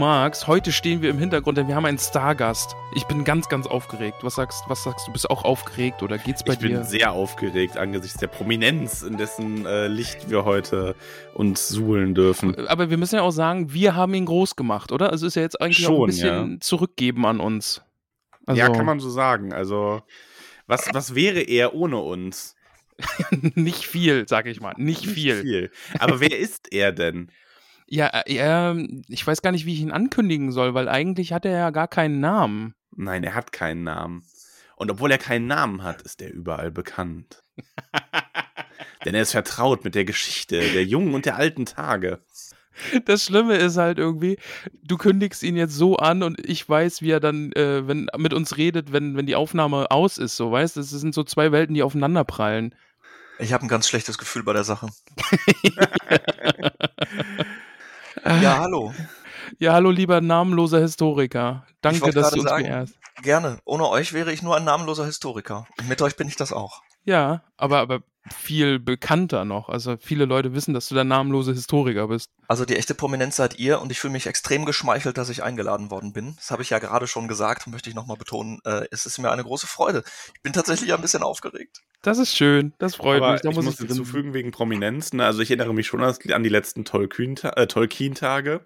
Magst, heute stehen wir im Hintergrund, denn wir haben einen Stargast. Ich bin ganz, ganz aufgeregt. Was sagst, was sagst du? Bist du auch aufgeregt oder geht's bei ich dir? bin sehr aufgeregt angesichts der Prominenz, in dessen äh, Licht wir heute uns suhlen dürfen. Aber wir müssen ja auch sagen, wir haben ihn groß gemacht, oder? Also ist ja jetzt eigentlich auch ein Schon, bisschen ja. zurückgeben an uns. Also, ja, kann man so sagen. Also, was, was wäre er ohne uns? nicht viel, sag ich mal. Nicht viel. viel. Aber wer ist er denn? Ja, äh, er, ich weiß gar nicht, wie ich ihn ankündigen soll, weil eigentlich hat er ja gar keinen Namen. Nein, er hat keinen Namen. Und obwohl er keinen Namen hat, ist er überall bekannt. Denn er ist vertraut mit der Geschichte der jungen und der alten Tage. Das Schlimme ist halt irgendwie, du kündigst ihn jetzt so an und ich weiß, wie er dann äh, wenn, mit uns redet, wenn, wenn die Aufnahme aus ist, so, weißt du? Das sind so zwei Welten, die aufeinander prallen. Ich habe ein ganz schlechtes Gefühl bei der Sache. ja, hallo. Ja, hallo, lieber namenloser Historiker. Danke, dass du uns sagen. beehrst. Gerne. Ohne euch wäre ich nur ein namenloser Historiker. Mit euch bin ich das auch. Ja, aber, aber viel bekannter noch. Also viele Leute wissen, dass du der namenlose Historiker bist. Also die echte Prominenz seid ihr und ich fühle mich extrem geschmeichelt, dass ich eingeladen worden bin. Das habe ich ja gerade schon gesagt und möchte ich nochmal betonen. Äh, es ist mir eine große Freude. Ich bin tatsächlich ein bisschen aufgeregt. Das ist schön, das freut Aber mich. Da ich muss muss hinzufügen wegen Prominenz. Ne? Also ich erinnere mich schon an die letzten Tolkien- äh, Tolkien-Tage,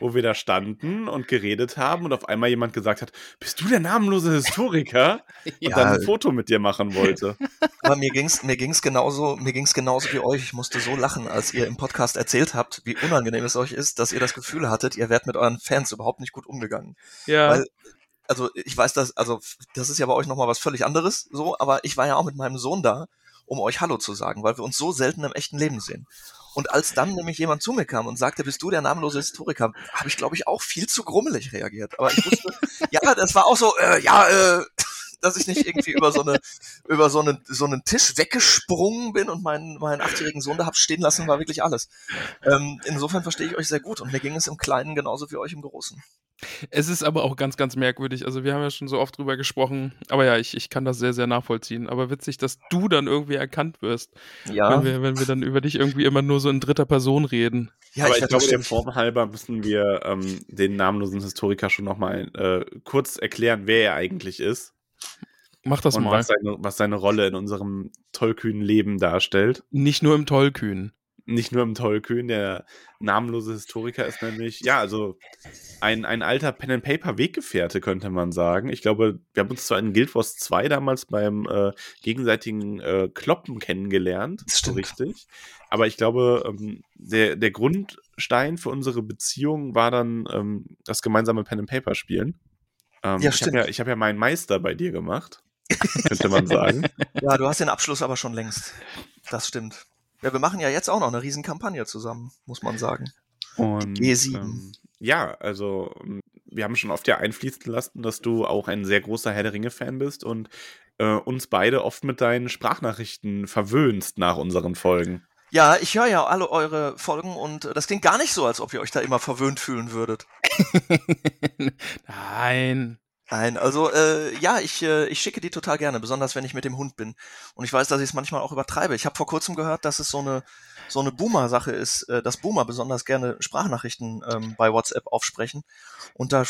wo wir da standen und geredet haben und auf einmal jemand gesagt hat, bist du der namenlose Historiker? Und Ja. dann ein Foto mit dir machen wollte. Aber mir ging's mir ging's genauso, mir ging's genauso wie euch. Ich musste so lachen, als ihr im Podcast erzählt habt, wie unangenehm es euch ist, dass ihr das Gefühl hattet, ihr wärt mit euren Fans überhaupt nicht gut umgegangen. Ja, Weil, also ich weiß das, also das ist ja bei euch nochmal was völlig anderes, so, aber ich war ja auch mit meinem Sohn da, um euch Hallo zu sagen, weil wir uns so selten im echten Leben sehen. Und als dann nämlich jemand zu mir kam und sagte, bist du der namenlose Historiker, habe ich, glaube ich, auch viel zu grummelig reagiert. Aber ich wusste, ja, das war auch so, äh, ja, äh, dass ich nicht irgendwie über so eine, über so einen, so einen Tisch weggesprungen bin und meinen, meinen achtjährigen Sohn da hab stehen lassen, war wirklich alles. Ähm, insofern verstehe ich euch sehr gut und mir ging es im Kleinen genauso wie euch im Großen. es ist aber auch ganz, ganz merkwürdig. Also wir haben ja schon so oft drüber gesprochen. Aber ja, ich, ich kann das sehr, sehr nachvollziehen. Aber witzig, dass du dann irgendwie erkannt wirst, Ja, wenn, wir, wenn wir dann über dich irgendwie immer nur so in dritter Person reden. ja Aber ich, werd glaube, der bestimmt- Form halber müssen wir ähm, den namenlosen Historiker schon nochmal äh, kurz erklären, wer er eigentlich ist Mach das und mal. was seine, was seine Rolle in unserem tollkühnen Leben darstellt. Nicht nur im Tollkühn. Nicht nur im Tollkühn, der namenlose Historiker ist nämlich, ja, also ein, ein alter Pen-and-Paper-Weggefährte, könnte man sagen. Ich glaube, wir haben uns zwar in Guild Wars 2 damals beim äh, gegenseitigen äh, Kloppen kennengelernt, Das so richtig. Aber ich glaube, ähm, der, der Grundstein für unsere Beziehung war dann ähm, das gemeinsame Pen-and-Paper-Spielen. Ähm, Ja, ich habe stimmt. ja, ich hab ja meinen Meister bei dir gemacht, könnte man sagen. Ja, du hast den Abschluss aber schon längst. Das stimmt. Ja, wir machen ja jetzt auch noch eine Riesenkampagne zusammen, muss man sagen. Und, G7. Ähm, ja, also wir haben schon oft ja einfließen lassen, dass du auch ein sehr großer Herr der Ringe-Fan bist und äh, uns beide oft mit deinen Sprachnachrichten verwöhnst nach unseren Folgen. Ja, ich höre ja alle eure Folgen und äh, das klingt gar nicht so, als ob ihr euch da immer verwöhnt fühlen würdet. Nein. Nein, also äh, ja, ich, äh, ich schicke die total gerne, besonders wenn ich mit dem Hund bin. Und ich weiß, dass ich es manchmal auch übertreibe. Ich habe vor kurzem gehört, dass es so eine so eine Boomer-Sache ist, äh, dass Boomer besonders gerne Sprachnachrichten ähm, bei WhatsApp aufsprechen. Und da,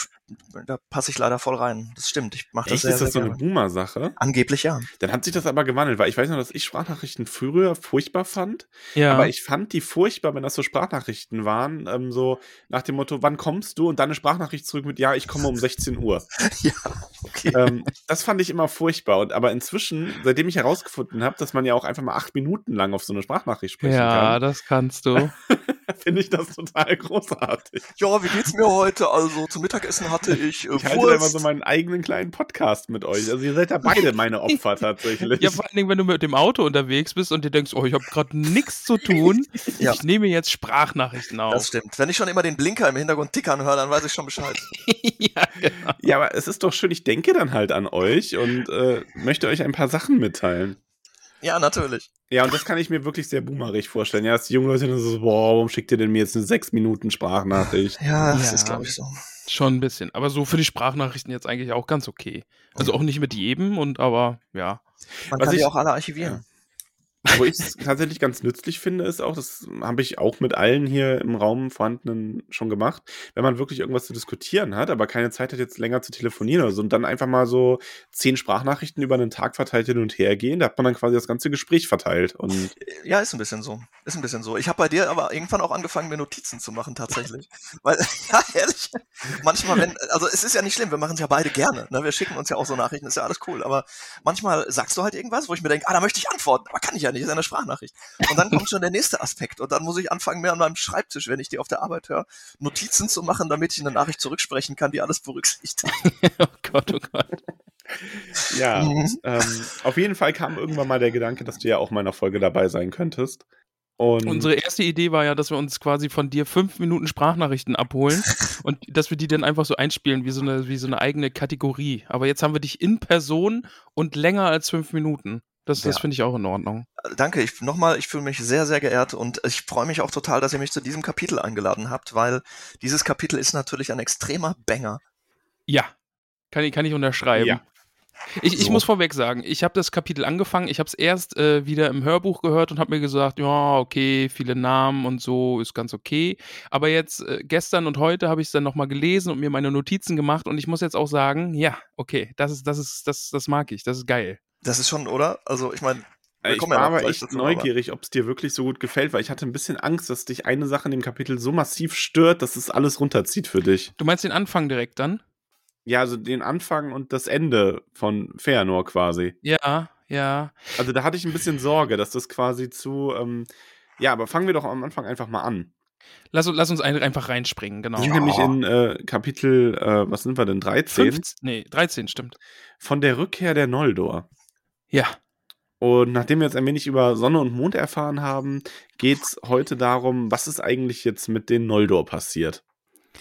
da passe ich leider voll rein. Das stimmt. Ich mache das Echt, sehr, ist das so sehr eine gerne. Boomer-Sache? Angeblich ja. Dann hat sich das aber gewandelt, weil ich weiß noch, dass ich Sprachnachrichten früher furchtbar fand, Ja. aber ich fand die furchtbar, wenn das so Sprachnachrichten waren, ähm, so nach dem Motto, wann kommst du? Und dann eine Sprachnachricht zurück mit, ja, ich komme um 16 Uhr. ja, okay. ähm, das fand ich immer furchtbar. Und aber inzwischen, seitdem ich herausgefunden habe, dass man ja auch einfach mal acht Minuten lang auf so eine Sprachnachricht sprechen Ja. kann, Ja, das kannst du. finde ich das total großartig. Ja, wie geht's mir heute? Also zum Mittagessen hatte ich äh, Ich halte da immer so meinen eigenen kleinen Podcast mit euch. Also ihr seid ja beide meine Opfer tatsächlich. Ja, vor allen Dingen, wenn du mit dem Auto unterwegs bist und dir denkst, oh, ich habe gerade nichts zu tun. Ja. Ich nehme jetzt Sprachnachrichten das auf. stimmt. Wenn ich schon immer den Blinker im Hintergrund tickern höre, dann weiß ich schon Bescheid. ja, genau. Ja, aber es ist doch schön, ich denke dann halt an euch und äh, möchte euch ein paar Sachen mitteilen. Ja, natürlich. Ja, und das kann ich mir wirklich sehr boomerig vorstellen. Ja, dass die jungen Leute dann so, boah, warum schickt ihr denn mir jetzt eine 6 Minuten Sprachnachricht? Ja, das Ja. ist, glaube ich, so. Schon ein bisschen. Aber so für die Sprachnachrichten jetzt eigentlich auch ganz okay. Also auch nicht mit jedem und aber ja. Man Was kann die ich- auch alle archivieren. Wo ich es tatsächlich ganz nützlich finde, ist auch, das habe ich auch mit allen hier im Raum vorhandenen schon gemacht, wenn man wirklich irgendwas zu diskutieren hat, aber keine Zeit hat, jetzt länger zu telefonieren oder so, und dann einfach mal so zehn Sprachnachrichten über einen Tag verteilt hin und her gehen, da hat man dann quasi das ganze Gespräch verteilt. Und Ja, ist ein bisschen so. Ist ein bisschen so. Ich habe bei dir aber irgendwann auch angefangen, mir Notizen zu machen, tatsächlich. Weil, ja, ehrlich, manchmal, wenn, also es ist ja nicht schlimm, wir machen es ja beide gerne. Ne? Wir schicken uns ja auch so Nachrichten, ist ja alles cool. Aber manchmal sagst du halt irgendwas, wo ich mir denke, ah, da möchte ich antworten, aber kann ich ja nicht, ist eine Sprachnachricht. Und dann kommt schon der nächste Aspekt. Und dann muss ich anfangen, mehr an meinem Schreibtisch, wenn ich die auf der Arbeit höre, Notizen zu machen, damit ich eine Nachricht zurücksprechen kann, die alles berücksichtigt. oh Gott, oh Gott. ja, Mhm. ähm, auf jeden Fall kam irgendwann mal der Gedanke, dass du ja auch mal in einer Folge dabei sein könntest. Und Unsere erste Idee war ja, dass wir uns quasi von dir fünf Minuten Sprachnachrichten abholen und dass wir die dann einfach so einspielen, wie so eine, wie so eine eigene Kategorie. Aber jetzt haben wir dich in Person und länger als fünf Minuten. Das, das Ja. finde ich auch in Ordnung. Danke, ich nochmal, ich fühle mich sehr, sehr geehrt und ich freue mich auch total, dass ihr mich zu diesem Kapitel eingeladen habt, weil dieses Kapitel ist natürlich ein extremer Banger. Ja, kann ich, kann ich unterschreiben. Ja. Ich, ich So. muss vorweg sagen, ich habe das Kapitel angefangen, ich habe es erst äh, wieder im Hörbuch gehört und habe mir gesagt, ja, okay, viele Namen und so ist ganz okay. Aber jetzt äh, gestern und heute habe ich es dann nochmal gelesen und mir meine Notizen gemacht und ich muss jetzt auch sagen, ja, okay, das ist, das ist, das, das mag ich, das ist geil. Das ist schon, oder? Also ich meine, wir ich war ja aber echt dazu, neugierig, ob es dir wirklich so gut gefällt, weil ich hatte ein bisschen Angst, dass dich eine Sache in dem Kapitel so massiv stört, dass es alles runterzieht für dich. Du meinst den Anfang direkt dann? Ja, also den Anfang und das Ende von Feanor quasi. Ja, ja. Also da hatte ich ein bisschen Sorge, dass das quasi zu. Ähm, ja, aber fangen wir doch am Anfang einfach mal an. Lass, lass uns ein, einfach reinspringen, genau. Wir sind nämlich in äh, Kapitel, äh, was sind wir denn, 13? 15, nee, 13, stimmt. Von der Rückkehr der Noldor. Ja, Und nachdem wir jetzt ein wenig über Sonne und Mond erfahren haben, geht es heute darum, was ist eigentlich jetzt mit den Noldor passiert,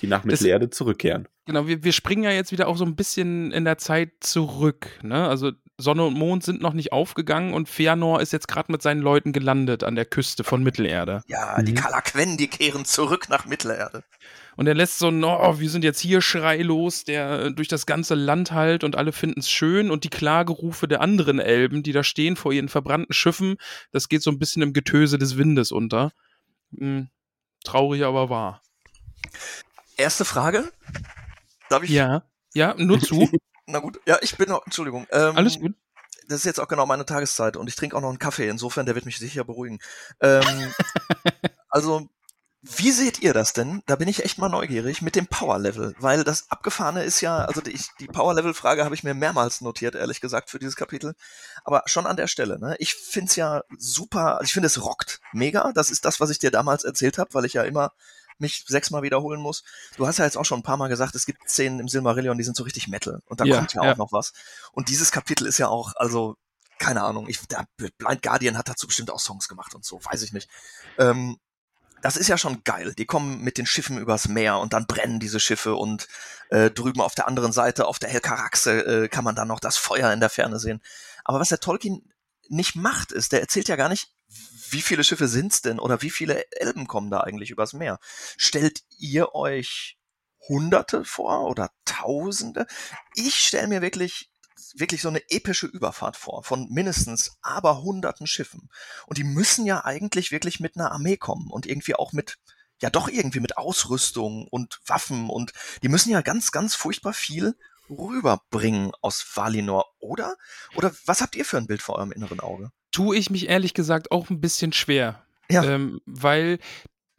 die nach Mittelerde zurückkehren. Genau, wir, wir springen ja jetzt wieder auch so ein bisschen in der Zeit zurück. Ne? Also Sonne und Mond sind noch nicht aufgegangen und Fëanor ist jetzt gerade mit seinen Leuten gelandet an der Küste von Mittelerde. Ja, die Mhm. Kalakwen, die kehren zurück nach Mittelerde. Und er lässt so ein, oh, wir sind jetzt hier Schrei los, der durch das ganze Land halt und alle finden es schön und die Klagerufe der anderen Elben, die da stehen vor ihren verbrannten Schiffen, das geht so ein bisschen im Getöse des Windes unter. Hm, traurig, aber wahr. Erste Frage. Darf ich? Ja, ja, nur zu. Na gut. Ja, ich bin noch, Entschuldigung. Ähm, Alles gut. Das ist jetzt auch genau meine Tageszeit und ich trinke auch noch einen Kaffee. Insofern, der wird mich sicher beruhigen. Ähm, also, wie seht ihr das denn? Da bin ich echt mal neugierig mit dem Power Level, weil das Abgefahrene ist ja, also die, die Power Level Frage habe ich mir mehrmals notiert, ehrlich gesagt, für dieses Kapitel. Aber schon an der Stelle, ne? Ich find's ja super, also ich finde es rockt mega. Das ist das, was ich dir damals erzählt habe, weil ich ja immer mich sechsmal wiederholen muss. Du hast ja jetzt auch schon ein paar Mal gesagt, es gibt Szenen im Silmarillion, die sind so richtig Metal. Und da Ja, kommt ja, ja. auch noch was. Und dieses Kapitel ist ja auch, also, keine Ahnung, ich, der Blind Guardian hat dazu bestimmt auch Songs gemacht und so, weiß ich nicht. Ähm, das ist ja schon geil. Die kommen mit den Schiffen übers Meer und dann brennen diese Schiffe und äh, drüben auf der anderen Seite, auf der Helkaraxe, äh, kann man dann noch das Feuer in der Ferne sehen. Aber was der Tolkien nicht macht, ist, der erzählt ja gar nicht, wie viele Schiffe sind's denn oder wie viele Elben kommen da eigentlich übers Meer. Stellt ihr euch Hunderte vor oder Tausende? Ich stelle mir wirklich wirklich so eine epische Überfahrt vor von mindestens aber hunderten Schiffen. Und die müssen ja eigentlich wirklich mit einer Armee kommen und irgendwie auch mit, ja doch irgendwie mit Ausrüstung und Waffen und die müssen ja ganz, ganz furchtbar viel rüberbringen aus Valinor, oder? Oder was habt ihr für ein Bild vor eurem inneren Auge? Tue ich mich ehrlich gesagt auch ein bisschen schwer. Ja. Ähm, weil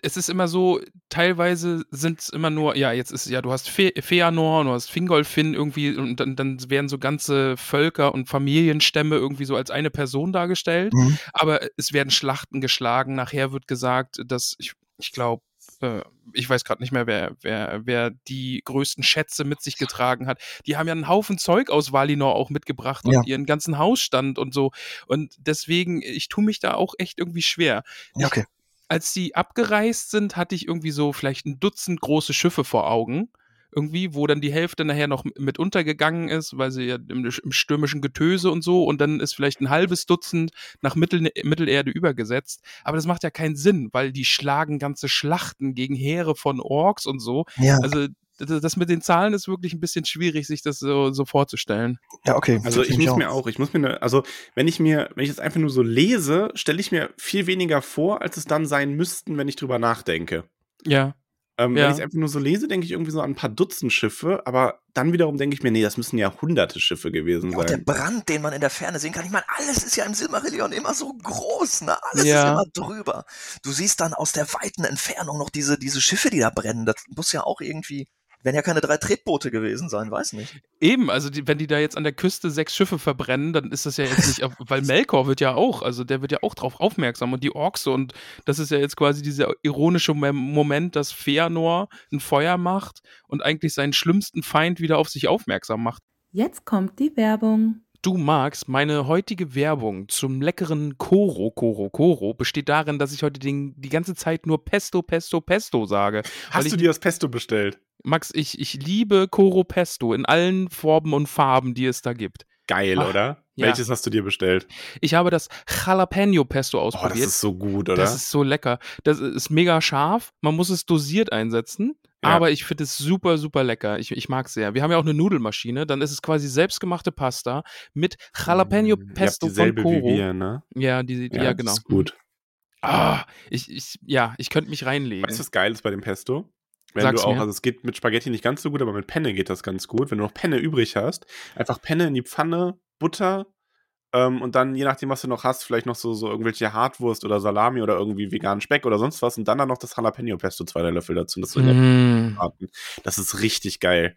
es ist immer so, teilweise sind es immer nur, ja, jetzt ist ja, du hast Fe Feanor, du hast Fingolfin irgendwie und dann, dann werden so ganze Völker und Familienstämme irgendwie so als eine Person dargestellt. Mhm. Aber es werden Schlachten geschlagen. Nachher wird gesagt, dass ich, ich glaube, äh, ich weiß gerade nicht mehr, wer, wer, wer die größten Schätze mit sich getragen hat. Die haben ja einen Haufen Zeug aus Valinor auch mitgebracht Ja. und ihren ganzen Hausstand und so. Und deswegen, ich tue mich da auch echt irgendwie schwer. Ja, okay. Als die abgereist sind, hatte ich irgendwie so vielleicht ein Dutzend große Schiffe vor Augen. Irgendwie, wo dann die Hälfte nachher noch mit untergegangen ist, weil sie ja im, im stürmischen Getöse und so, und dann ist vielleicht ein halbes Dutzend nach Mittel, Mittelerde übergesetzt. Aber das macht ja keinen Sinn, weil die schlagen ganze Schlachten gegen Heere von Orks und so. Ja, Also das, mit den Zahlen ist wirklich ein bisschen schwierig, sich das so, so vorzustellen. ja, okay. Also ich muss mir auch, ich muss mir, ne, also wenn ich mir, wenn ich das einfach nur so lese, stelle ich mir viel weniger vor, als es dann sein müssten, wenn ich drüber nachdenke. Ja. Ähm, Ja. Wenn ich es einfach nur so lese, denke ich irgendwie so an ein paar Dutzend Schiffe, aber dann wiederum denke ich mir, nee, das müssen ja hunderte Schiffe gewesen Ja, und der sein. Brand, den man in der Ferne sehen kann, ich meine, alles ist ja im Silmarillion immer so groß, ne? Alles Ja. ist immer drüber. Du siehst dann aus der weiten Entfernung noch diese, diese Schiffe, die da brennen. Das muss ja auch irgendwie, werden ja keine drei Tretboote gewesen sein, weiß nicht. Eben, also die, wenn die da jetzt an der Küste sechs Schiffe verbrennen, dann ist das ja jetzt nicht, weil Melkor wird ja auch, also der wird ja auch drauf aufmerksam und die Orks und das ist ja jetzt quasi dieser ironische Mom- Moment, dass Feanor ein Feuer macht und eigentlich seinen schlimmsten Feind wieder auf sich aufmerksam macht. Jetzt kommt die Werbung. Du magst, meine heutige Werbung zum leckeren Koro, Koro, Koro besteht darin, dass ich heute den, die ganze Zeit nur Pesto, Pesto, Pesto sage. weil Hast ich, du dir das Pesto bestellt? Max, ich, ich liebe Koro Pesto in allen Formen und Farben, die es da gibt. Geil, Ach, oder? ja. Welches hast du dir bestellt? Ich habe das Jalapeno Pesto Oh, das ausprobiert. ist so gut, oder? Das ist so lecker. Das ist mega scharf. Man muss es dosiert einsetzen. Ja. Aber ich finde es super, super lecker. Ich, ich mag es sehr. Wir haben ja auch eine Nudelmaschine. Dann ist es quasi selbstgemachte Pasta mit Jalapeno Mm, Pesto von dieselbe wie wir, ne? Ja, die, ja, das genau. Ist gut. Ah, ich, ich, ja, ich könnte mich reinlegen. Weißt du, was geil ist bei dem Pesto? Wenn Sag's du auch, mir. also es geht mit Spaghetti nicht ganz so gut, aber mit Penne geht das ganz gut. Wenn du noch Penne übrig hast, einfach Penne in die Pfanne, Butter ähm, und dann, je nachdem, was du noch hast, vielleicht noch so, so irgendwelche Hartwurst oder Salami oder irgendwie veganen Speck oder sonst was und dann dann noch das Jalapeno-Pesto, zwei drei Löffel dazu. Das, Mm, das ist richtig geil.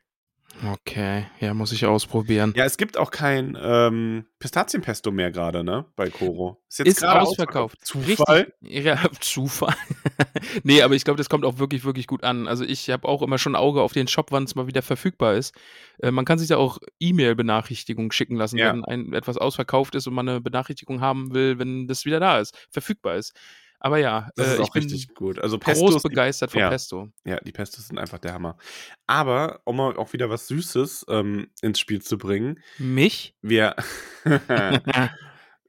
Okay, ja, muss ich ausprobieren. Ja, es gibt auch kein ähm, Pistazienpesto mehr gerade, ne? Bei Koro. jetzt Ist gerade ausverkauft. Zufall? Richtig. Ja, Zufall. nee, aber ich glaube, das kommt auch wirklich, wirklich gut an. Also ich habe auch immer schon ein Auge auf den Shop, wann es mal wieder verfügbar ist. Äh, man kann sich da auch E-Mail-Benachrichtigungen schicken lassen, Ja. wenn ein, etwas ausverkauft ist und man eine Benachrichtigung haben will, wenn das wieder da ist, verfügbar ist. Aber ja, Das äh, ist ich bin richtig gut. Also groß Pestos, die- begeistert von ja. Pesto. Ja, die Pestos sind einfach der Hammer. Aber, um mal auch wieder was Süßes ähm, ins Spiel zu bringen, Mich? wir,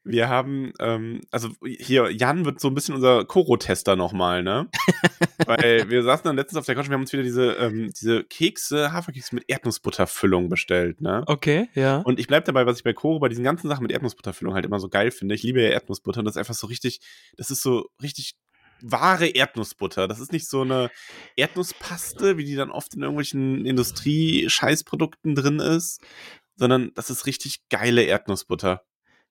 wir haben, ähm, also hier, Jan wird so ein bisschen unser Koro-Tester nochmal, ne? Weil wir saßen dann letztens auf der Couch und wir haben uns wieder diese, ähm, diese Kekse, Haferkekse mit Erdnussbutterfüllung bestellt, ne? Okay, ja. Und ich bleib dabei, was ich bei Koro bei diesen ganzen Sachen mit Erdnussbutterfüllung halt immer so geil finde. Ich liebe ja Erdnussbutter und das ist einfach so richtig, das ist so richtig wahre Erdnussbutter. Das ist nicht so eine Erdnusspaste, wie die dann oft in irgendwelchen Industrie-Scheißprodukten drin ist, sondern das ist richtig geile Erdnussbutter.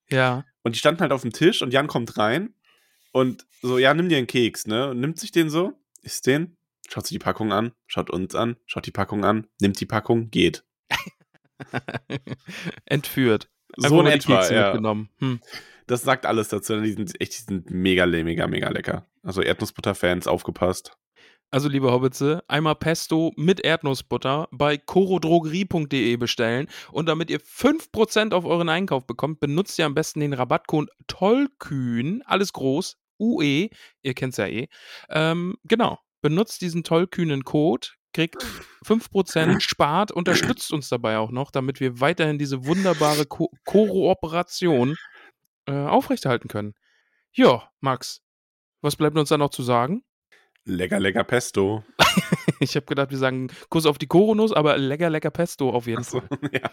Ja. Und die standen halt auf dem Tisch und Jan kommt rein und so, ja, nimm dir einen Keks, ne? Und nimmt sich den so, isst den, schaut sich die Packung an, schaut uns an, schaut die Packung an, nimmt die Packung, geht. Entführt. So in etwa, ja. mitgenommen. Hm. Das sagt alles dazu. Die sind echt, die sind mega, mega, mega lecker. Also Erdnussbutter-Fans, aufgepasst. Also, liebe Hobbitze, einmal Pesto mit Erdnussbutter bei corodrogerie.de bestellen. Und damit ihr 5% auf euren Einkauf bekommt, benutzt ihr am besten den Rabattcode Tollkühn, alles groß, UE, ihr kennt's ja eh. Ähm, genau, benutzt diesen tollkühnen Code, kriegt 5%, spart, unterstützt uns dabei auch noch, damit wir weiterhin diese wunderbare Ko Kooperation äh, aufrechterhalten können. Ja, Max, was bleibt uns da noch zu sagen? Lecker, lecker Pesto. Ich habe gedacht, wir sagen Kuss auf die Koronuss, aber lecker, lecker Pesto auf jeden Fall. ja.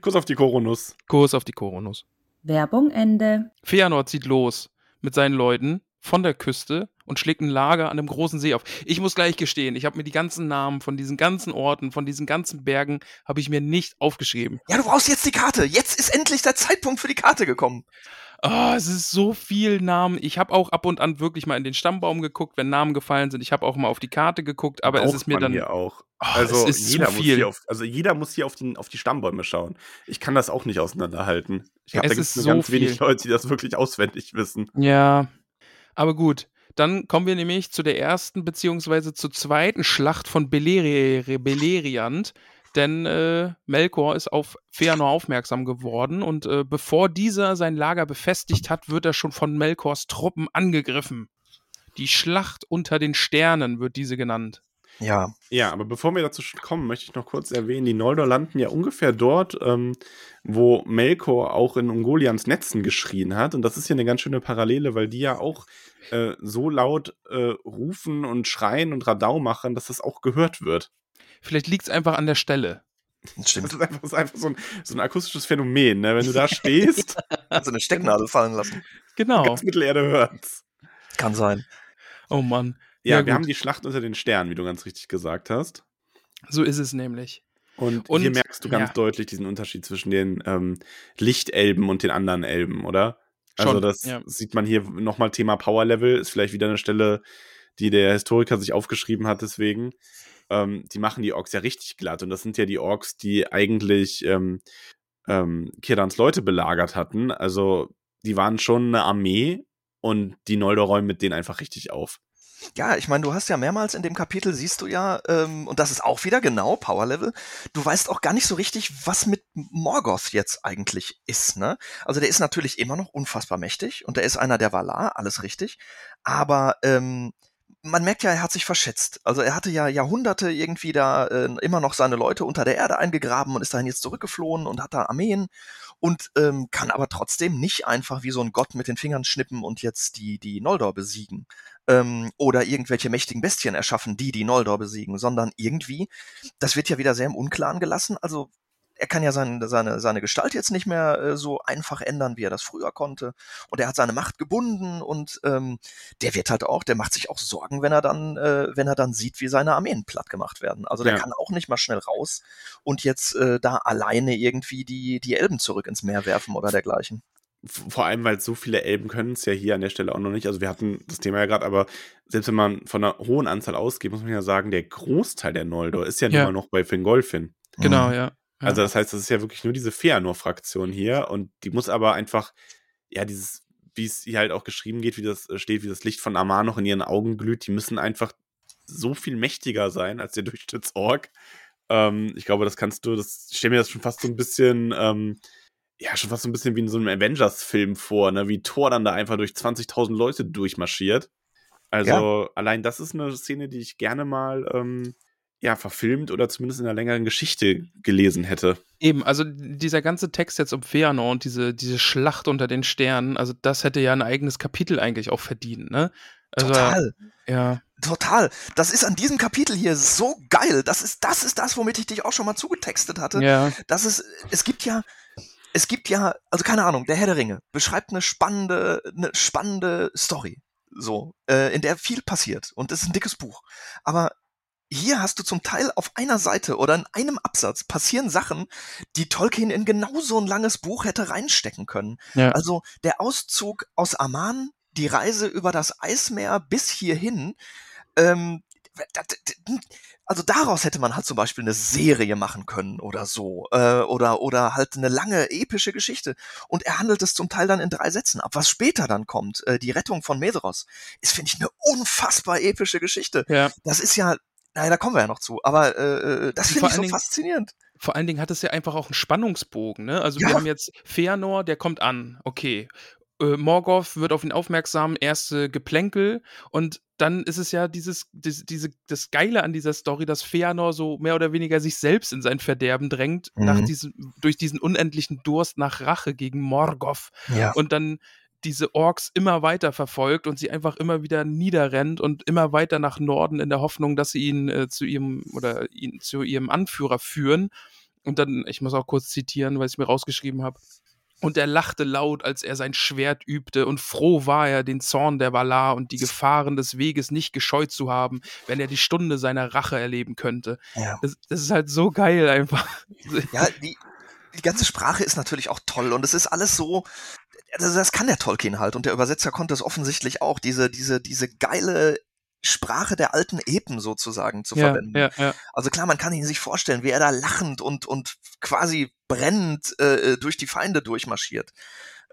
Kuss auf die Koronuss. Kuss auf die Koronuss. Werbung Ende. Feanor zieht los mit seinen Leuten von der Küste und schlägt ein Lager an einem großen See auf. Ich muss gleich gestehen, ich habe mir die ganzen Namen von diesen ganzen Orten, von diesen ganzen Bergen, habe ich mir nicht aufgeschrieben. Ja, du brauchst jetzt die Karte. Jetzt ist endlich der Zeitpunkt für die Karte gekommen. Oh, es ist so viel Namen. Ich habe auch ab und an wirklich mal in den Stammbaum geguckt, wenn Namen gefallen sind. Ich habe auch mal auf die Karte geguckt, aber es Braucht ist mir dann. hier auch. Oh, also, es ist jeder muss hier auf, also jeder muss hier auf, den, auf die Stammbäume schauen. Ich kann das auch nicht auseinanderhalten. Ich glaube, Es da gibt es so ganz wenig viel. Leute, die das wirklich auswendig wissen. Ja, aber gut. Dann kommen wir nämlich zu der ersten beziehungsweise zur zweiten Schlacht von Beleri Beleriand. Denn äh, Melkor ist auf Feanor aufmerksam geworden und äh, bevor dieser sein Lager befestigt hat, wird er schon von Melkors Truppen angegriffen. Die Schlacht unter den Sternen wird diese genannt. Ja, Ja, aber bevor wir dazu kommen, möchte ich noch kurz erwähnen, die Noldor landen ja ungefähr dort, ähm, wo Melkor auch in Ungolians Netzen geschrien hat. Und das ist ja eine ganz schöne Parallele, weil die ja auch äh, so laut äh, rufen und schreien und Radau machen, dass das auch gehört wird. Vielleicht liegt es einfach an der Stelle. das Das stimmt. ist einfach, das ist einfach so, ein, so ein akustisches Phänomen, ne? Wenn du da stehst, Also eine Stecknadel fallen lassen. Genau. ganz Mittelerde hört's. Kann sein. Oh Mann. Ja, Ja, wir haben die Schlacht unter den Sternen, wie du ganz richtig gesagt hast. So ist es nämlich. Und, Und- hier merkst du ganz ja. deutlich diesen Unterschied zwischen den ähm, Lichtelben und den anderen Elben, oder? Also Schon, das ja. sieht man hier nochmal Thema Power Level, ist vielleicht wieder eine Stelle, die der Historiker sich aufgeschrieben hat, deswegen. Ähm, die machen die Orks ja richtig glatt und das sind ja die Orks, die eigentlich ähm, ähm, Kirans Leute belagert hatten. Also die waren schon eine Armee und die Noldor räumen mit denen einfach richtig auf. Ja, ich meine, du hast ja mehrmals in dem Kapitel, siehst du ja, ähm, und das ist auch wieder genau Power Level, du weißt auch gar nicht so richtig, was mit Morgoth jetzt eigentlich ist, ne? Also der ist natürlich immer noch unfassbar mächtig und der ist einer der Valar, alles richtig, aber ähm, man merkt ja, er hat sich verschätzt. Also er hatte ja Jahrhunderte irgendwie da äh, immer noch seine Leute unter der Erde eingegraben und ist dahin jetzt zurückgeflohen und hat da Armeen und ähm, kann aber trotzdem nicht einfach wie so ein Gott mit den Fingern schnippen und jetzt die, die Noldor besiegen ähm, oder irgendwelche mächtigen Bestien erschaffen, die die Noldor besiegen, sondern irgendwie, das wird ja wieder sehr im Unklaren gelassen. Also er kann ja seine, seine, seine Gestalt jetzt nicht mehr äh, so einfach ändern, wie er das früher konnte. Und er hat seine Macht gebunden und ähm, der wird halt auch, der macht sich auch Sorgen, wenn er dann, äh, wenn er dann sieht, wie seine Armeen platt gemacht werden. Also der Ja. kann auch nicht mal schnell raus und jetzt äh, da alleine irgendwie die, die Elben zurück ins Meer werfen oder dergleichen. Vor allem, weil so viele Elben können es ja hier an der Stelle auch noch nicht. Also wir hatten das Thema ja gerade, aber selbst wenn man von einer hohen Anzahl ausgeht, muss man ja sagen, der Großteil der Noldor ist ja, Ja. immer noch bei Fingolfin. Genau, Mhm. ja. ja. Also das heißt, das ist ja wirklich nur diese Feanor-Fraktion hier und die muss aber einfach, ja, dieses, wie es hier halt auch geschrieben geht, wie das äh, steht, wie das Licht von Amar noch in ihren Augen glüht, die müssen einfach so viel mächtiger sein als der Durchschnittsorg. Ähm, ich glaube, das kannst du, das ich stell mir das schon fast so ein bisschen, ähm, ja, schon fast so ein bisschen wie in so einem Avengers-Film vor, ne? Wie Thor dann da einfach durch 20.000 Leute durchmarschiert. Also, allein das ist eine Szene, die ich gerne mal, ähm, ja, verfilmt oder zumindest in einer längeren Geschichte gelesen hätte. Eben, also dieser ganze Text jetzt um Feanor und diese, diese Schlacht unter den Sternen, also das hätte ja ein eigenes Kapitel eigentlich auch verdient, ne? Also, Total. Ja, Total. Das ist an diesem Kapitel hier so geil. Das ist, das ist das, womit ich dich auch schon mal zugetextet hatte. ja, Das ist, es gibt ja, es gibt ja, also keine Ahnung, der Herr der Ringe beschreibt eine spannende, eine spannende Story. So, äh, in der viel passiert. Und es ist ein dickes Buch. Aber hier hast du zum Teil auf einer Seite oder in einem Absatz passieren Sachen, die Tolkien in genau so ein langes Buch hätte reinstecken können. ja. Also der Auszug aus Amman, die Reise über das Eismeer bis hierhin, ähm, also daraus hätte man halt zum Beispiel eine Serie machen können oder so äh, oder oder halt eine lange epische Geschichte und er handelt es zum Teil dann in drei Sätzen ab. Was später dann kommt, äh, die Rettung von Medros, ist finde ich eine unfassbar epische Geschichte. ja. Das ist ja, naja, da kommen wir ja noch zu, aber äh, das Vor finde ich so Dingen- faszinierend. Vor allen Dingen hat es ja einfach auch einen Spannungsbogen, ne? Also Ja. wir haben jetzt Feanor, der kommt an, okay. Äh, Morgoth wird auf ihn aufmerksam, erste Geplänkel und dann ist es ja dieses, dis- diese, das Geile an dieser Story, dass Feanor so mehr oder weniger sich selbst in sein Verderben drängt, Mhm. nach diesem, durch diesen unendlichen Durst nach Rache gegen Morgoth Ja. und dann diese Orks immer weiter verfolgt und sie einfach immer wieder niederrennt und immer weiter nach Norden in der Hoffnung, dass sie ihn äh, zu ihrem oder ihn zu ihrem Anführer führen. Und dann, ich muss auch kurz zitieren, weil ich es mir rausgeschrieben habe. Und er lachte laut, als er sein Schwert übte, und froh war er, den Zorn der Valar und die Gefahren des Weges nicht gescheut zu haben, wenn er die Stunde seiner Rache erleben könnte. Ja. Das, das ist halt so geil einfach. Ja, die, die ganze Sprache ist natürlich auch toll und es ist alles so, also das kann der Tolkien halt und der Übersetzer konnte es offensichtlich auch, diese, diese, diese geile Sprache der alten Epen sozusagen zu Ja, verwenden. ja, ja. Also klar, man kann ihn sich vorstellen, wie er da lachend und, und quasi brennend äh, äh, durch die Feinde durchmarschiert.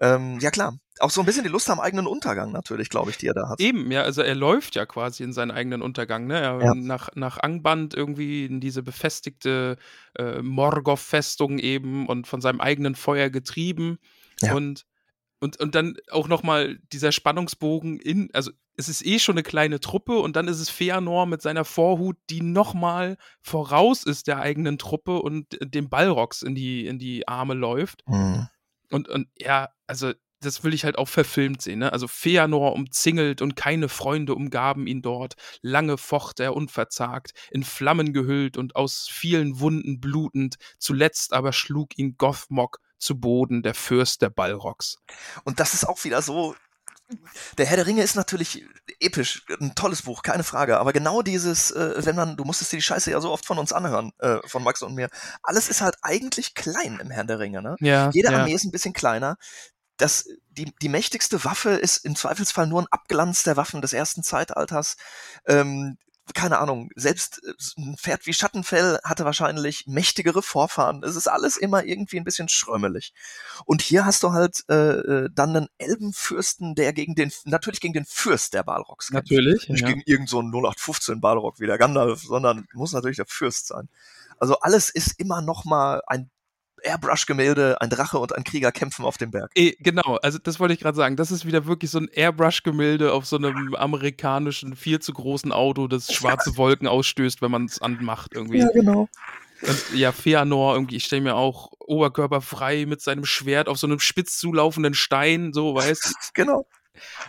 Ähm, ja klar, auch so ein bisschen die Lust am eigenen Untergang natürlich, glaube ich, die er da hat. Eben, ja, also er läuft ja quasi in seinen eigenen Untergang, ne? Er, Ja. nach, nach Angband irgendwie in diese befestigte äh, Morgoth-Festung eben und von seinem eigenen Feuer getrieben. Ja. Und, und, und dann auch nochmal dieser Spannungsbogen in, also es ist eh schon eine kleine Truppe und dann ist es Feanor mit seiner Vorhut, die nochmal voraus ist der eigenen Truppe und dem Balrogs in die, in die Arme läuft. Hm. Und, und ja, also das will ich halt auch verfilmt sehen. Ne? Also Feanor umzingelt und keine Freunde umgaben ihn dort. Lange focht er unverzagt, in Flammen gehüllt und aus vielen Wunden blutend. Zuletzt aber schlug ihn Gothmog zu Boden, der Fürst der Balrogs. Und das ist auch wieder so. Der Herr der Ringe ist natürlich episch, ein tolles Buch, keine Frage. Aber genau dieses, äh, wenn man, du musstest dir die Scheiße ja so oft von uns anhören, äh, von Max und mir. Alles ist halt eigentlich klein im Herrn der Ringe, ne? Ja, Jede ja. Armee ist ein bisschen kleiner. Das, die, die mächtigste Waffe ist im Zweifelsfall nur ein Abglanz der Waffen des ersten Zeitalters. Ähm, keine Ahnung, selbst äh, ein Pferd wie Schattenfell hatte wahrscheinlich mächtigere Vorfahren. Es ist alles immer irgendwie ein bisschen schrömmelig. Und hier hast du halt äh, äh, dann einen Elbenfürsten, der gegen den, natürlich gegen den Fürst der Balrogs kämpft. Natürlich. Nicht Ja. gegen irgendeinen so einen 0815 Balrog wie der Gandalf, sondern muss natürlich der Fürst sein. Also alles ist immer noch mal ein Airbrush-Gemälde, ein Drache und ein Krieger kämpfen auf dem Berg. Eh, genau, also das wollte ich gerade sagen. Das ist wieder wirklich so ein Airbrush-Gemälde auf so einem amerikanischen, viel zu großen Auto, das schwarze Wolken ausstößt, wenn man es anmacht irgendwie. genau. Und ja, Feanor, irgendwie, ich stelle mir auch oberkörperfrei mit seinem Schwert auf so einem spitz zulaufenden Stein, so, weißt Genau.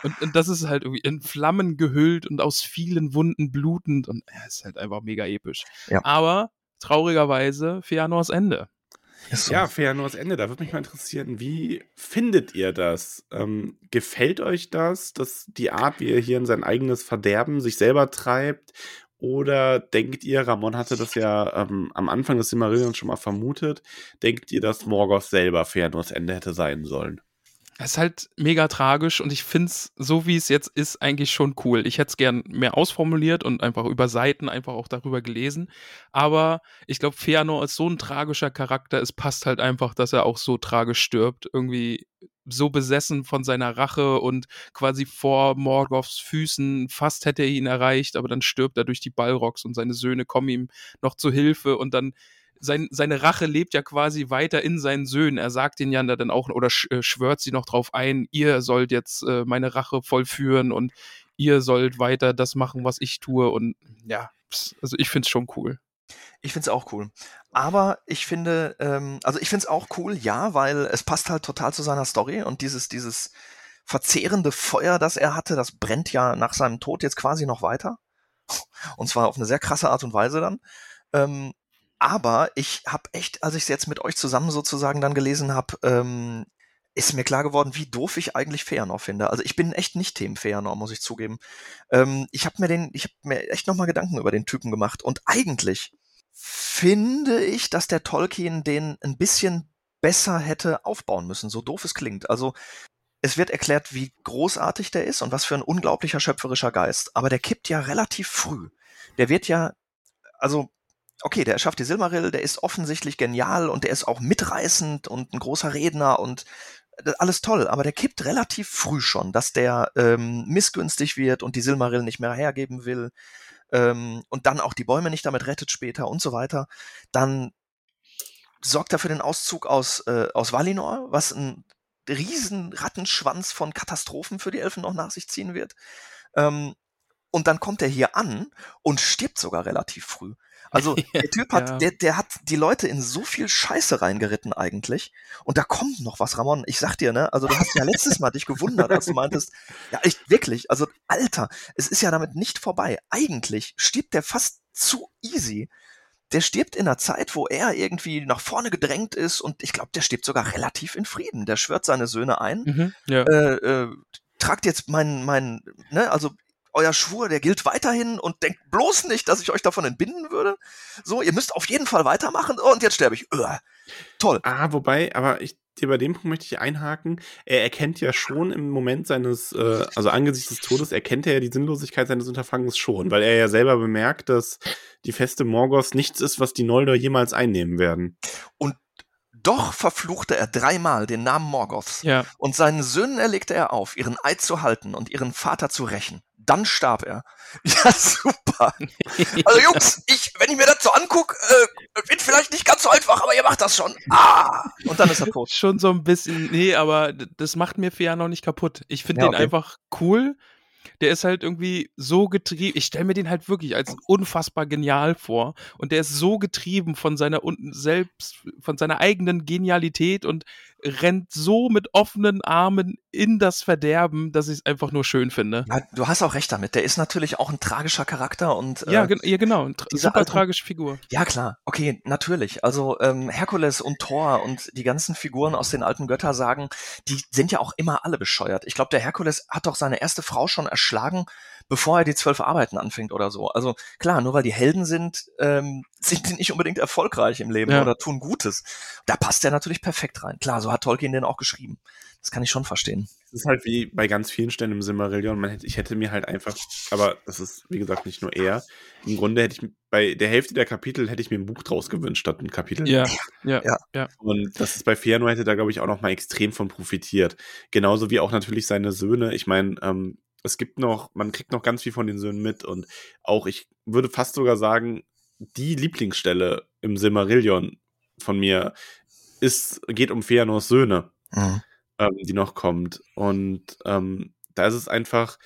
und, und das ist halt irgendwie in Flammen gehüllt und aus vielen Wunden blutend und ja, ist halt einfach mega episch. Ja. Aber traurigerweise Feanors Ende. So. Ja, Feanors Ende. Da würde mich mal interessieren, wie findet ihr das? Ähm, gefällt euch das, dass die Art, wie er hier in sein eigenes Verderben sich selber treibt? Oder denkt ihr, Ramon hatte das ja ähm, am Anfang des Silmarillions schon mal vermutet, denkt ihr, dass Morgoth selber Feanors Ende hätte sein sollen? Es ist halt mega tragisch und ich finde es, so wie es jetzt ist, eigentlich schon cool. Ich hätte es gern mehr ausformuliert und einfach über Seiten einfach auch darüber gelesen. Aber ich glaube, Feanor ist so ein tragischer Charakter. Es passt halt einfach, dass er auch so tragisch stirbt. Irgendwie so besessen von seiner Rache und quasi vor Morgoths Füßen. Fast hätte er ihn erreicht, aber dann stirbt er durch die Balrogs und seine Söhne kommen ihm noch zu Hilfe und dann sein, seine Rache lebt ja quasi weiter in seinen Söhnen. Er sagt ihnen ja dann auch oder äh, schwört sie noch drauf ein, ihr sollt jetzt äh, meine Rache vollführen und ihr sollt weiter das machen, was ich tue. Und ja, also ich finde es schon cool. Ich finde es auch cool. Aber ich finde, ähm, also ich finde es auch cool, ja, weil es passt halt total zu seiner Story und dieses, dieses verzehrende Feuer, das er hatte, das brennt ja nach seinem Tod jetzt quasi noch weiter. Und zwar auf eine sehr krasse Art und Weise dann. Ähm, aber ich habe echt, als ich es jetzt mit euch zusammen sozusagen dann gelesen habe, ähm, ist mir klar geworden, wie doof ich eigentlich Feanor finde. Also ich bin echt nicht Themen Feanor, muss ich zugeben. Ähm, ich habe mir den, ich habe mir echt nochmal Gedanken über den Typen gemacht und eigentlich finde ich, dass der Tolkien den ein bisschen besser hätte aufbauen müssen, so doof es klingt. Also es wird erklärt, wie großartig der ist und was für ein unglaublicher schöpferischer Geist. Aber der kippt ja relativ früh. Der wird ja, also okay, der erschafft die Silmaril, der ist offensichtlich genial und der ist auch mitreißend und ein großer Redner und alles toll, aber der kippt relativ früh schon, dass der ähm, missgünstig wird und die Silmaril nicht mehr hergeben will ähm, und dann auch die Bäume nicht damit rettet später und so weiter. Dann sorgt er für den Auszug aus, äh, aus Valinor, was ein riesen Rattenschwanz von Katastrophen für die Elfen noch nach sich ziehen wird. Ähm, und dann kommt er hier an und stirbt sogar relativ früh. Also der Typ hat, Ja. der, der hat die Leute in so viel Scheiße reingeritten eigentlich. Und da kommt noch was, Ramon. Ich sag dir, ne? Also du hast ja letztes Mal dich gewundert, als du meintest, ja, echt wirklich. Also Alter, es ist ja damit nicht vorbei. Eigentlich stirbt der fast zu easy. Der stirbt in einer Zeit, wo er irgendwie nach vorne gedrängt ist und ich glaube, der stirbt sogar relativ in Frieden. Der schwört seine Söhne ein Mhm, ja. äh, äh, tragt jetzt mein, mein, ne, also euer Schwur, der gilt weiterhin und denkt bloß nicht, dass ich euch davon entbinden würde. So, ihr müsst auf jeden Fall weitermachen und jetzt sterbe ich. Uah. Toll. Ah, wobei, aber ich, bei dem Punkt möchte ich einhaken. Er erkennt ja schon im Moment seines, äh, also angesichts des Todes, erkennt er ja die Sinnlosigkeit seines Unterfangens schon, weil er ja selber bemerkt, dass die Feste Morgos nichts ist, was die Noldor jemals einnehmen werden. Und doch verfluchte er dreimal den Namen Morgoths. Ja. Und seinen Söhnen erlegte er auf, ihren Eid zu halten und ihren Vater zu rächen. Dann starb er. Ja, super. Also Jungs, ich, wenn ich mir das so angucke, äh, wird vielleicht nicht ganz so einfach, aber ihr macht das schon. Ah! Und dann ist er tot. Schon so ein bisschen, nee, aber das macht mir Fia noch nicht kaputt. Ich finde Ja, den okay. einfach cool. Der ist halt irgendwie so getrieben. Ich stelle mir den halt wirklich als unfassbar genial vor. Und der ist so getrieben von seiner un selbst, von seiner eigenen Genialität und rennt so mit offenen Armen in das Verderben, dass ich es einfach nur schön finde. Ja, du hast auch recht damit. Der ist natürlich auch ein tragischer Charakter und äh, Ja, gen ja genau. Eine tra- super alten- tragische Figur. Ja, klar. Okay, natürlich. Also ähm, Herkules und Thor und die ganzen Figuren aus den alten Göttersagen, die sind ja auch immer alle bescheuert. Ich glaube, der Herkules hat doch seine erste Frau schon erschlagen, bevor er die zwölf Arbeiten anfängt oder so. Also klar, nur weil die Helden sind, ähm, sind die nicht unbedingt erfolgreich im Leben Ja. oder tun Gutes. Da passt er natürlich perfekt rein. Klar, so hat Tolkien den auch geschrieben. Das kann ich schon verstehen. Es ist halt wie bei ganz vielen Stellen im Silmarillion. Man hätte, ich hätte mir halt einfach, aber das ist, wie gesagt, nicht nur er. Im Grunde hätte ich bei der Hälfte der Kapitel hätte ich mir ein Buch draus gewünscht statt ein Kapitel. Ja, ja, Ja. ja. Und das ist bei Fëanor hätte da, glaube ich, auch noch mal extrem von profitiert. Genauso wie auch natürlich seine Söhne. Ich meine, ähm, es gibt noch, man kriegt noch ganz viel von den Söhnen mit und auch, ich würde fast sogar sagen, die Lieblingsstelle im Silmarillion von mir ist, geht um Fëanors Söhne Mhm. ähm, die noch kommt. Und ähm, da ist es einfach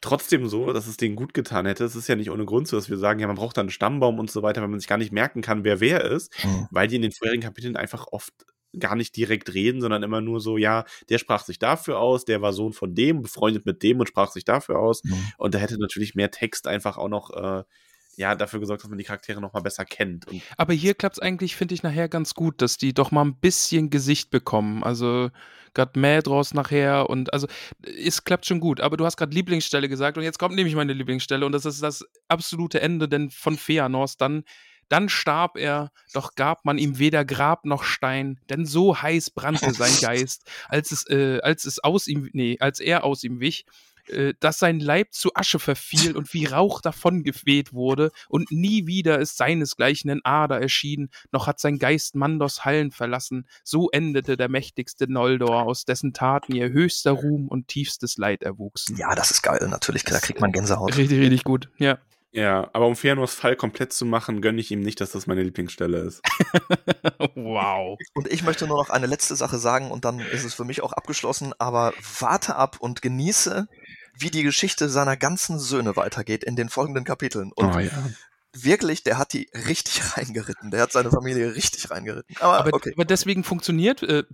trotzdem so, dass es denen gut getan hätte. Es ist ja nicht ohne Grund so, dass wir sagen, ja, man braucht da einen Stammbaum und so weiter, weil man sich gar nicht merken kann, wer wer ist, Mhm. weil die in den vorherigen Kapiteln einfach oft gar nicht direkt reden, sondern immer nur so, ja, der sprach sich dafür aus, der war Sohn von dem, befreundet mit dem und sprach sich dafür aus. Mhm. Und da hätte natürlich mehr Text einfach auch noch, äh, ja, dafür gesorgt, dass man die Charaktere noch mal besser kennt. Und Aber hier klappt es eigentlich, finde ich, nachher ganz gut, dass die doch mal ein bisschen Gesicht bekommen. Also gerade Madros nachher und also es klappt schon gut. Aber du hast gerade Lieblingsstelle gesagt und jetzt kommt nämlich meine Lieblingsstelle und das ist das absolute Ende denn von Feanors. Dann, dann starb er, doch gab man ihm weder Grab noch Stein, denn so heiß brannte sein Geist, als es, äh, als es aus ihm, nee, als er aus ihm wich äh, dass sein Leib zu Asche verfiel und wie Rauch davon geweht wurde, und nie wieder ist seinesgleichen in Ader erschienen, noch hat sein Geist Mandos Hallen verlassen. So endete der mächtigste Noldor, aus dessen Taten ihr höchster Ruhm und tiefstes Leid erwuchsen. Ja, das ist geil, natürlich. Da kriegt man Gänsehaut. Richtig, richtig gut. Ja. Ja, aber um Fëanors Fall komplett zu machen, gönne ich ihm nicht, dass das meine Lieblingsstelle ist. wow. Und ich möchte nur noch eine letzte Sache sagen und dann ist es für mich auch abgeschlossen, aber warte ab und genieße, wie die Geschichte seiner ganzen Söhne weitergeht in den folgenden Kapiteln. Und Oh ja. wirklich, der hat die richtig reingeritten. Der hat seine Familie richtig reingeritten. Aber, Aber, okay. aber deswegen funktioniert äh,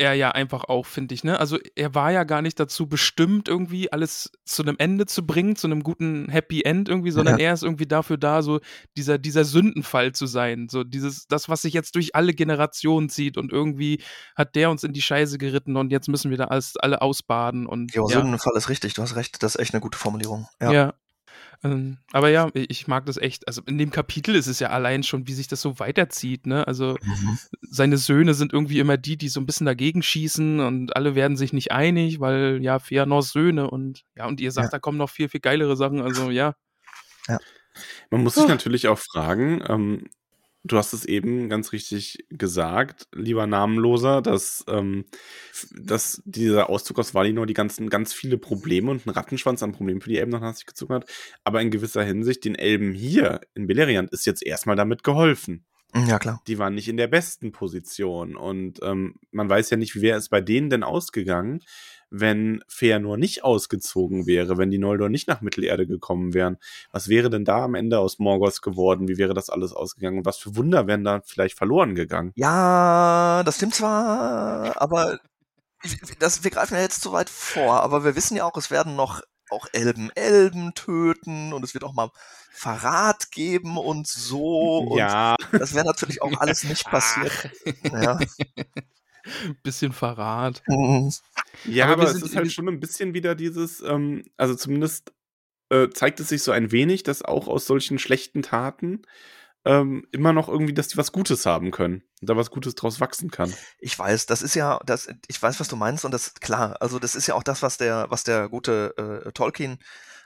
er ja einfach auch, finde ich. Ne? Also er war ja gar nicht dazu bestimmt, irgendwie alles zu einem Ende zu bringen, zu einem guten Happy End irgendwie, sondern Ja. er ist irgendwie dafür da, so dieser, dieser Sündenfall zu sein. So dieses, das, was sich jetzt durch alle Generationen zieht und irgendwie hat der uns in die Scheiße geritten und jetzt müssen wir da alles, alle ausbaden und Jo, ja. Sündenfall ist richtig, du hast recht, das ist echt eine gute Formulierung. Ja. Ja. Ähm, aber ja, ich mag das echt. Also in dem Kapitel ist es ja allein schon, wie sich das so weiterzieht, ne? Also Mhm. seine Söhne sind irgendwie immer die, die so ein bisschen dagegen schießen und alle werden sich nicht einig, weil ja, Fëanors Söhne und ja, und ihr sagt, Ja. da kommen noch viel, viel geilere Sachen. Also ja. Man muss sich natürlich auch fragen, ähm, du hast es eben ganz richtig gesagt, lieber Namenloser, dass, ähm, dass dieser Auszug aus Valinor die ganzen, ganz viele Probleme und einen Rattenschwanz an Problemen für die Elben noch nach sich gezogen hat. Aber in gewisser Hinsicht, den Elben hier in Beleriand ist jetzt erstmal damit geholfen. Ja, klar. Die waren nicht in der besten Position. Und ähm, man weiß ja nicht, wie wäre es bei denen denn ausgegangen, wenn Feanor nicht ausgezogen wäre, wenn die Noldor nicht nach Mittelerde gekommen wären. Was wäre denn da am Ende aus Morgoth geworden? Wie wäre das alles ausgegangen? Und was für Wunder wären da vielleicht verloren gegangen? Ja, das stimmt zwar, aber das, wir greifen ja jetzt zu weit vor, aber wir wissen ja auch, es werden noch auch Elben Elben töten und es wird auch mal Verrat geben und so. Und ja, Das wäre natürlich auch alles nicht passiert. Ja. Bisschen Verrat. Mhm. ja Aber aber, es ist halt schon ein bisschen wieder dieses, ähm, also zumindest äh, zeigt es sich so ein wenig, dass auch aus solchen schlechten Taten ähm, immer noch irgendwie, dass die was Gutes haben können und da was Gutes draus wachsen kann. Ich weiß, das ist ja, das, ich weiß, was du meinst und das klar. Also das ist ja auch das, was der, was der gute äh, Tolkien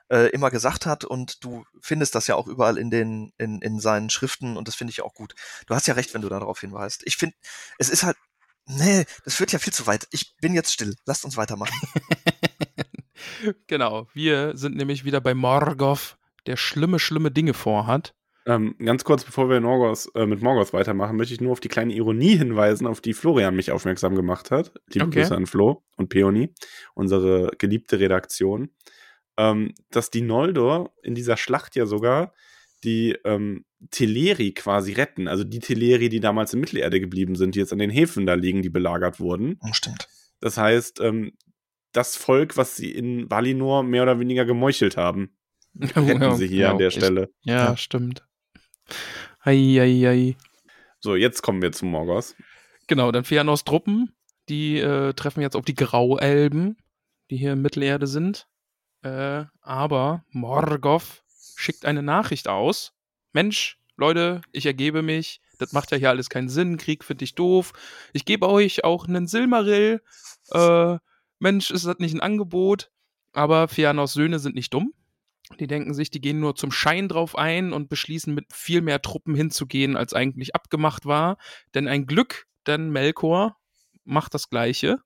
äh, immer gesagt hat und du findest das ja auch überall in den, in, in seinen Schriften und das finde ich auch gut. Du hast ja recht, wenn du darauf hinweist. Ich finde, es ist halt, nee, das führt ja viel zu weit. Ich bin jetzt still. Lasst uns weitermachen. genau, wir sind nämlich wieder bei Morgoth, der schlimme, schlimme Dinge vorhat. Ähm, ganz kurz, bevor wir Morgoth, äh, mit Morgoth weitermachen, möchte ich nur auf die kleine Ironie hinweisen, auf die Florian mich aufmerksam gemacht hat. Liebe Okay. Grüße an Flo und Peony, unsere geliebte Redaktion. Ähm, dass die Noldor in dieser Schlacht ja sogar die ähm, Teleri quasi retten. Also die Teleri, die damals in Mittelerde geblieben sind, die jetzt an den Häfen da liegen, die belagert wurden. Hm, Stimmt. Das heißt, ähm, das Volk, was sie in Valinor mehr oder weniger gemeuchelt haben, retten sie hier an der ich- Stelle. Ja, Ja. stimmt. Ei, ei, ei. So, jetzt kommen wir zu Morgoth. Genau, dann Fëanors Truppen, die äh, treffen jetzt auf die Grauelben, die hier in Mittelerde sind. Äh, aber Morgoth schickt eine Nachricht aus. Mensch, Leute, ich ergebe mich. Das macht ja hier alles keinen Sinn. Krieg finde ich doof. Ich gebe euch auch einen Silmarill. Äh, Mensch, ist das nicht ein Angebot? Aber Fëanors Söhne sind nicht dumm. Die denken sich, die gehen nur zum Schein drauf ein und beschließen, mit viel mehr Truppen hinzugehen, als eigentlich abgemacht war. Denn ein Glück, denn Melkor macht das Gleiche.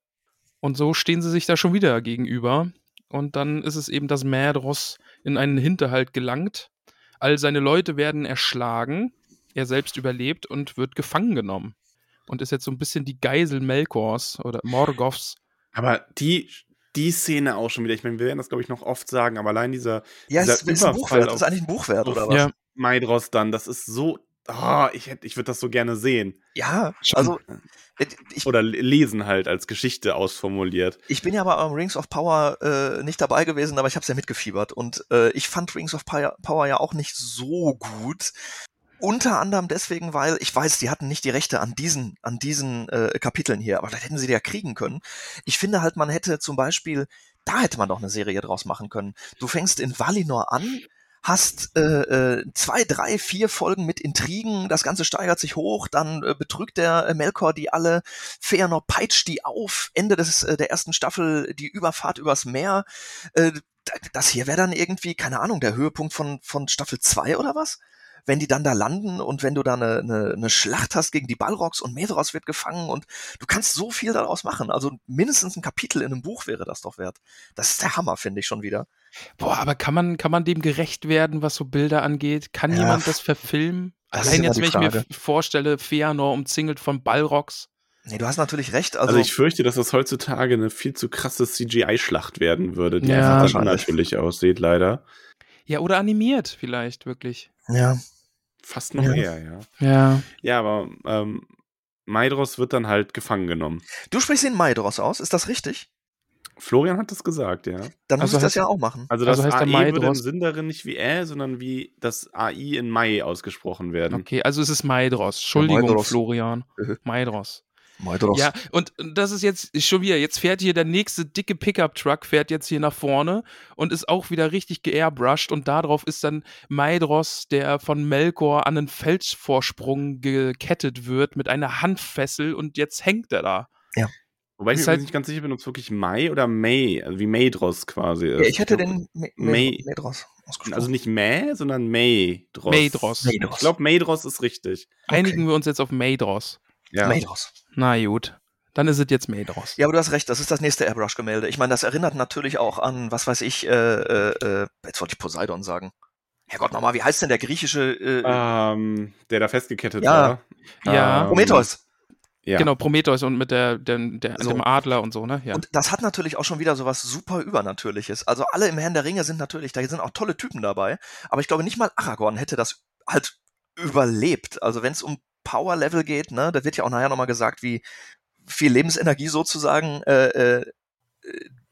Und so stehen sie sich da schon wieder gegenüber. Und dann ist es eben, dass Mädros in einen Hinterhalt gelangt. All seine Leute werden erschlagen. Er selbst überlebt und wird gefangen genommen. Und ist jetzt so ein bisschen die Geisel Melkors oder Morgoths. Aber die, die Szene auch schon wieder, ich meine, wir werden das, glaube ich, noch oft sagen, aber allein dieser, Ja, dieser es ist ein Buch Überfall wert. Das ist auf, eigentlich ein Buch wert, auf oder was? Ja, Maidros dann, das ist so, ah, ich, hätt- ich würde das so gerne sehen. Ja, also äh, ich, Oder le- lesen halt als Geschichte ausformuliert. ich bin ja bei eurem Rings of Power äh, nicht dabei gewesen, aber ich habe es ja mitgefiebert. Und äh, ich fand Rings of Power, Power ja auch nicht so gut. Unter anderem deswegen, weil ich weiß, die hatten nicht die Rechte an diesen, an diesen äh, Kapiteln hier, aber vielleicht hätten sie die ja kriegen können. Ich finde halt, man hätte zum Beispiel, da hätte man doch eine Serie draus machen können. Du fängst in Valinor an, hast äh, äh, zwei, drei, vier Folgen mit Intrigen, das Ganze steigert sich hoch, dann äh, betrügt der äh, Melkor die alle, Feanor peitscht die auf, Ende des, äh, der ersten Staffel die Überfahrt übers Meer. Äh, das hier wäre dann irgendwie, keine Ahnung, der Höhepunkt von, von Staffel 2 oder was? Wenn die dann da landen und wenn du da eine, eine, eine Schlacht hast gegen die Balrogs und Medros wird gefangen und du kannst so viel daraus machen. Also mindestens ein Kapitel in einem Buch wäre das doch wert. Das ist der Hammer, finde ich schon wieder. Boah, aber kann man, kann man dem gerecht werden, was so Bilder angeht? Kann Ja, jemand das verfilmen? das Allein jetzt, wenn ich mir vorstelle, Feanor umzingelt von Balrogs. Nee, du hast natürlich recht. Also, Also, ich fürchte, dass das heutzutage eine viel zu krasse CGI-Schlacht werden würde, die Ja, einfach unnatürlich aussieht, leider. Ja, oder animiert vielleicht, wirklich. ja. Fast noch Ja. eher, ja. Ja. Ja, aber ähm, Maidros wird dann halt gefangen genommen. Du sprichst den Maidros aus, ist das richtig? Florian hat das gesagt, ja. Dann Also muss ich das ja auch machen. Also Also das heißt der AE würde im Sinn darin nicht wie Ä, sondern wie das AI in Mai ausgesprochen werden. Okay, also es ist Maidros. Entschuldigung, Maidros. Florian. Mhm. Maidros. Maidros. Ja, und das ist jetzt schon wieder, jetzt fährt hier der nächste dicke Pickup-Truck, fährt jetzt hier nach vorne und ist auch wieder richtig geairbrushed und darauf ist dann Maidros, der von Melkor an einen Felsvorsprung gekettet wird mit einer Handfessel und jetzt hängt er da. Wobei ich mir halt- nicht ganz sicher bin, ob es wirklich Mai oder May, also wie Maidros quasi ist. Ja, ich hätte den Ma- May- Maidros ausgesprochen. Also nicht Mä, sondern Maidros. Maidros. Maidros. Ich glaube, Maidros ist richtig. Einigen wir uns jetzt auf Maidros. Ja. Maidros. Na gut, dann ist es jetzt Maidros. Ja, aber du hast recht, das ist das nächste Airbrush-Gemälde. Ich meine, das erinnert natürlich auch an, was weiß ich, äh, äh, äh, jetzt wollte ich Poseidon sagen. Herrgott, nochmal, wie heißt denn der griechische äh, Ähm, der da festgekettet Ja. war. Ja. Ähm, Prometheus? Ja. Genau, Prometheus und mit der, der, der, So. dem Adler und so, ne? Ja. Und das hat natürlich auch schon wieder so was super Übernatürliches. Also alle im Herrn der Ringe sind natürlich, da sind auch tolle Typen dabei. Aber ich glaube, nicht mal Aragorn hätte das halt überlebt. Also wenn es um Power-Level geht, ne, da wird ja auch nachher nochmal gesagt, wie viel Lebensenergie sozusagen äh, äh,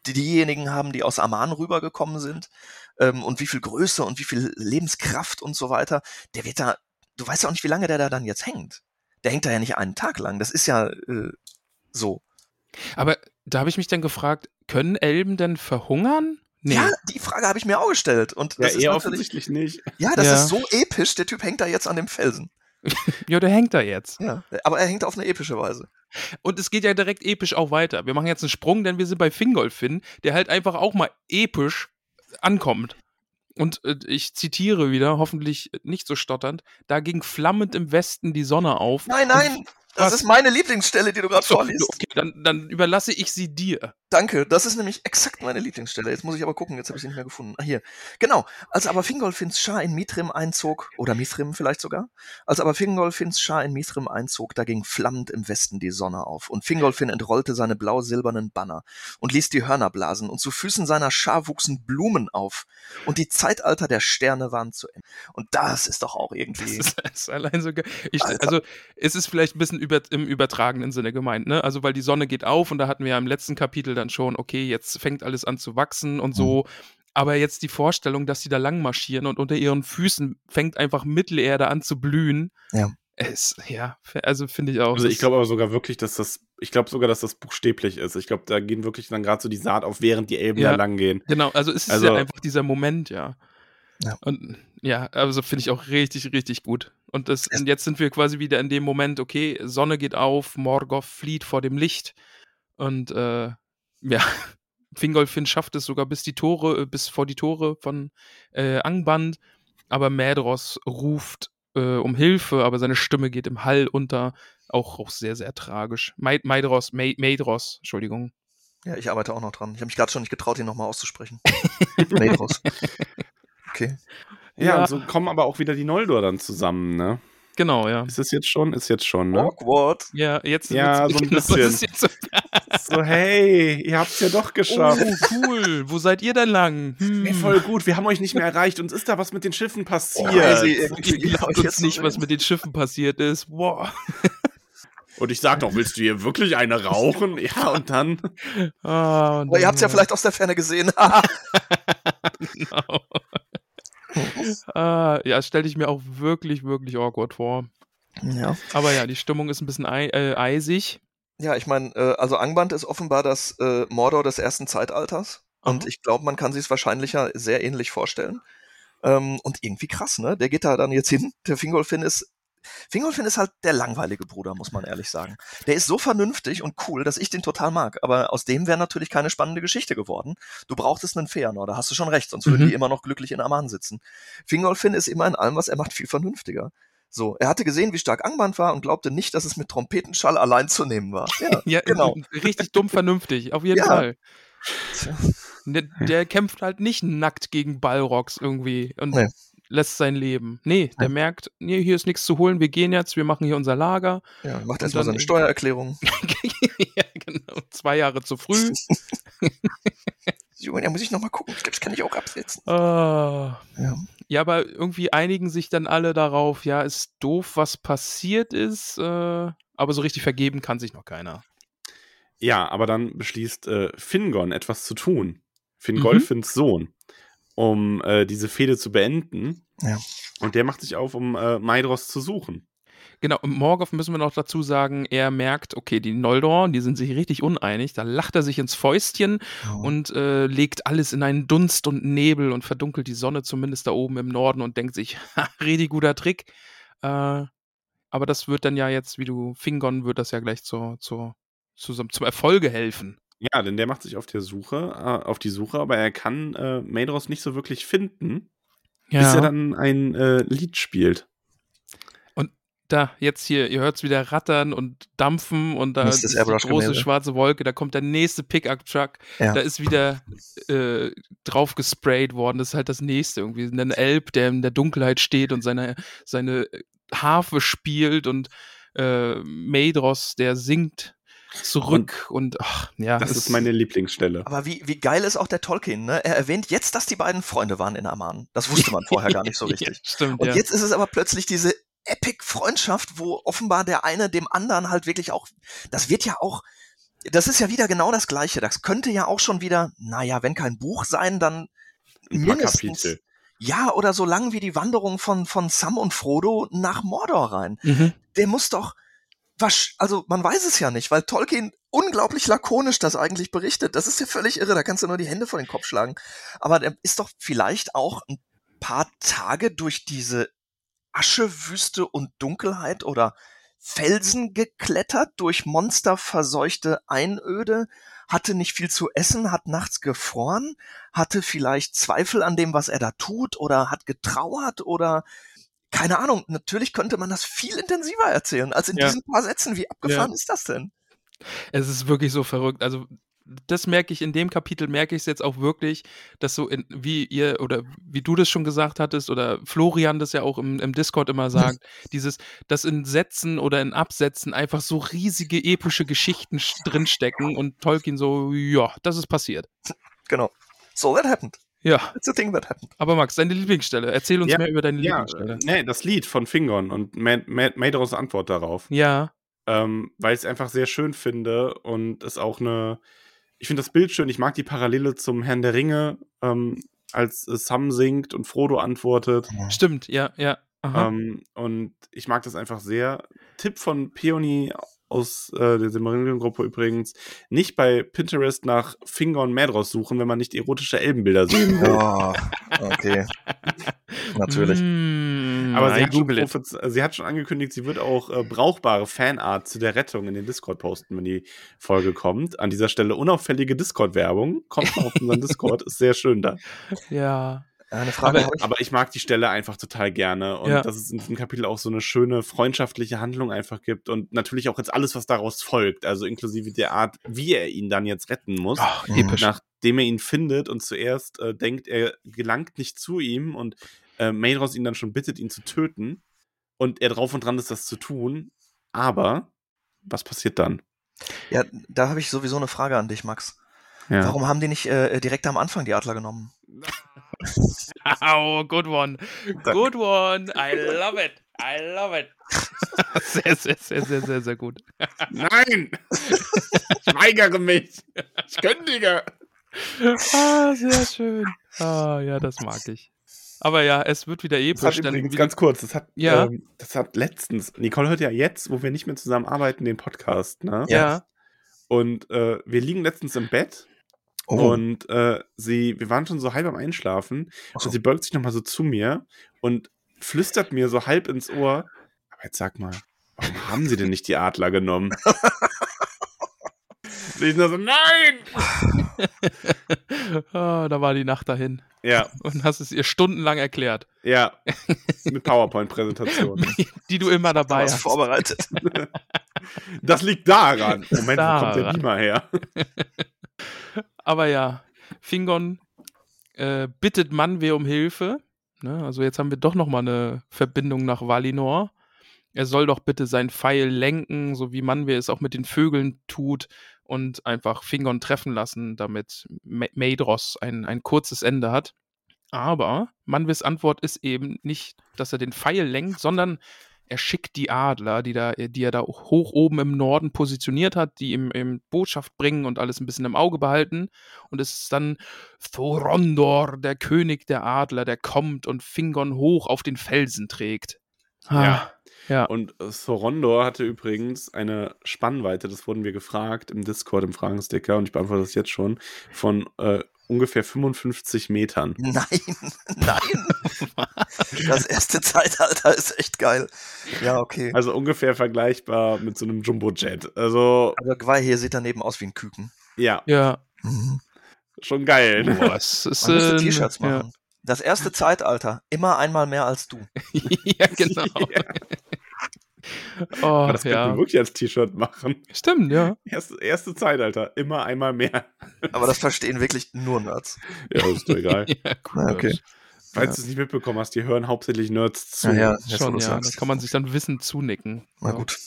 die- diejenigen haben, die aus Aman rübergekommen sind ähm, und wie viel Größe und wie viel Lebenskraft und so weiter. Der wird da, du weißt ja auch nicht, wie lange der da dann jetzt hängt. Der hängt da ja nicht einen Tag lang. Das ist ja äh, so. Aber da habe ich mich dann gefragt, können Elben denn verhungern? Nee. Ja, die Frage habe ich mir auch gestellt. Und Ja, das ist eher natürlich, offensichtlich nicht. ja, das Ja. ist so episch. Der Typ hängt da jetzt an dem Felsen. ja, der hängt da jetzt. Ja, aber er hängt auf eine epische Weise. Und es geht ja direkt episch auch weiter. Wir machen jetzt einen Sprung, denn wir sind bei Fingolfin, der halt einfach auch mal episch ankommt. Und äh, ich zitiere wieder, hoffentlich nicht so stotternd, da ging flammend im Westen die Sonne auf. Nein, nein, das ist meine Lieblingsstelle, die du gerade vorliest. okay, dann, dann überlasse ich sie dir. Danke, das ist nämlich exakt meine Lieblingsstelle. Jetzt muss ich aber gucken, jetzt habe ich sie nicht mehr gefunden. Ah, hier. Genau. Als aber Fingolfins Schar in Mithrim einzog, oder Mithrim vielleicht sogar, als aber Fingolfins Schar in Mithrim einzog, da ging flammend im Westen die Sonne auf. Und Fingolfin entrollte seine blau-silbernen Banner und ließ die Hörner blasen. Und zu Füßen seiner Schar wuchsen Blumen auf. Und die Zeitalter der Sterne waren zu Ende. Und das ist doch auch Das irgendwie. ist, das ist allein so geil. Ich, also, es ist vielleicht ein bisschen über, im übertragenen Sinne gemeint, ne? Also, weil die Sonne geht auf und da hatten wir ja im letzten Kapitel dann schon, okay, jetzt fängt alles an zu wachsen und so. Mhm. Aber jetzt die Vorstellung, dass sie da lang marschieren und unter ihren Füßen fängt einfach Mittelerde an zu blühen. Ja. Es, ja, also finde ich auch. Also ich glaube aber sogar wirklich, dass das, ich glaube sogar, dass das buchstäblich ist. Ich glaube, da gehen wirklich dann gerade so die Saat auf, während die Elben Ja. da lang gehen. Genau, also es ist Also- ja einfach dieser Moment, ja. Ja. Und ja, also finde ich auch richtig, richtig gut. Und, das, und jetzt sind wir quasi wieder in dem Moment, okay, Sonne geht auf, Morgoth flieht vor dem Licht. Und äh, ja, Fingolfin schafft es sogar bis die Tore, äh, bis vor die Tore von äh, Angband. Aber Mädros ruft äh, um Hilfe, aber seine Stimme geht im Hall unter. Auch, auch sehr, sehr tragisch. Maedros, Maedros, Entschuldigung. Ja, ich arbeite auch noch dran. Ich habe mich gerade schon nicht getraut, ihn nochmal auszusprechen. Maedros. Okay. Ja, Ja. und so kommen aber auch wieder die Noldor dann zusammen, ne? Genau, ja. Ist es jetzt schon? Ist jetzt schon, ne? Awkward. Ja, jetzt Ja, so ein bisschen. so, So, hey, ihr habt's ja doch geschafft. oh, cool. Wo seid ihr denn lang? Hm. Ey, voll gut, wir haben euch nicht mehr erreicht. Uns ist da was mit den Schiffen passiert. crazy. Ihr Irgendwie glaubt jetzt nicht, was mit den Schiffen passiert ist. Boah. Und ich sag doch, willst du hier wirklich eine rauchen? Ja, und dann. Und Aber ihr habt es ja vielleicht aus der Ferne gesehen. Genau. Ah, ja, stelle ich mir auch wirklich, wirklich awkward vor. ja. Aber ja, die Stimmung ist ein bisschen ei äh, eisig. Ja, ich meine, äh, also Angband ist offenbar das äh, Mordor des ersten Zeitalters. Und Aha. ich glaube, man kann sich es wahrscheinlich ja sehr ähnlich vorstellen. Ähm, und irgendwie krass, ne? Der geht da dann jetzt hin. Der Fingolfin ist. Fingolfin ist halt der langweilige Bruder, muss man ehrlich sagen. Der ist so vernünftig und cool, dass ich den total mag. Aber aus dem wäre natürlich keine spannende Geschichte geworden. Du brauchtest einen Feanor, da hast du schon recht, sonst würden Mhm. die immer noch glücklich in Aman sitzen. Fingolfin ist immer in allem, was er macht, viel vernünftiger. So, er hatte gesehen, wie stark Angband war und glaubte nicht, dass es mit Trompetenschall allein zu nehmen war. Ja, Ja, genau. richtig dumm vernünftig, auf jeden Ja. Fall. Der, der kämpft halt nicht nackt gegen Balrogs irgendwie und Nee. Lässt sein Leben. Nee, der merkt, nee, hier ist nichts zu holen, wir gehen jetzt, wir machen hier unser Lager. Ja, macht erstmal dann- seine Steuererklärung. ja, genau. Zwei Jahre zu früh. Junge, da muss ich nochmal gucken. Ich glaube, das kann ich auch absetzen. Ah. Ja. Ja, aber irgendwie einigen sich dann alle darauf, ja, ist doof, was passiert ist, äh, aber so richtig vergeben kann sich noch keiner. Ja, aber dann beschließt äh, Fingon etwas zu tun. Fingolfins Sohn, um äh, diese Fehde zu beenden. Ja. Und der macht sich auf, um äh, Maedros zu suchen. Genau, und Morgoth müssen wir noch dazu sagen, er merkt, okay, die Noldor, die sind sich richtig uneinig, da lacht er sich ins Fäustchen und äh, legt alles in einen Dunst und Nebel und verdunkelt die Sonne zumindest da oben im Norden und denkt sich, ha, richtig guter Trick. Äh, aber das wird dann ja jetzt, wie du, Fingon wird das ja gleich zur, zur, zum, zum Erfolge helfen. Ja, denn der macht sich auf der Suche, äh, auf die Suche, aber er kann äh, Maedros nicht so wirklich finden, bis er dann ein äh, Lied spielt. da, jetzt hier, ihr hört es wieder rattern und dampfen und da Das ist ist die das große schwarze Wolke, da kommt der nächste Pickup-Truck, Ja. da ist wieder äh, drauf gesprayt worden, das ist halt das nächste irgendwie. Ein Elb, der in der Dunkelheit steht und seine, seine Harfe spielt und äh, Maedros, der singt zurück und, ach, ja. Das ist meine Lieblingsstelle. Aber wie, wie geil ist auch der Tolkien, ne? Er erwähnt jetzt, dass die beiden Freunde waren in Aman. Das wusste man vorher gar nicht so richtig. Ja, stimmt, Und ja. jetzt ist es aber plötzlich diese Epic-Freundschaft, wo offenbar der eine dem anderen halt wirklich auch, das wird ja auch, das ist ja wieder genau das Gleiche. Das könnte ja auch schon wieder, naja, wenn kein Buch sein, dann Ein paar mindestens, Kapitel. ja, oder so lang wie die Wanderung von, von Sam und Frodo nach Mordor rein. Mhm. Der muss doch, was, also man weiß es ja nicht, weil Tolkien unglaublich lakonisch das eigentlich berichtet. Das ist ja völlig irre, da kannst du nur die Hände vor den Kopf schlagen. Aber der ist doch vielleicht auch ein paar Tage durch diese Aschewüste und Dunkelheit oder Felsen geklettert, durch monsterverseuchte Einöde, hatte nicht viel zu essen, hat nachts gefroren, hatte vielleicht Zweifel an dem, was er da tut, oder hat getrauert oder keine Ahnung, natürlich könnte man das viel intensiver erzählen, als in Ja. diesen paar Sätzen. Wie abgefahren Ja. ist das denn? Es ist wirklich so verrückt. Also, das merke ich in dem Kapitel, merke ich es jetzt auch wirklich, dass so, in, wie ihr oder wie du das schon gesagt hattest oder Florian das ja auch im, im Discord immer sagt, dieses, dass in Sätzen oder in Absätzen einfach so riesige epische Geschichten sch- drinstecken und Tolkien so, ja, das ist passiert. Genau. So, that happened. Ja, It's a thing that happened. aber Max, deine Lieblingsstelle. Erzähl uns Ja, mehr über deine Ja, Lieblingsstelle. nee, das Lied von Fingon und Ma Ma Maedros Antwort darauf. Ja, ähm, weil ich es einfach sehr schön finde und es auch eine. Ich finde das Bild schön. Ich mag die Parallele zum Herrn der Ringe, ähm, als Sam singt und Frodo antwortet. stimmt, ja, ja. Aha. Ähm, und ich mag das einfach sehr. Tipp von Peony aus äh, der Silmarillion-Gruppe übrigens: nicht bei Pinterest nach Finger und Madros suchen, wenn man nicht erotische Elbenbilder sehen will. Oh, okay. Natürlich. Mm, Aber sie hat, schon sie hat schon angekündigt, sie wird auch äh, brauchbare Fanart zu der Rettung in den Discord posten, wenn die Folge kommt. An dieser Stelle unauffällige Discord-Werbung. Kommt mal auf unseren Discord, ist sehr schön da. Ja. Eine Frage Aber-. Aber ich mag die Stelle einfach total gerne. Und Ja. dass es in diesem Kapitel auch so eine schöne freundschaftliche Handlung einfach gibt. Und natürlich auch jetzt alles, was daraus folgt. Also inklusive der Art, wie er ihn dann jetzt retten muss. Ach, episch. Nachdem er ihn findet und zuerst äh, denkt, er gelangt nicht zu ihm und äh, Maedros ihn dann schon bittet, ihn zu töten. Und er drauf und dran ist, das zu tun. Aber was passiert dann? Ja, da habe ich sowieso eine Frage an dich, Max. Ja. Warum haben die nicht äh, direkt am Anfang die Adler genommen? Oh, good one. Good one. I love it. I love it. Sehr, sehr, sehr, sehr, sehr, sehr gut. Nein! ich weigere mich! Ich kündige! Ah, sehr schön. Ah, ja, das mag ich. Aber ja, es wird wieder Das hat episch. Dann übrigens ganz kurz, das hat, Ja. ähm, das hat letztens, Nicole hört ja jetzt, wo wir nicht mehr zusammen arbeiten, den Podcast, ne? ja. Und äh, wir liegen letztens im Bett Oh, und äh, sie, wir waren schon so halb am Einschlafen so. und sie beugt sich nochmal so zu mir und flüstert mir so halb ins Ohr, aber jetzt sag mal, warum haben sie denn nicht die Adler genommen? Und ich nur so, nein! ah, da war die Nacht dahin. Ja, Und hast es ihr stundenlang erklärt. ja, mit PowerPoint-Präsentation. Die du immer da dabei was hast. vorbereitet. Das liegt daran. Moment, wo kommt der Daran. Beamer her? Aber ja, Fingon äh, bittet Manwe um Hilfe. Ne? Also jetzt haben wir doch noch mal eine Verbindung nach Valinor. Er soll doch bitte sein Pfeil lenken, so wie Manwe es auch mit den Vögeln tut und einfach Fingon treffen lassen, damit Ma- Maedros ein, ein kurzes Ende hat. Aber Manwes Antwort ist eben nicht, dass er den Pfeil lenkt, sondern er schickt die Adler, die, da, die er da hoch oben im Norden positioniert hat, die ihm, ihm Botschaft bringen und alles ein bisschen im Auge behalten. Und es ist dann Thorondor, der König der Adler, der kommt und Fingon hoch auf den Felsen trägt. Ah, Ja. ja. Und äh, Sorondor hatte übrigens eine Spannweite, das wurden wir gefragt im Discord, im Fragensticker, und ich beantworte das jetzt schon, von äh, ungefähr 55 Metern. Nein, nein. Das erste Zeitalter ist echt geil. Ja, okay. Also ungefähr vergleichbar mit so einem Jumbo-Jet. Also, Aber Gwei hier sieht daneben aus wie ein Küken. ja, ja. Mhm. schon geil. ne? Boah, es ist, Man müsste äh, T-Shirts ja. machen. Das erste Zeitalter, immer einmal mehr als du. ja, genau. Ja. Oh, Aber das ja. man wirklich als T-Shirt machen. Stimmt, ja. Erste, erste Zeitalter, immer einmal mehr. Aber das verstehen wirklich nur Nerds. Ja, ist doch egal. ja cool. Okay. Falls Ja. du es nicht mitbekommen hast, die hören hauptsächlich Nerds zu. Ja, ja. Schon, ja. Da kann man sich dann Wissen zunicken. Na ja. gut.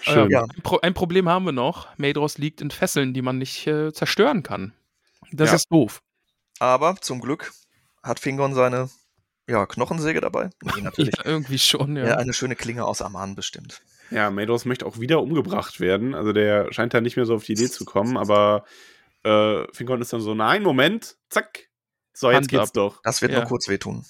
Schön. Ja. Ein, Pro ein Problem haben wir noch. Maedros liegt in Fesseln, die man nicht äh, zerstören kann. Das Ja. ist doof. Aber zum Glück hat Fingon seine ja, Knochensäge dabei. Nee, natürlich. Ja, irgendwie schon, ja. Ja. eine schöne Klinge aus Aman bestimmt. Ja, Maedros möchte auch wieder umgebracht werden. Also der scheint da nicht mehr so auf die Idee zu kommen, aber äh, Fingon ist dann so, nein, Moment, zack. So, jetzt Hand geht's ab. doch. Das wird Ja. nur kurz wehtun.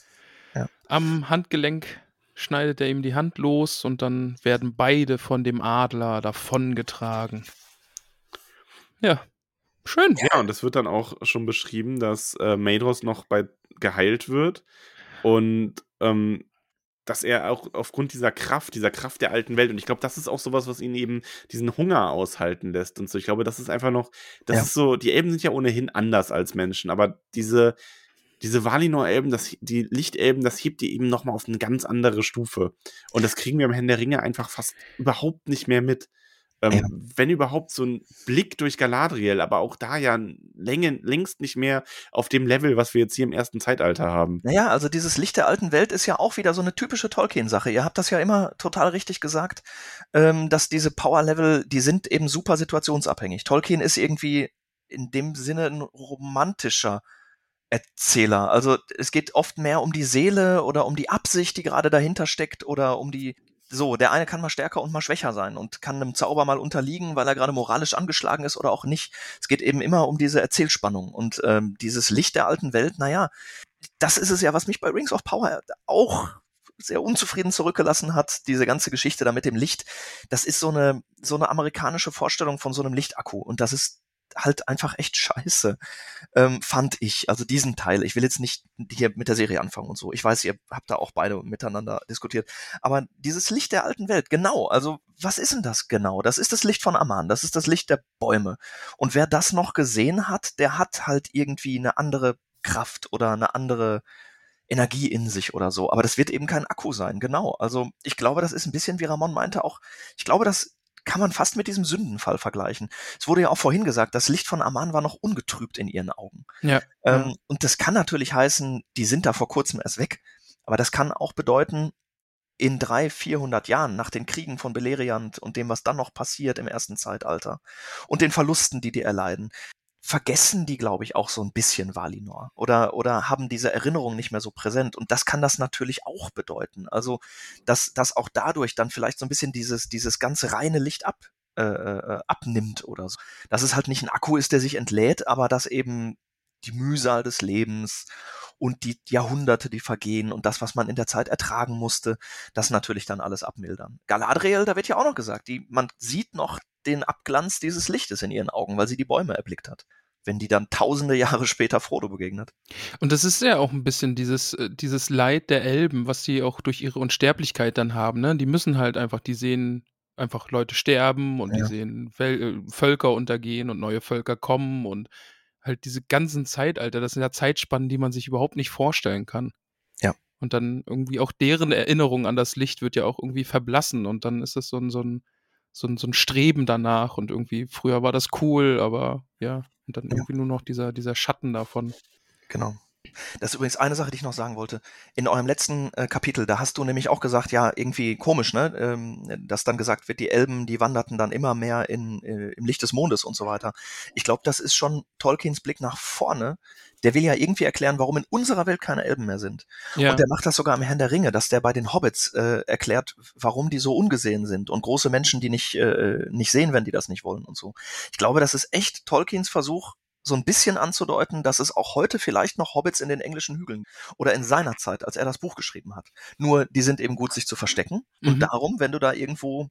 Am Handgelenk schneidet er ihm die Hand los und dann werden beide von dem Adler davongetragen. Ja, schön. Ja, und es wird dann auch schon beschrieben, dass äh, Maedros noch bei geheilt wird und ähm, dass er auch aufgrund dieser Kraft, dieser Kraft der alten Welt, und ich glaube, das ist auch sowas, was ihn eben diesen Hunger aushalten lässt und so. Ich glaube, das ist einfach noch, das Ja. ist so, die Elben sind ja ohnehin anders als Menschen, aber diese, diese Valinor-Elben, das, die Lichtelben, das hebt die eben nochmal auf eine ganz andere Stufe. Und das kriegen wir im Herrn der Ringe einfach fast überhaupt nicht mehr mit. Ähm, Ja. Wenn überhaupt so ein Blick durch Galadriel, aber auch da ja länge, längst nicht mehr auf dem Level, was wir jetzt hier im ersten Zeitalter haben. Naja, also dieses Licht der alten Welt ist ja auch wieder so eine typische Tolkien-Sache. Ihr habt das ja immer total richtig gesagt, ähm, dass diese Power-Level, die sind eben super situationsabhängig. Tolkien ist irgendwie in dem Sinne ein romantischer Erzähler. Also es geht oft mehr um die Seele oder um die Absicht, die gerade dahinter steckt oder um die so, der eine kann mal stärker und mal schwächer sein und kann einem Zauber mal unterliegen, weil er gerade moralisch angeschlagen ist oder auch nicht. Es geht eben immer um diese Erzählspannung und ähm, dieses Licht der alten Welt, naja, das ist es ja, was mich bei Rings of Power auch sehr unzufrieden zurückgelassen hat, diese ganze Geschichte da mit dem Licht. Das ist so eine, so eine amerikanische Vorstellung von so einem Lichtakku. Und das ist halt einfach echt scheiße, ähm, fand ich. Also diesen Teil. Ich will jetzt nicht hier mit der Serie anfangen und so. Ich weiß, ihr habt da auch beide miteinander diskutiert. Aber dieses Licht der alten Welt, genau. Also was ist denn das genau? Das ist das Licht von Aman. Das ist das Licht der Bäume. Und wer das noch gesehen hat, der hat halt irgendwie eine andere Kraft oder eine andere Energie in sich oder so. Aber das wird eben kein Akku sein, genau. Also ich glaube, das ist ein bisschen, wie Ramon meinte, auch, ich glaube, das kann man fast mit diesem Sündenfall vergleichen. Es wurde ja auch vorhin gesagt, das Licht von Aman war noch ungetrübt in ihren Augen. Ja. Ähm, und das kann natürlich heißen, die sind da vor kurzem erst weg. Aber das kann auch bedeuten, in drei, vierhundert Jahren nach den Kriegen von Beleriand und dem, was dann noch passiert im ersten Zeitalter und den Verlusten, die die erleiden, vergessen die, glaube ich, auch so ein bisschen Valinor oder, oder haben diese Erinnerung nicht mehr so präsent. Und das kann das natürlich auch bedeuten. Also, dass, dass auch dadurch dann vielleicht so ein bisschen dieses, dieses ganze reine Licht ab, äh, äh, abnimmt oder so. Dass es halt nicht ein Akku ist, der sich entlädt, aber dass eben die Mühsal des Lebens und die Jahrhunderte, die vergehen und das, was man in der Zeit ertragen musste, das natürlich dann alles abmildern. Galadriel, da wird ja auch noch gesagt, die, man sieht noch den Abglanz dieses Lichtes in ihren Augen, weil sie die Bäume erblickt hat. Wenn die dann tausende Jahre später Frodo begegnet. Und das ist ja auch ein bisschen dieses, äh, dieses Leid der Elben, was sie auch durch ihre Unsterblichkeit dann haben. Ne? Die müssen halt einfach, die sehen einfach Leute sterben und Ja. die sehen äh, Völker untergehen und neue Völker kommen und halt diese ganzen Zeitalter, das sind ja Zeitspannen, die man sich überhaupt nicht vorstellen kann. Ja. Und dann irgendwie auch deren Erinnerung an das Licht wird ja auch irgendwie verblassen und dann ist es so ein, so ein, so ein, so ein Streben danach und irgendwie, früher war das cool, aber ja, und dann Ja. irgendwie nur noch dieser, dieser Schatten davon. Genau. Das ist übrigens eine Sache, die ich noch sagen wollte. In eurem letzten äh, Kapitel, da hast du nämlich auch gesagt, ja, irgendwie komisch, ne? Ähm, dass dann gesagt wird, die Elben, die wanderten dann immer mehr in, äh, im Licht des Mondes und so weiter. Ich glaube, das ist schon Tolkiens Blick nach vorne. Der will ja irgendwie erklären, warum in unserer Welt keine Elben mehr sind. Ja. Und der macht das sogar im Herrn der Ringe, dass der bei den Hobbits äh, erklärt, warum die so ungesehen sind und große Menschen, die nicht, äh, nicht sehen, wenn die das nicht wollen und so. Ich glaube, das ist echt Tolkiens Versuch, so ein bisschen anzudeuten, dass es auch heute vielleicht noch Hobbits in den englischen Hügeln oder in seiner Zeit, als er das Buch geschrieben hat. Nur die sind eben gut, sich zu verstecken. Und Mhm. darum, wenn du da irgendwo,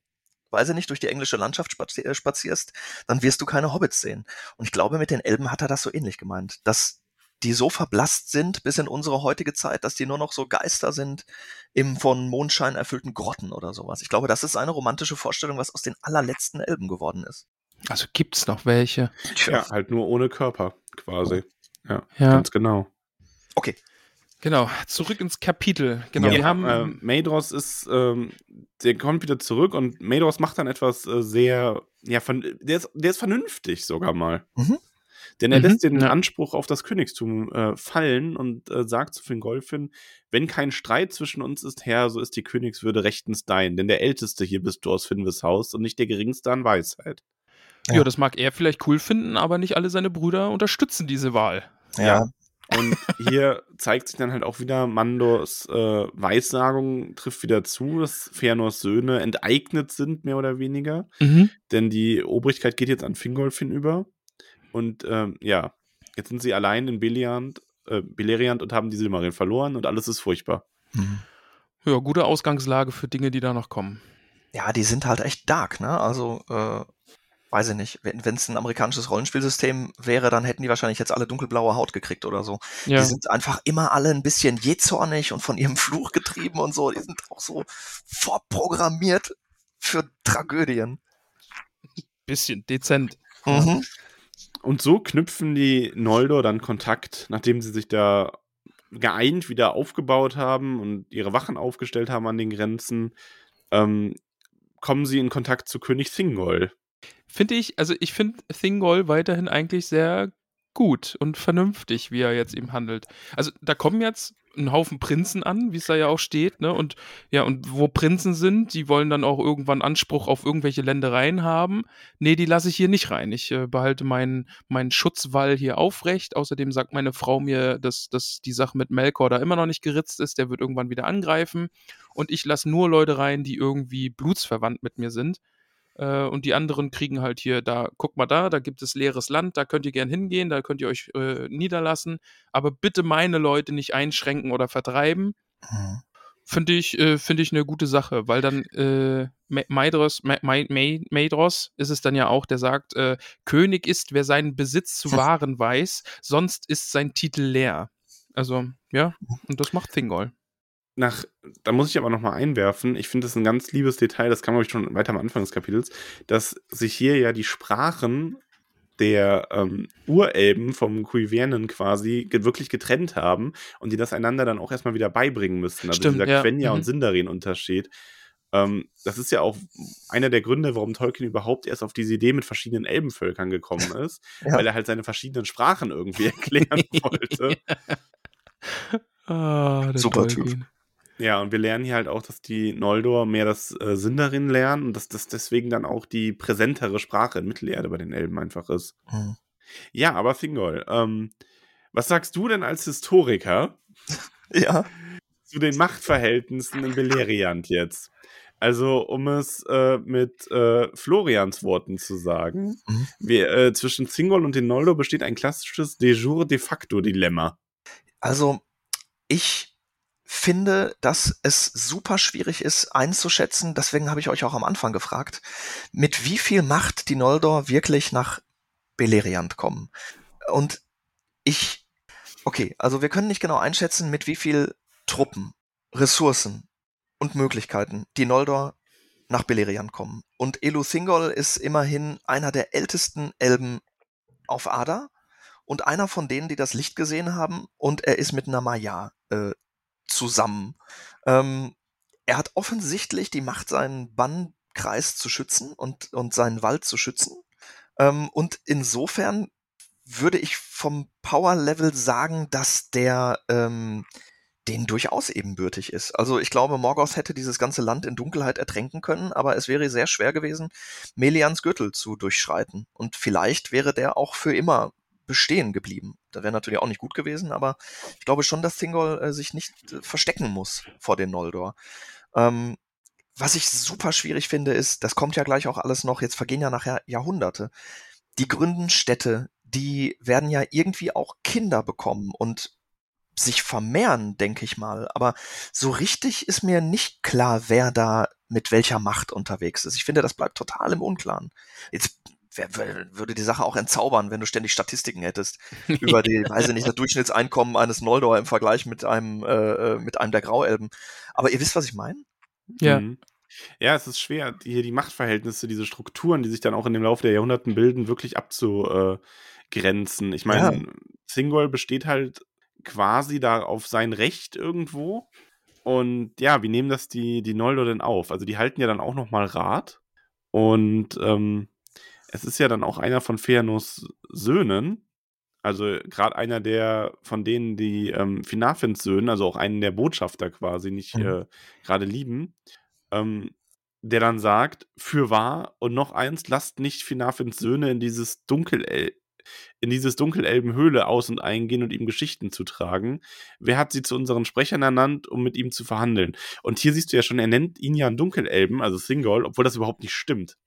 weiß ich nicht, durch die englische Landschaft äh, spazierst, dann wirst du keine Hobbits sehen. Und ich glaube, mit den Elben hat er das so ähnlich gemeint, dass die so verblasst sind bis in unsere heutige Zeit, dass die nur noch so Geister sind im von Mondschein erfüllten Grotten oder sowas. Ich glaube, das ist eine romantische Vorstellung, was aus den allerletzten Elben geworden ist. Also gibt's noch welche? Ja, halt nur ohne Körper quasi. Ja, Ja. ganz genau. Okay, Genau, zurück ins Kapitel. Genau, Ja. wir haben. äh, Maedros ist, ähm, der kommt wieder zurück und Maedros macht dann etwas äh, sehr, ja, von, der, ist, der ist vernünftig sogar mal. Mhm. Denn er Mhm, lässt den ja. Anspruch auf das Königstum äh, fallen und äh, sagt zu Fingolfin, wenn kein Streit zwischen uns ist, Herr, so ist die Königswürde rechtens dein, denn der Älteste hier bist du aus Finwes Haus und nicht der Geringste an Weisheit. Ja. das mag er vielleicht cool finden, aber nicht alle seine Brüder unterstützen diese Wahl. ja. Und hier zeigt sich dann halt auch wieder, Mandos äh, Weissagung trifft wieder zu, dass Fëanors Söhne enteignet sind, mehr oder weniger. Mhm. Denn die Obrigkeit geht jetzt an Fingolfin über. Und ähm, ja, jetzt sind sie allein in Beleriand, äh, Beleriand und haben die Silmarin verloren und alles ist furchtbar. Mhm. Ja, gute Ausgangslage für Dinge, die da noch kommen. Ja, die sind halt echt dark, ne? Also, äh, weiß ich nicht, wenn es ein amerikanisches Rollenspielsystem wäre, dann hätten die wahrscheinlich jetzt alle dunkelblaue Haut gekriegt oder so. Ja. Die sind einfach immer alle ein bisschen jähzornig und von ihrem Fluch getrieben und so. Die sind auch so vorprogrammiert für Tragödien. Bisschen dezent. Mhm. Und so knüpfen die Noldor dann Kontakt, nachdem sie sich da geeint wieder aufgebaut haben und ihre Wachen aufgestellt haben an den Grenzen, ähm, kommen sie in Kontakt zu König Thingol. Finde ich, also ich finde Thingol weiterhin eigentlich sehr gut und vernünftig, wie er jetzt eben handelt. Also da kommen jetzt ein Haufen Prinzen an, wie es da ja auch steht, ne? Und ja, und wo Prinzen sind, die wollen dann auch irgendwann Anspruch auf irgendwelche Ländereien haben. Nee, die lasse ich hier nicht rein. Ich äh, behalte meinen meinen Schutzwall hier aufrecht. Außerdem sagt meine Frau mir, dass, dass die Sache mit Melkor da immer noch nicht geritzt ist. Der wird irgendwann wieder angreifen. Und ich lasse nur Leute rein, die irgendwie blutsverwandt mit mir sind. Äh, und die anderen kriegen halt hier, da, guck mal da, da gibt es leeres Land, da könnt ihr gern hingehen, da könnt ihr euch äh, niederlassen. Aber bitte meine Leute nicht einschränken oder vertreiben. Mhm. Finde ich, äh, finde ich eine gute Sache, weil dann äh, Ma- Maedros, Ma- Ma- Ma- Maedros ist es dann ja auch, der sagt, äh, König ist, wer seinen Besitz zu wahren weiß, sonst ist sein Titel leer. Also, ja, und das macht Thingol. Nach, da muss ich aber noch mal einwerfen, ich finde das ein ganz liebes Detail, das kam glaube ich schon weiter am Anfang des Kapitels, dass sich hier ja die Sprachen der ähm, Urelben vom Kuivernen quasi ge wirklich getrennt haben und die das einander dann auch erstmal wieder beibringen müssen. Also Stimmt, dieser ja. Quenya- Mhm. und Sindarin-Unterschied. Ähm, das ist ja auch einer der Gründe, warum Tolkien überhaupt erst auf diese Idee mit verschiedenen Elbenvölkern gekommen ist, Ja. weil er halt seine verschiedenen Sprachen irgendwie erklären wollte. Ah, der Super Typ. Ja, und wir lernen hier halt auch, dass die Noldor mehr das äh, Sindarin lernen und dass das deswegen dann auch die präsentere Sprache in Mittelerde bei den Elben einfach ist. Mhm. Ja, aber Thingol, ähm, was sagst du denn als Historiker Ja. zu den Machtverhältnissen in Beleriand jetzt? Also, um es äh, mit äh, Florians Worten zu sagen, Mhm. wir, äh, zwischen Thingol und den Noldor besteht ein klassisches de jure de facto Dilemma. Also, ich finde, dass es super schwierig ist einzuschätzen, deswegen habe ich euch auch am Anfang gefragt, mit wie viel Macht die Noldor wirklich nach Beleriand kommen. Und ich, okay, also wir können nicht genau einschätzen, mit wie viel Truppen, Ressourcen und Möglichkeiten die Noldor nach Beleriand kommen. Und Elu Thingol ist immerhin einer der ältesten Elben auf Ada und einer von denen, die das Licht gesehen haben, und er ist mit einer Maya äh, zusammen. Ähm, er hat offensichtlich die Macht, seinen Bannkreis zu schützen und, und seinen Wald zu schützen. Ähm, und insofern würde ich vom Power-Level sagen, dass der ähm, den durchaus ebenbürtig ist. Also ich glaube, Morgoth hätte dieses ganze Land in Dunkelheit ertränken können, aber es wäre sehr schwer gewesen, Melians Gürtel zu durchschreiten. Und vielleicht wäre der auch für immer bestehen geblieben. Das wäre natürlich auch nicht gut gewesen, aber ich glaube schon, dass Thingol äh, sich nicht äh, verstecken muss vor den Noldor. Ähm, was ich super schwierig finde, ist, das kommt ja gleich auch alles noch, jetzt vergehen ja nachher Jahrhunderte. Die gründen Städte, die werden ja irgendwie auch Kinder bekommen und sich vermehren, denke ich mal. Aber so richtig ist mir nicht klar, wer da mit welcher Macht unterwegs ist. Ich finde, das bleibt total im Unklaren. Jetzt wer, wer, würde die Sache auch entzaubern, wenn du ständig Statistiken hättest über die, weiß ich nicht, das Durchschnittseinkommen eines Noldor im Vergleich mit einem äh, äh, mit einem der Grauelben. Aber ihr wisst, was ich meine? Ja. Mhm. Ja, es ist schwer, hier die Machtverhältnisse, diese Strukturen, die sich dann auch in dem Laufe der Jahrhunderten bilden, wirklich abzugrenzen. Ich meine, Ja. Thingol besteht halt quasi da auf sein Recht irgendwo. Und ja, wie nehmen das die, die Noldor denn auf? Also die halten ja dann auch nochmal Rat. Und ähm, es ist ja dann auch einer von Feanors Söhnen, also gerade einer der von denen, die ähm, Finafins Söhne, also auch einen der Botschafter quasi nicht Mhm. äh, gerade lieben, ähm, der dann sagt, für wahr und noch eins, lasst nicht Finafins Söhne in dieses Dunkelel in dieses Dunkelelbenhöhle aus und eingehen und ihm Geschichten zu tragen. Wer hat sie zu unseren Sprechern ernannt, um mit ihm zu verhandeln? Und hier siehst du ja schon, er nennt ihn ja einen Dunkelelben, also Thingol, obwohl das überhaupt nicht stimmt.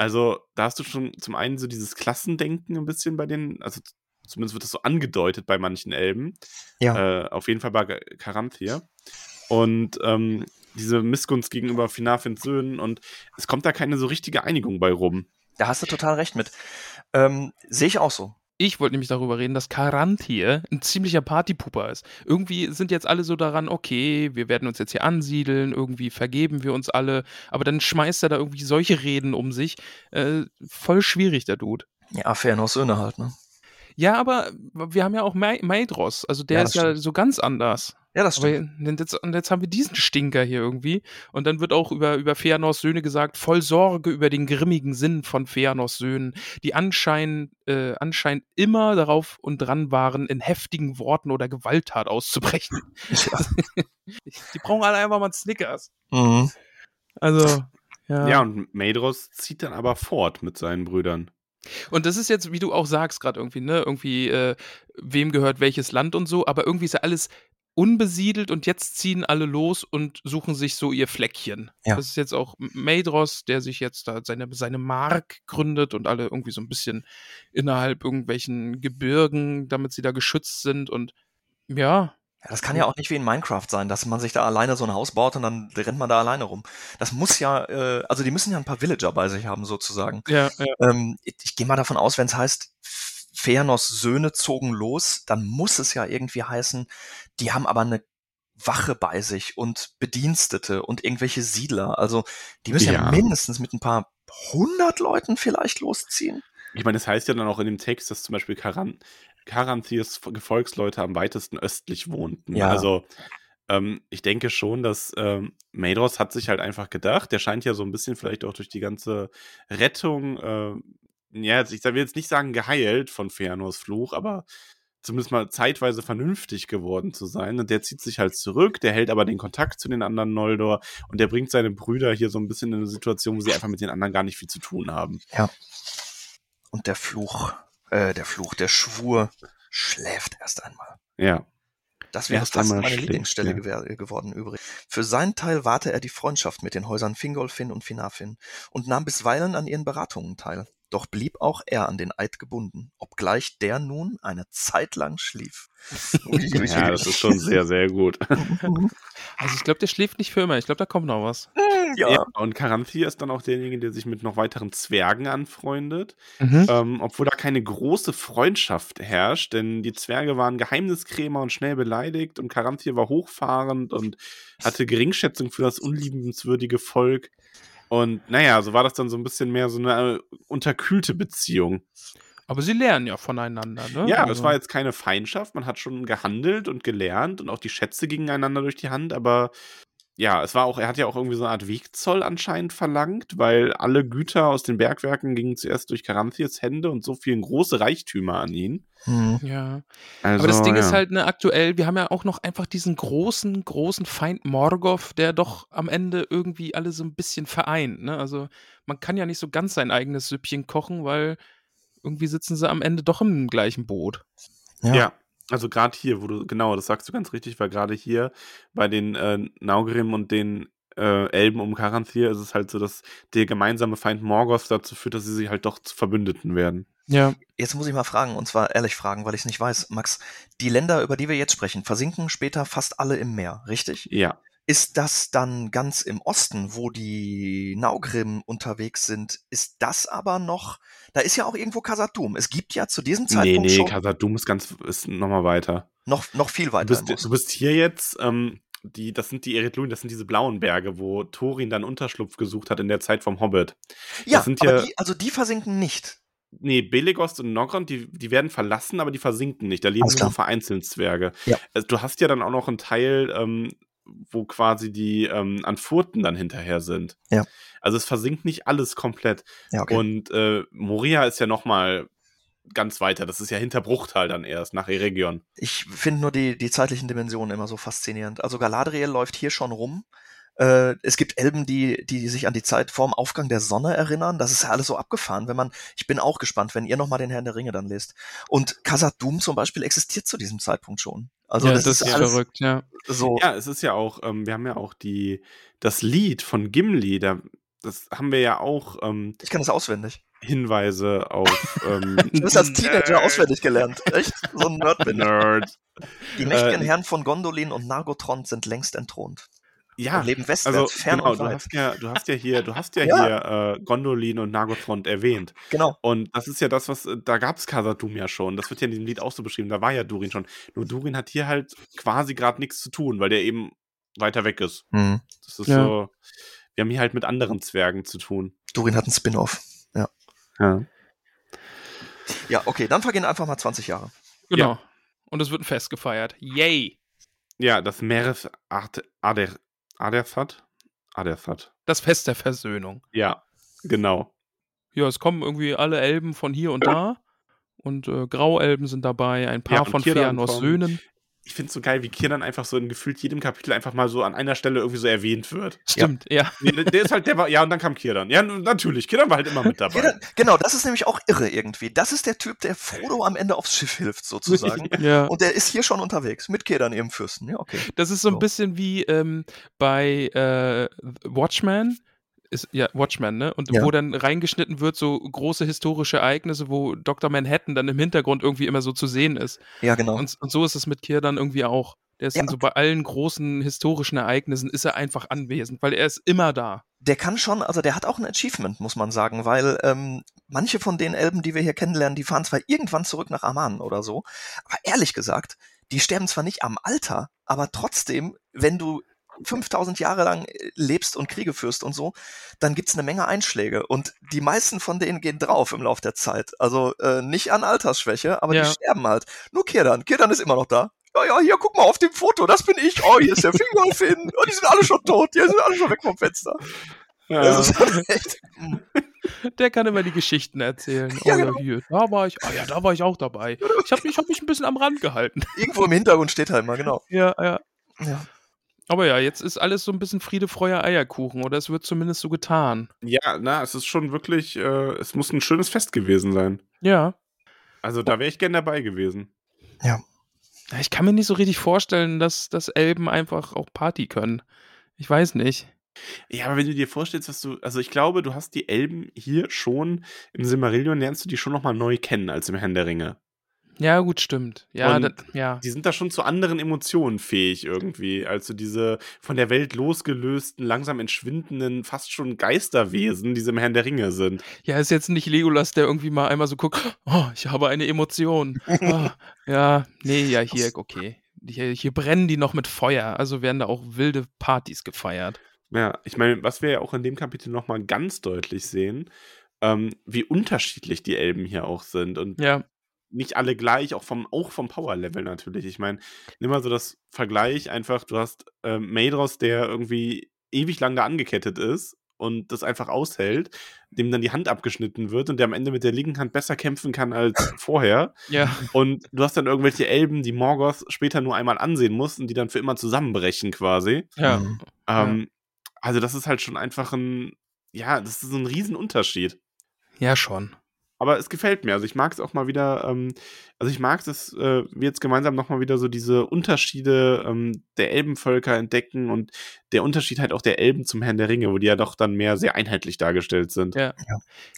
Also, da hast du schon zum einen so dieses Klassendenken ein bisschen bei den, also zumindest wird das so angedeutet bei manchen Elben. Ja. Äh, auf jeden Fall bei Karanthir. und ähm, diese Missgunst gegenüber Finafins Söhnen und es kommt da keine so richtige Einigung bei rum. Da hast du total recht mit. Ähm, Sehe ich auch so. Ich wollte nämlich darüber reden, dass Karant hier ein ziemlicher Partypuper ist. Irgendwie sind jetzt alle so daran, okay, wir werden uns jetzt hier ansiedeln, irgendwie vergeben wir uns alle, aber dann schmeißt er da irgendwie solche Reden um sich. Äh, voll schwierig, der Dude. Ja, Fëanors Söhne halt, ne? Ja, aber wir haben ja auch Ma Maedros, also der Ja, ist das ja so ganz anders. Ja, das Aber stimmt. jetzt, und jetzt haben wir diesen Stinker hier irgendwie. Und dann wird auch über, über Feanors Söhne gesagt, voll Sorge über den grimmigen Sinn von Feanors Söhnen, die anscheinend, äh, anscheinend immer darauf und dran waren, in heftigen Worten oder Gewalttat auszubrechen. die brauchen alle einfach mal Snickers. Mhm. Also, ja. Ja, und Maedros zieht dann aber fort mit seinen Brüdern. Und das ist jetzt, wie du auch sagst, gerade irgendwie, ne, irgendwie, äh, wem gehört welches Land und so, aber irgendwie ist ja alles unbesiedelt und jetzt ziehen alle los und suchen sich so ihr Fleckchen. Ja. Das ist jetzt auch Maedros, der sich jetzt da seine, seine Mark gründet und alle irgendwie so ein bisschen innerhalb irgendwelchen Gebirgen, damit sie da geschützt sind und ja, Ja, das kann ja auch nicht wie in Minecraft sein, dass man sich da alleine so ein Haus baut und dann rennt man da alleine rum. Das muss ja, äh, also die müssen ja ein paar Villager bei sich haben, sozusagen. ja, ja. Ähm, ich ich gehe mal davon aus, wenn es heißt, Feanos Söhne zogen los, dann muss es ja irgendwie heißen, die haben aber eine Wache bei sich und Bedienstete und irgendwelche Siedler. Also die müssen ja, Ja. mindestens mit ein paar hundert Leuten vielleicht losziehen. Ich meine, es heißt ja dann auch in dem Text, dass zum Beispiel Karan Karanthirs Gefolgsleute am weitesten östlich wohnten. Ja. Also ähm, ich denke schon, dass ähm, Maedros hat sich halt einfach gedacht, der scheint ja so ein bisschen vielleicht auch durch die ganze Rettung, äh, ja, ich will jetzt nicht sagen geheilt von Feanors Fluch, aber zumindest mal zeitweise vernünftig geworden zu sein. Und der zieht sich halt zurück, der hält aber den Kontakt zu den anderen Noldor und der bringt seine Brüder hier so ein bisschen in eine Situation, wo sie einfach mit den anderen gar nicht viel zu tun haben. Und der Fluch, äh, der Fluch, der Schwur schläft erst einmal. Ja. Das wäre Erst fast einmal meine schläft, Lieblingsstelle ja. gewer- geworden übrigens. Für seinen Teil wahrte er die Freundschaft mit den Häusern Fingolfin und Finafin und nahm bisweilen an ihren Beratungen teil. Doch blieb auch er an den Eid gebunden, obgleich der nun eine Zeit lang schlief. Ja, das ist schon sehr, sehr gut. Also ich glaube, der schläft nicht für immer. Ich glaube, da kommt noch was. ja. Ja, und Karanthir ist dann auch derjenige, der sich mit noch weiteren Zwergen anfreundet. Mhm. Ähm, obwohl da keine große Freundschaft herrscht, denn die Zwerge waren Geheimniskrämer und schnell beleidigt und Karanthir war hochfahrend und hatte Geringschätzung für das unliebenswürdige Volk. Und naja, so war das dann so ein bisschen mehr so eine äh, unterkühlte Beziehung. Aber sie lernen ja voneinander, ne? Ja, also. es war jetzt keine Feindschaft, man hat schon gehandelt und gelernt und auch die Schätze gingen einander durch die Hand, aber ja, es war auch, er hat ja auch irgendwie so eine Art Wegzoll anscheinend verlangt, weil alle Güter aus den Bergwerken gingen zuerst durch Caranthirs Hände und so fielen große Reichtümer an ihn. Hm. Ja. Also, Aber das Ding ja. ist halt, ne, aktuell, wir haben ja auch noch einfach diesen großen, großen Feind Morgoth, der doch am Ende irgendwie alle so ein bisschen vereint, ne? Also man kann ja nicht so ganz sein eigenes Süppchen kochen, weil irgendwie sitzen sie am Ende doch im gleichen Boot. Ja. Also gerade hier, wo du, genau, das sagst du ganz richtig, weil gerade hier bei den äh, Naugrim und den äh, Elben um Karanthir ist es halt so, dass der gemeinsame Feind Morgoth dazu führt, dass sie sich halt doch zu Verbündeten werden. Ja. Jetzt muss ich mal fragen, und zwar ehrlich fragen, weil ich es nicht weiß. Max, die Länder, über die wir jetzt sprechen, versinken später fast alle im Meer, richtig? Ja. Ist das dann ganz im Osten, wo die Naugrim unterwegs sind? Ist das aber noch, da ist ja auch irgendwo Kasatum. Es gibt ja zu diesem Nee, Zeitpunkt nee, schon Kasadum ist ganz, ist nochmal weiter. noch, noch viel Du weiter bist, im du bist hier jetzt, ähm, die, das sind die Eretluin, das sind diese blauen Berge, wo Thorin dann Unterschlupf gesucht hat in der Zeit vom Hobbit. Ja, ja- die, also die versinken nicht. Nee, Belegost und Nogron, die, die werden verlassen, aber die versinken nicht. Da leben nur vereinzelt Zwerge. Ja. Also, du hast ja dann auch noch einen Teil, ähm, wo quasi die ähm, Anfurten dann hinterher sind. Ja. Also es versinkt nicht alles komplett. Ja, okay. Und äh, Moria ist ja noch mal ganz weiter. Das ist ja hinter Bruchtal dann erst, nach Eregion. Ich finde nur die, die zeitlichen Dimensionen immer so faszinierend. Also Galadriel läuft hier schon rum. Äh, es gibt Elben, die, die sich an die Zeit vorm Aufgang der Sonne erinnern. Das ist ja alles so abgefahren. Wenn man, ich bin auch gespannt, wenn ihr nochmal den Herrn der Ringe dann lest. Und Khazad-dûm zum Beispiel existiert zu diesem Zeitpunkt schon. Also ja, das, ist, alles verrückt, ja. so. Ja, es ist ja auch, ähm, wir haben ja auch die, das Lied von Gimli, da, das haben wir ja auch, ähm, Ich kann das auswendig. Hinweise auf ähm, Du bist als Teenager auswendig gelernt. Echt? So ein Nerd bin ich. Nerd. Die mächtigen Äh, Herren von Gondolin und Nargothrond sind längst entthront. Ja, leben westwärts, also fern genau, du hast ja, du hast ja hier, du hast ja, Ja. hier äh, Gondolin und Nargothrond erwähnt. Genau. Und das ist ja das, was, äh, da gab es Khazad-dûm ja schon. Das wird ja in diesem Lied auch so beschrieben. Da war ja Durin schon. Nur Durin hat hier halt quasi gerade nichts zu tun, weil der eben weiter weg ist. Mhm. Das ist Ja. so, wir haben hier halt mit anderen Zwergen zu tun. Durin hat einen Spin-off. Ja. Ja. Ja, okay, dann vergehen einfach mal 20 Jahre. Genau. Und es wird ein Fest gefeiert. Yay! Ja, das Meres Arte- Ader, Aderfat? Aderfat. Das Fest der Versöhnung. Ja, genau. Ja, es kommen irgendwie alle Elben von hier und da. Und äh, Grauelben sind dabei, ein paar Ja, von kommt. Söhnen. Ich finde es so geil, wie Kiran einfach so in gefühlt jedem Kapitel einfach mal so an einer Stelle irgendwie so erwähnt wird. Stimmt, ja. Nee, der ist halt, der war, ja, und dann kam Kiran. Ja, natürlich, Kiran war halt immer mit dabei. Ja, da- genau, das ist nämlich auch irre irgendwie. Das ist der Typ, der Frodo am Ende aufs Schiff hilft, sozusagen. ja. Und der ist hier schon unterwegs, mit Kedern, ihrem Fürsten. Ja, okay. Das ist so ein So. bisschen wie ähm, bei äh, Watchmen. Ist, ja, Watchmen, ne? Und Ja. wo dann reingeschnitten wird, so große historische Ereignisse, wo Dr. Manhattan dann im Hintergrund irgendwie immer so zu sehen ist. Ja, genau. Und, und so ist es mit Kier dann irgendwie auch. Der ist Ja. dann so bei allen großen historischen Ereignissen ist er einfach anwesend, weil er ist immer da. der kann schon, also der hat auch ein Achievement, muss man sagen, weil ähm, manche von den Elben, die wir hier kennenlernen, die fahren zwar irgendwann zurück nach Aman oder so, aber ehrlich gesagt, die sterben zwar nicht am Alter, aber trotzdem, wenn du 5000 Jahre lang äh, lebst und Kriege führst und so, dann gibt's eine Menge Einschläge und die meisten von denen gehen drauf im Laufe der Zeit. Also äh, nicht an Altersschwäche, aber Ja. die sterben halt. Nur Kirdan, Kirdan ist immer noch da. Ja, ja, hier, guck mal auf dem Foto, das bin ich. Oh, hier ist der Fingolfin. Oh, die sind alle schon tot, die sind alle schon weg vom Fenster. Ja. Das ist schon echt. hm. Der kann immer die Geschichten erzählen. Ja, oh ja, genau. hier, da war ich. Ah ja, da war ich auch dabei. Ich habe mich, hab mich ein bisschen am Rand gehalten. Irgendwo im Hintergrund steht halt mal, genau. Ja, ja. Ja. Aber ja, jetzt ist alles so ein bisschen Friede, Feuer, Eierkuchen. Oder es wird zumindest so getan. ja, na, es ist schon wirklich, äh, es muss ein schönes Fest gewesen sein. Ja. Also da wäre ich gern dabei gewesen. Ja, Ich kann mir nicht so richtig vorstellen, dass, dass Elben einfach auch Party können. Ich weiß nicht. Ja, aber wenn du dir vorstellst, dass du, also ich glaube, du hast die Elben hier schon, im Silmarillion lernst du die schon nochmal neu kennen als im Herrn der Ringe. Ja, gut, stimmt. Ja, das, ja. Die sind da schon zu anderen Emotionen fähig irgendwie, als so diese von der Welt losgelösten, langsam entschwindenden, fast schon Geisterwesen, die sie im Herrn der Ringe sind. Ja, ist jetzt nicht Legolas, der irgendwie mal einmal so guckt, oh, ich habe eine Emotion. Oh, ja, nee, ja, hier, okay. Hier, hier brennen die noch mit Feuer, also werden da auch wilde Partys gefeiert. Ja, ich meine, was wir ja auch in dem Kapitel nochmal ganz deutlich sehen, ähm, wie unterschiedlich die Elben hier auch sind. Und Ja, nicht alle gleich, auch vom, auch vom Power-Level natürlich. Ich meine, nimm mal so das Vergleich einfach, du hast ähm, Maedros, der irgendwie ewig lang da angekettet ist und das einfach aushält, dem dann die Hand abgeschnitten wird und der am Ende mit der linken Hand besser kämpfen kann als vorher. ja, Und du hast dann irgendwelche Elben, die Morgoth später nur einmal ansehen mussten, die dann für immer zusammenbrechen quasi. ja. Mhm. Ähm, Also das ist halt schon einfach ein, ja, das ist so ein Riesenunterschied. Ja, schon. Aber es gefällt mir. Also ich mag es auch mal wieder, ähm, also ich mag es, äh, wir jetzt gemeinsam nochmal wieder so diese Unterschiede ähm, der Elbenvölker entdecken und der Unterschied halt auch der Elben zum Herrn der Ringe, wo die ja doch dann mehr sehr einheitlich dargestellt sind. Ja.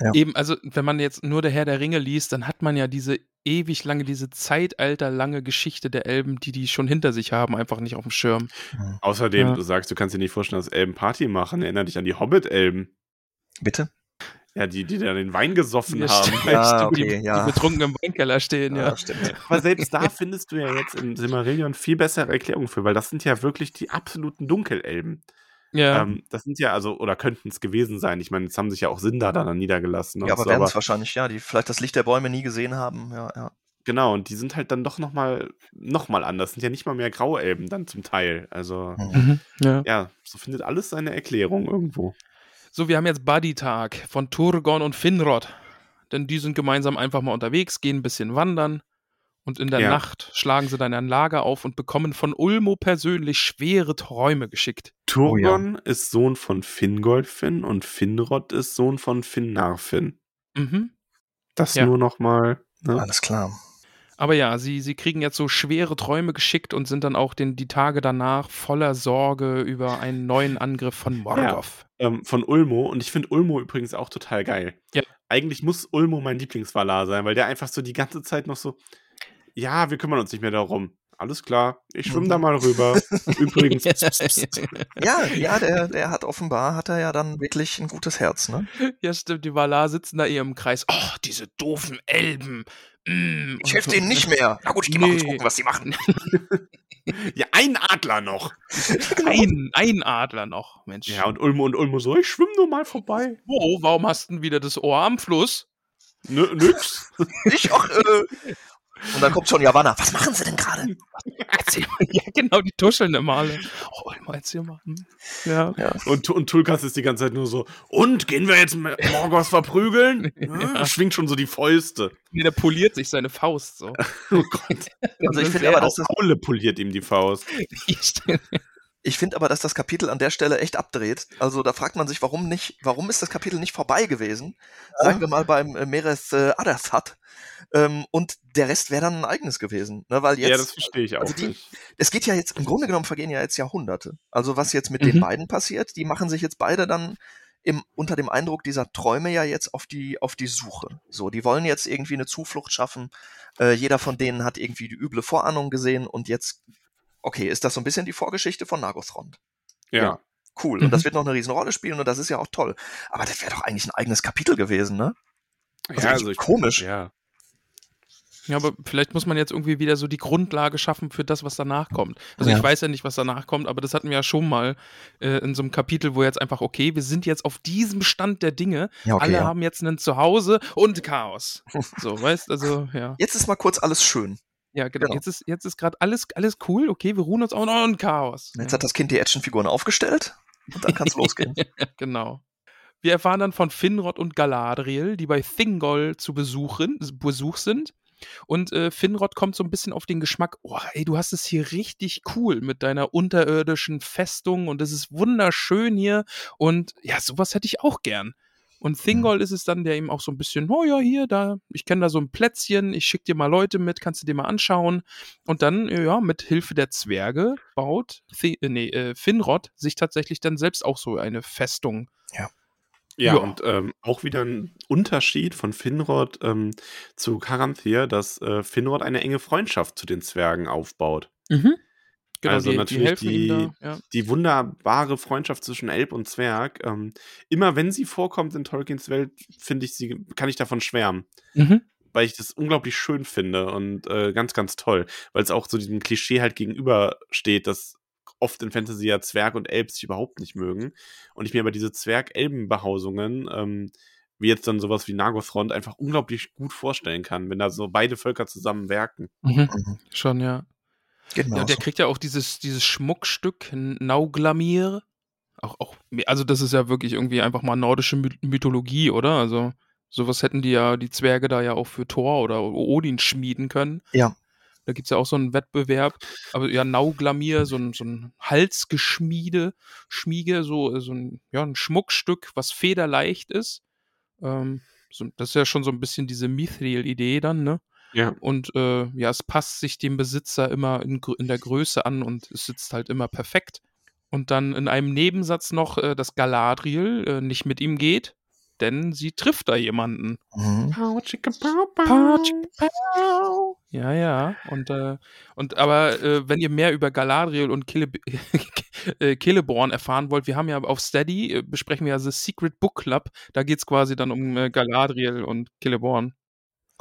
Ja. Eben, also wenn man jetzt nur der Herr der Ringe liest, dann hat man ja diese ewig lange, diese zeitalterlange Geschichte der Elben, die die schon hinter sich haben, einfach nicht auf dem Schirm. Außerdem, Ja. du sagst, du kannst dir nicht vorstellen, dass Elben Party machen. Erinner dich an die Hobbit-Elben. Bitte? Ja, die, die da den Wein gesoffen Ja, haben. Ja, stimmt, okay, die, ja. die betrunken im Weinkeller stehen, ja. stimmt. Aber selbst da findest du ja jetzt in Silmarillion viel bessere Erklärungen für, weil das sind ja wirklich die absoluten Dunkelelben. Ja, Ähm, das sind ja also, oder könnten es gewesen sein. Ich meine, jetzt haben sich ja auch Sindar dann niedergelassen. und Ja, aber so, werden es wahrscheinlich, ja, die vielleicht das Licht der Bäume nie gesehen haben. Ja, ja. Genau, und die sind halt dann doch nochmal noch mal anders. Sind ja nicht mal mehr Grauelben dann zum Teil. Also, mhm. ja. ja, so findet alles seine Erklärung irgendwo. So, wir haben jetzt Buddy-Tag von Turgon und Finrod. Denn die sind gemeinsam einfach mal unterwegs, gehen ein bisschen wandern. Und in der Ja. Nacht schlagen sie dann ein Lager auf und bekommen von Ulmo persönlich schwere Träume geschickt. Turgon ist Sohn von Fingolfin und Finrod ist Sohn von Finnarfin. Mhm. Das Ja. nur nochmal. Ne? Alles klar. Aber ja, sie, sie kriegen jetzt so schwere Träume geschickt und sind dann auch den, die Tage danach voller Sorge über einen neuen Angriff von Morgoth. Ähm, von Ulmo. Und ich finde Ulmo übrigens auch total geil. Ja. Eigentlich muss Ulmo mein Lieblingsvalar sein, weil der einfach so die ganze Zeit noch so, ja, wir kümmern uns nicht mehr darum. Alles klar, ich schwimme da mal rüber. Übrigens. Ja, ja, der, der hat offenbar, hat er ja dann wirklich ein gutes Herz, ne? Ja, stimmt, die Valar sitzen da eher im Kreis. Oh, diese doofen Elben. Mm. Ich helfe denen nicht mehr. Na gut, ich geh mal kurz Nee. gucken, was die machen. ja, ein Adler noch. Ein, ein Adler noch, Mensch. Ja, und Ulmo und Ulmo so, ich schwimme nur mal vorbei. oh, warum hast du denn wieder das Ohr am Fluss? Nö, nix. Ich auch, äh. Und dann kommt schon Javanna. Was machen sie denn gerade? Ja, genau, die tuscheln immer alle. Oh, mal erzähl mal. Hm. Ja. Und, und Tulkas ist die ganze Zeit nur so, und gehen wir jetzt Morgoth verprügeln? Hm, Schwingt schon so die Fäuste. Nee, der poliert sich seine Faust so. Oh Gott. Also ich finde aber, dass das, Aule poliert ihm die Faust. Ich finde aber, dass das Kapitel an der Stelle echt abdreht. Also da fragt man sich, warum nicht, warum ist das Kapitel nicht vorbei gewesen? Sagen wir mal beim äh, Mereth äh, Adathat. Ähm, und der Rest wäre dann ein eigenes gewesen. Ne? Weil jetzt, ja, das verstehe ich auch also die- es geht ja jetzt, im Grunde genommen vergehen ja jetzt Jahrhunderte. Also was jetzt mit den Mhm. beiden passiert, die machen sich jetzt beide dann im, unter dem Eindruck dieser Träume ja jetzt auf die, auf die Suche. So, die wollen jetzt irgendwie eine Zuflucht schaffen. Äh, jeder von denen hat irgendwie die üble Vorahnung gesehen und jetzt, okay, ist das so ein bisschen die Vorgeschichte von Nagothrond. Ja. Cool. Mhm. Und das wird noch eine Riesenrolle spielen und das ist ja auch toll. Aber das wäre doch eigentlich ein eigenes Kapitel gewesen, ne? Also ja, echt komisch. Ja. Ja, aber vielleicht muss man jetzt irgendwie wieder so die Grundlage schaffen für das, was danach kommt. Also Ja. ich weiß ja nicht, was danach kommt, aber das hatten wir ja schon mal äh, in so einem Kapitel, wo jetzt einfach, okay, wir sind jetzt auf diesem Stand der Dinge. Ja, okay, Alle ja. haben jetzt ein Zuhause und Chaos. So, weißt also, ja. Jetzt ist mal kurz alles schön. Ja, genau. Genau. Jetzt ist, jetzt ist gerade alles, alles cool, okay, wir ruhen uns auch noch und Chaos. Jetzt ja. hat das Kind die Actionfiguren aufgestellt und dann kann es losgehen. Genau. Wir erfahren dann von Finrod und Galadriel, die bei Thingol zu Besuchen, Besuch sind. Und äh, Finrod kommt so ein bisschen auf den Geschmack, oh, ey, du hast es hier richtig cool mit deiner unterirdischen Festung und es ist wunderschön hier und ja, sowas hätte ich auch gern. Und Thingol ist es dann, der ihm auch so ein bisschen, oh ja, hier, da, ich kenne da so ein Plätzchen, ich schick dir mal Leute mit, kannst du dir mal anschauen. Und dann, ja, mit Hilfe der Zwerge baut Thi äh, nee, äh, Finrod sich tatsächlich dann selbst auch so eine Festung. Ja, Ja. und ähm, auch wieder ein Unterschied von Finrod ähm, zu Karanthir, dass äh, Finrod eine enge Freundschaft zu den Zwergen aufbaut. Mhm. Genau, Also die, natürlich die die-. Ja. Die wunderbare Freundschaft zwischen Elb und Zwerg. Ähm, immer wenn sie vorkommt in Tolkiens Welt, finde ich sie, kann ich davon schwärmen. Mhm. Weil ich das unglaublich schön finde und äh, ganz, ganz toll. Weil es auch so diesem Klischee halt gegenübersteht, dass oft in Fantasy ja Zwerg und Elb sich überhaupt nicht mögen. Und ich mir aber diese Zwerg-Elben-Behausungen, ähm, wie jetzt dann sowas wie Nagothrond, einfach unglaublich gut vorstellen kann, wenn da so beide Völker zusammen werken. Mhm. Mhm. Schon, ja. Genau. Ja, der kriegt ja auch dieses, dieses Schmuckstück, Nauglamir. Auch, auch, also das ist ja wirklich irgendwie einfach mal nordische My Mythologie, oder? Also sowas hätten die ja, die Zwerge da ja auch für Thor oder Odin schmieden können. Ja. Da gibt es ja auch so einen Wettbewerb. Aber ja, Nauglamir, so ein, so ein Halsgeschmiede, Schmiege, so, so ein, ja, ein Schmuckstück, was federleicht ist. Ähm, so, das ist ja schon so ein bisschen diese Mithril-Idee dann, ne? Ja. Und äh, ja, es passt sich dem Besitzer immer in, in der Größe an und es sitzt halt immer perfekt. Und dann in einem Nebensatz noch, äh, dass Galadriel äh, nicht mit ihm geht, denn sie trifft da jemanden. Mhm. Ja, ja. Und, äh, und aber äh, wenn ihr mehr über Galadriel und Kille, äh, Celeborn erfahren wollt, wir haben ja auf Steady, äh, besprechen wir ja The Secret Book Club. Da geht es quasi dann um äh, Galadriel und Celeborn.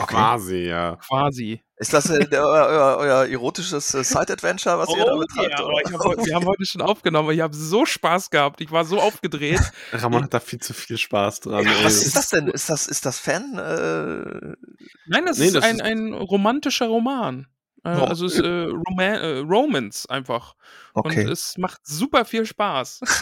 Okay. Quasi, ja. Quasi. Ist das äh, der, euer, euer, euer erotisches äh, Side-Adventure, was ihr da betreibt? ja, oder? aber ich hab, wir haben heute schon aufgenommen. Ich habe so Spaß gehabt. Ich war so aufgedreht. Ramon hat da viel zu viel Spaß dran. ey. was ist das denn? Ist das, ist das Fan? Äh, Nein, das Nee, ist das ein, ist- ein romantischer Roman. Äh, also es ist äh, Roma äh, Romance einfach. okay. Und es macht super viel Spaß.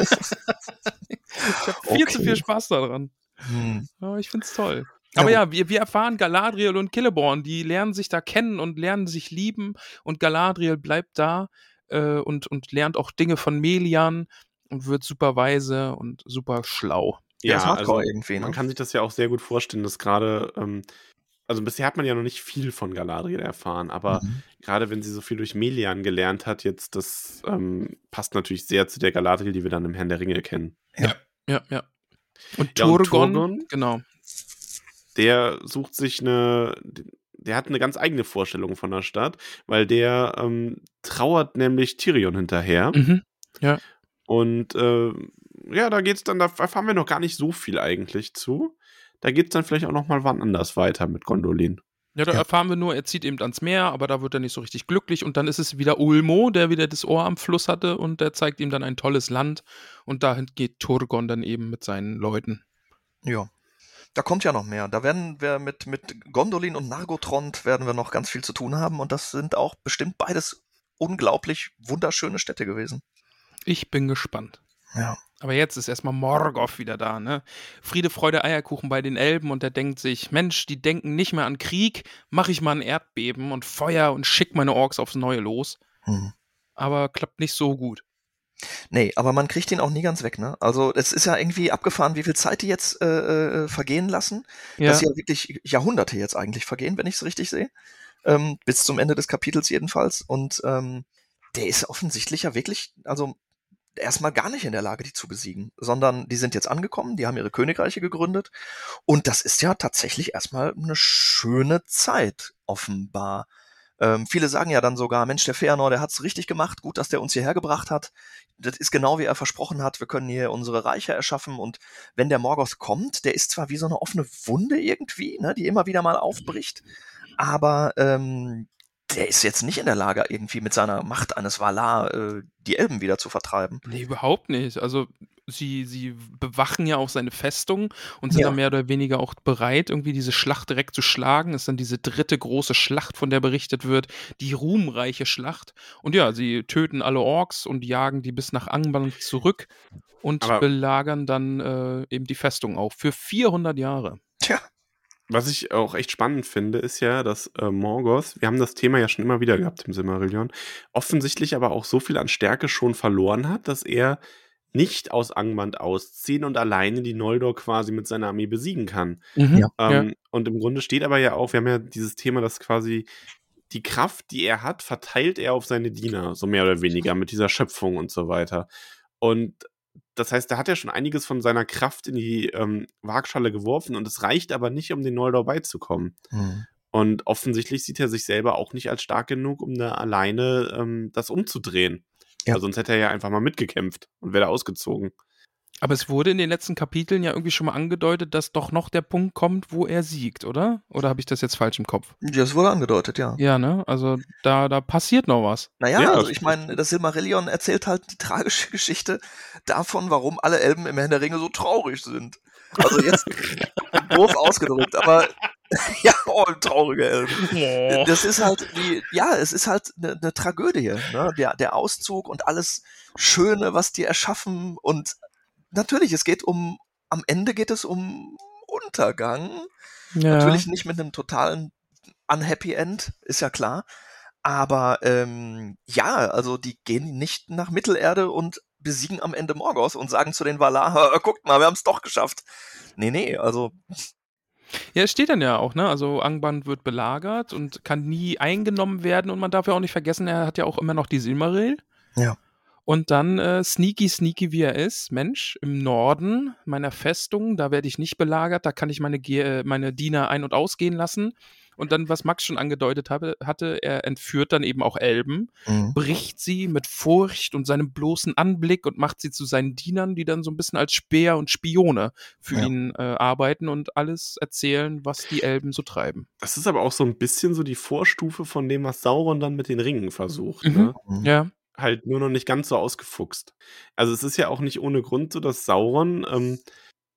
ich habe viel zu Okay. viel Spaß daran. Hm. Ja, ich find's toll. Ja, Aber ja, wir, wir erfahren Galadriel und Celeborn, die lernen sich da kennen und lernen sich lieben und Galadriel bleibt da äh, und, und lernt auch Dinge von Melian und wird super weise und super schlau. Ja, Ja, also irgendwie, ne? man kann sich das ja auch sehr gut vorstellen, dass gerade ähm, also bisher hat man ja noch nicht viel von Galadriel erfahren, aber Mhm. gerade wenn sie so viel durch Melian gelernt hat, jetzt, das ähm, passt natürlich sehr zu der Galadriel, die wir dann im Herrn der Ringe kennen. Ja, ja. Und Ja, und Turgon, Turgon? genau. Der sucht sich eine, der hat eine ganz eigene Vorstellung von der Stadt, weil der ähm, trauert nämlich Tyrion hinterher. Mhm. Und äh, ja, da geht's dann, da erfahren wir noch gar nicht so viel eigentlich zu. Da geht's dann vielleicht auch noch mal wann anders weiter mit Gondolin. Ja, da Ja. erfahren wir nur, er zieht eben ans Meer, aber da wird er nicht so richtig glücklich. Und dann ist es wieder Ulmo, der wieder das Ohr am Fluss hatte und der zeigt ihm dann ein tolles Land. Und dahin geht Turgon dann eben mit seinen Leuten. Ja. Da kommt ja noch mehr. Da werden wir mit, mit Gondolin und Nargotrond werden wir noch ganz viel zu tun haben und das sind auch bestimmt beides unglaublich wunderschöne Städte gewesen. Ich bin gespannt. Ja. Aber jetzt ist erstmal Morgoth wieder da, ne? Friede, Freude, Eierkuchen bei den Elben und der denkt sich, Mensch, die denken nicht mehr an Krieg, mach ich mal ein Erdbeben und Feuer und schick meine Orks aufs Neue los. Hm. Aber klappt nicht so gut. Nee, aber man kriegt ihn auch nie ganz weg, ne? Also es ist ja irgendwie abgefahren, wie viel Zeit die jetzt äh, äh, vergehen lassen. Ja, Dass ja wirklich Jahrhunderte jetzt eigentlich vergehen, wenn ich es richtig sehe. Ähm, bis zum Ende des Kapitels jedenfalls. Und ähm, der ist offensichtlich ja wirklich, also erstmal gar nicht in der Lage, die zu besiegen, sondern die sind jetzt angekommen, die haben ihre Königreiche gegründet. Und das ist ja tatsächlich erstmal eine schöne Zeit, offenbar. Ähm, viele sagen ja dann sogar, Mensch, der Feanor, der hat's richtig gemacht, gut, dass der uns hierher gebracht hat. Das ist genau wie er versprochen hat, wir können hier unsere Reiche erschaffen und wenn der Morgoth kommt, der ist zwar wie so eine offene Wunde irgendwie, ne, die immer wieder mal aufbricht, aber ähm, der ist jetzt nicht in der Lage, irgendwie mit seiner Macht eines Valar äh, die Elben wieder zu vertreiben. Nee, überhaupt nicht. Also sie, sie bewachen ja auch seine Festung und sind Ja. dann mehr oder weniger auch bereit, irgendwie diese Schlacht direkt zu schlagen. Ist dann diese dritte große Schlacht, von der berichtet wird, die ruhmreiche Schlacht. Und ja, sie töten alle Orks und jagen die bis nach Angband zurück und Aber- belagern dann äh, eben die Festung auch für 400 Jahre. Tja, Was ich auch echt spannend finde, ist ja, dass äh, Morgoth, wir haben das Thema ja schon immer wieder gehabt im Silmarillion, offensichtlich aber auch so viel an Stärke schon verloren hat, dass er nicht aus Angband ausziehen und alleine die Noldor quasi mit seiner Armee besiegen kann. Ja. Ähm, Und im Grunde steht aber ja auch, wir haben ja dieses Thema, dass quasi die Kraft, die er hat, verteilt er auf seine Diener, so mehr oder weniger, mit dieser Schöpfung und so weiter. Und das heißt, er hat ja schon einiges von seiner Kraft in die ähm, Waagschale geworfen und es reicht aber nicht, um den Noldor beizukommen. hm. Und offensichtlich sieht er sich selber auch nicht als stark genug, um da alleine ähm, das umzudrehen. Ja. Also sonst hätte er ja einfach mal mitgekämpft und wäre ausgezogen. Aber es wurde in den letzten Kapiteln ja irgendwie schon mal angedeutet, dass doch noch der Punkt kommt, wo er siegt, oder? Oder habe ich das jetzt falsch im Kopf? das wurde angedeutet, ja. Ja, ne? Also da, da passiert noch was. Naja, Ja, also ich meine, das Silmarillion erzählt halt die tragische Geschichte davon, warum alle Elben im Herrn der Ringe so traurig sind. Also jetzt doof ausgedrückt, aber ja, oh, traurige Elben. Das ist halt wie, ja, es ist halt eine ne Tragödie, ne? Der, der Auszug und alles Schöne, was die erschaffen und natürlich, es geht um, am Ende geht es um Untergang. Ja. Natürlich nicht mit einem totalen Unhappy End, ist ja klar. Aber ähm, ja, also die gehen nicht nach Mittelerde und besiegen am Ende Morgoth und sagen zu den Valar, "Hör, guckt mal, wir haben es doch geschafft. Nee, nee, also Ja, es steht dann ja auch, ne? Also Angband wird belagert und kann nie eingenommen werden und man darf ja auch nicht vergessen, er hat ja auch immer noch die Silmaril. Ja. Und dann äh, sneaky, sneaky wie er ist, Mensch, im Norden meiner Festung, da werde ich nicht belagert, da kann ich meine, Ge äh, meine Diener ein- und ausgehen lassen. Und dann, was Max schon angedeutet habe, hatte, er entführt dann eben auch Elben, mhm. bricht sie mit Furcht und seinem bloßen Anblick und macht sie zu seinen Dienern, die dann so ein bisschen als Speer und Spione für Ja. ihn äh, arbeiten und alles erzählen, was die Elben so treiben. Das ist aber auch so ein bisschen so die Vorstufe von dem, was Sauron dann mit den Ringen versucht. Mhm. Ne? Mhm. Ja. Halt nur noch nicht ganz so ausgefuchst. Also es ist ja auch nicht ohne Grund so, dass Sauron ähm,